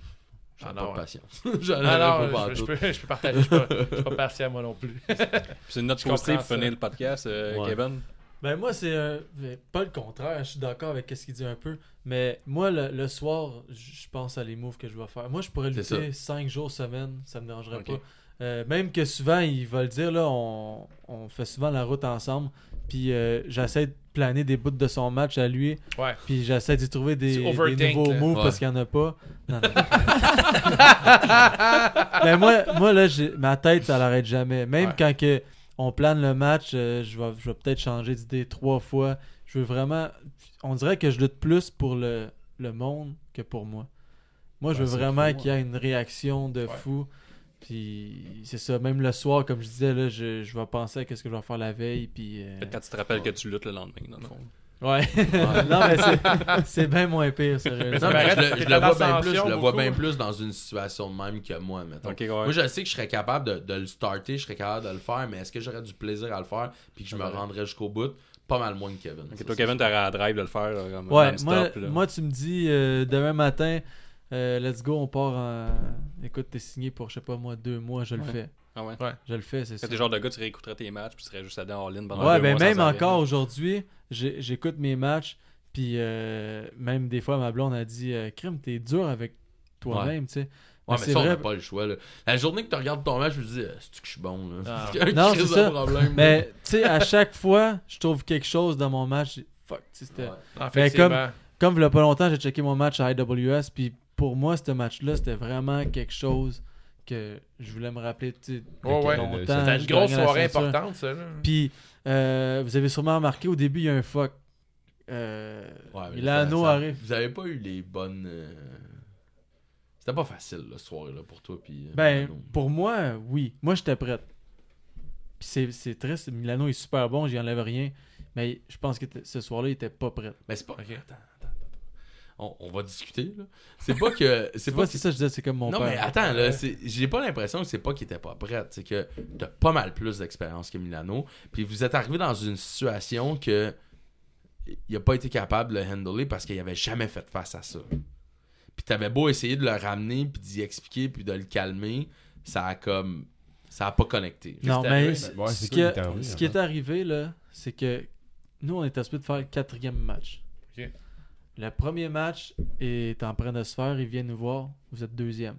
J'ai Ah pas non, de ouais. patience. J'en Ah non, pas je, je peux, je peux partager. Je suis pas, je suis pas patient, moi non plus. C'est une note positive pour finir le podcast, euh, Ouais. Kevin. Ben moi c'est un- ben, pas le contraire, je suis d'accord avec ce qu'il dit un peu, mais moi le, le soir, je pense à les moves que je vais faire. Moi je pourrais lutter 5 jours semaine, ça me dérangerait pas. Euh, même que souvent il va le dire là, on, on fait souvent la route ensemble, puis euh, j'essaie de planer des bouts de son match à lui, Ouais. puis j'essaie d'y trouver des, nouveaux là. moves Ouais. parce qu'il y en a pas. Non, non. Mais moi, moi là, ma tête, ça l'arrête jamais. Même Ouais. quand que on plane le match, euh, je vais, je vais peut-être changer d'idée trois fois. Je veux vraiment. On dirait que je lutte plus pour le, le monde que pour moi. Moi, je veux vraiment qu'il y ait une réaction de Ouais. fou. Puis c'est ça, même le soir, comme je disais, là, je, je vais penser à ce que je vais faire la veille. Puis, euh, Peut-être quand tu te rappelles que tu luttes le lendemain, dans le fond. Ouais. non, mais c'est- c'est bien moins pire. Non, mais je, le- je vois bien plus. Je le vois beaucoup. bien plus dans une situation de même que moi, mettons. Ok, ouais. Moi, je sais que je serais capable de, de le starter, je serais capable de le faire, mais est-ce que j'aurais du plaisir à le faire puis que je me Ouais. rendrais jusqu'au bout? Pas mal moins que Kevin. Ok, Ça, toi, Kevin, t'aurais la drive de le faire. là, comme Ouais, moi, là. moi, tu me dis euh, demain matin, euh, let's go, on part en. Écoute, t'es signé pour, je sais pas moi, deux mois, je le Ouais. fais. Ah ouais? Je le fais, c'est ça. t'es le genre de gars, tu réécouterais tes matchs, puis tu serais juste allé en all-in pendant Ouais, deux ben mois même encore aujourd'hui, j'écoute mes matchs, puis euh, même des fois, ma blonde a dit euh, Crime, t'es dur avec toi-même, tu sais. Ouais, Mais mais c'est ça, on vrai. n'a pas le choix. Là. La journée que tu regardes ton match, je me dis, euh, c'est-tu que je suis bon là? Ah. Non, c'est ça. problème. Mais tu sais, à chaque fois, je trouve quelque chose dans mon match. Fuck, tu sais, c'était. Ouais. Non, Ben, effectivement. Comme il y a pas longtemps, j'ai checké mon match à IWS, puis pour moi, ce match-là, c'était vraiment quelque chose que je voulais me rappeler tu sais, Ouais, ouais. longtemps. C'était une grosse soirée ceinture. importante, ça. Là. Puis, euh, vous avez sûrement remarqué, au début, il y a un fuck. Euh, Ouais, Milano ça- ça- arrive. Vous avez pas eu les bonnes. euh, C'était pas facile, là, ce soir-là, pour toi. Puis, euh, Ben, Milano. pour moi, oui. Moi, j'étais prête. Puis c'est- c'est triste. Milano est super bon, j'y enlève rien. Mais je pense que ce soir-là, il était pas prêt. Mais c'est pas. Ok. On, on va discuter, là. C'est pas que. C'est pas c'est ça, je disais, c'est comme mon non, père. mais attends, là, c'est- j'ai pas l'impression que c'est pas qu'il était pas prêt. C'est que t'as pas mal plus d'expérience que Milano. Puis vous êtes arrivé dans une situation que il a pas été capable de le handler parce qu'il avait jamais fait face à ça. Puis t'avais beau essayer de le ramener, puis d'y expliquer, puis de le calmer, ça a comme. Ça a pas connecté. Non, Juste mais arrivé. c- Ouais, c'est ce, qui, qui a- est arrivé, ce en qui est fait? arrivé, là, c'est que nous, on était supposé de faire le quatrième match. Ok. Le premier match est en train de se faire, il vient nous voir, vous êtes deuxième.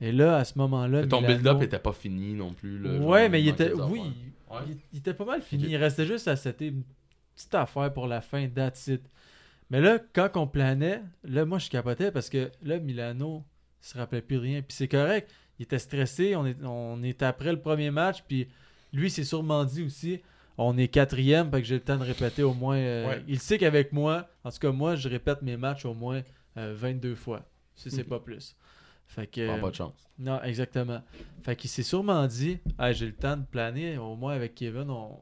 Et là, à ce moment-là, Ton build-up était pas fini non plus. Là, Ouais, genre, mais il était. Oui. Ouais. il, il était pas mal fini. Il restait juste à cette une petite affaire pour la fin, that's it. Mais là, quand on planait, là, moi, je capotais parce que là, Milano il se rappelait plus rien. Puis c'est correct. Il était stressé. On est, on est après le premier match. Puis lui, s'est sûrement dit aussi on est quatrième. Fait que j'ai le temps de répéter au moins. euh, Ouais. Il sait qu'avec moi, en tout cas, moi, je répète mes matchs au moins euh, 22 fois. Si c'est Mhm. pas plus. Fait que. Ah, pas de chance. Non, exactement. Fait qu'il s'est sûrement dit Hey, j'ai le temps de planer. Au moins, avec Kevin, on,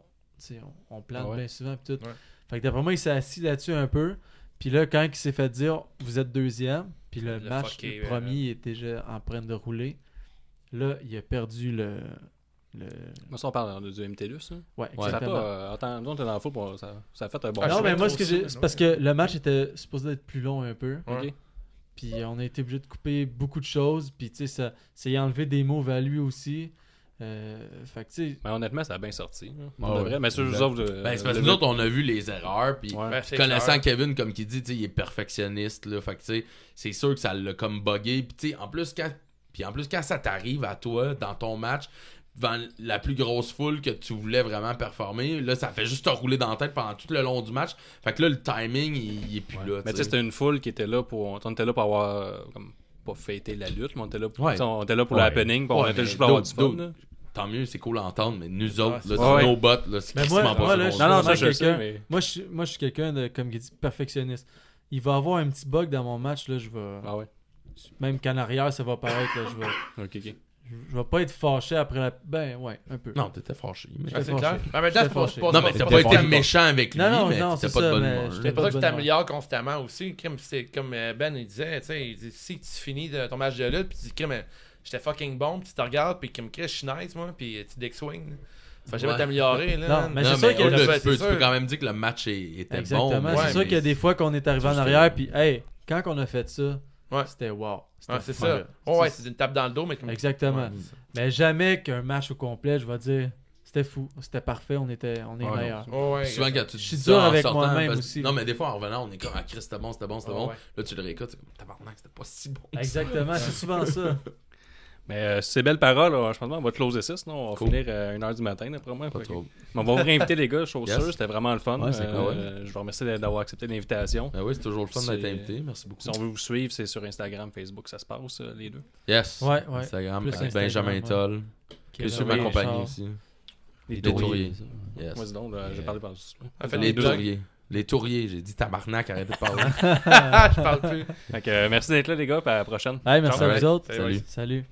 on, on plane Ah ouais. bien souvent. pis tout. Ouais. Fait que d'après moi, il s'est assis là-dessus un peu. Puis là, quand il s'est fait dire Vous êtes deuxième, puis le, Le match, fucké, le euh, premier est déjà en train de rouler, là, il a perdu le. Le... Moi, ça, on parle de- du MTLUS. Hein. Ouais, Ça a exactement. pas. euh, attends, nous, on était dans le foot, ça, ça a fait un bon Ah, non, mais moi, ce que j'ai. C'est parce que le match était supposé être plus long un peu. Ouais. Ok. Puis on a été obligé de couper beaucoup de choses. Puis tu sais, ça, ça y a enlevé des moves à lui aussi. Euh, fait que tu sais. Mais honnêtement, ça a bien sorti. hein. Ah Pour de ouais. vrai. Mais sur Exact. autres. euh, Ben, c'est parce que le- nous autres, on a vu les erreurs, puis Ouais. Connaissant clair. Kevin, comme qu'il dit, il est perfectionniste, là, fait que, tu sais, c'est sûr que ça l'a comme buggé, puis tu sais, en plus, quand, puis en plus, quand ça t'arrive à toi, dans ton match, devant la plus grosse foule que tu voulais vraiment performer, là, ça fait juste te rouler dans la tête pendant tout le long du match, fait que là, le timing, il, il est plus là, Mais tu sais, c'était une foule qui était là pour. On était là pour avoir. euh, Comme, pas fêter la lutte, mais on était là pour, Ouais. on était là pour Ouais. le happening, puis on était mais juste pour avoir du fun. là. tant mieux, c'est cool à entendre, mais nous autres, là, ouais. c'est Ouais. nos bottes, là, c'est moi- pas moi, là. Non, non, vraiment je le sais, quelqu'un- mais. Moi, je, suis- moi, je suis quelqu'un de, comme il dit, perfectionniste. Il va avoir un petit bug dans mon match, là, je vais. Ah ouais. Même qu'en arrière, ça va paraître, là, je vais. Ok, ok. Je, je vais pas être fâché après la. Ben, ouais, un peu. Non, t'étais fâché. mais- Ah, c'est clair. En même temps, c'est pas, fâché. c'est pas, Non, c'est mais t'as pas été méchant avec lui, Non, non, mais non, t'étais c'est pas de ça, bonne mais humeur. C'est pour ça que Bonne tu t'améliores constamment aussi. C'est comme euh, Ben il disait, tu sais, il dit, si tu finis de- ton match de lutte, puis tu dis, euh, j'étais fucking bon, puis tu te regardes, puis comme Chris, je suis nice, moi, puis tu dick swing. Faut jamais t'améliorer, là. Non, mais Non, c'est sûr mais qu'il y a- tu, peux, tu peux quand même dire que le match est- était Exactement. bon. Ouais, c'est sûr mais qu'il y a des fois qu'on est arrivé en arrière, puis hey, quand on a fait ça, Ouais. c'était wow. C'était Ouais, c'est ça. Oh, ouais, c'est une tape dans le dos, mais comme. Exactement. Ouais. Mais jamais qu'un match au complet, je vais dire, c'était fou, c'était parfait, on était, on est Ouais, meilleurs. Oh, ouais, Souvent, quand tu Je dis suis ça dur en avec sortant, moi-même parce- aussi. Non, mais des fois, en revenant, on est comme, ah, Chris, c'était bon, c'était bon, c'était bon. ouais. Là, tu le réécoutes, c'est comme, tabarnak, c'était pas si bon. Exactement, c'est souvent ça. Mais euh, ces belles paroles, là, je pense qu'on va closer ça, sinon on va Cool. finir à 1h du matin, d'après moi. Pas que- on va vous réinviter, les gars, chaussures, Yes. c'était vraiment le fun. Ouais, Euh, cool. Je vous remercie d'avoir accepté l'invitation. Ben oui, c'est toujours le fun d'être invité. Merci beaucoup. Si on veut vous suivre, c'est sur Instagram, Facebook, ça se passe, euh, les deux. Yes. Ouais, ouais. Instagram, Plus avec Instagram, Benjamin ouais. Toll. Est sur ma compagnie Charles. aussi. Les Les touriers. touriers. ça. Yes. Moi, dis donc, j'ai parlé par Ah, fait Les touriers. Les touriers, j'ai dit tabarnak, arrêtez de parler. Je parle plus. Euh, merci d'être là, les gars, puis à la prochaine. Hey, merci Ciao. à vous autres. Salut. Salut.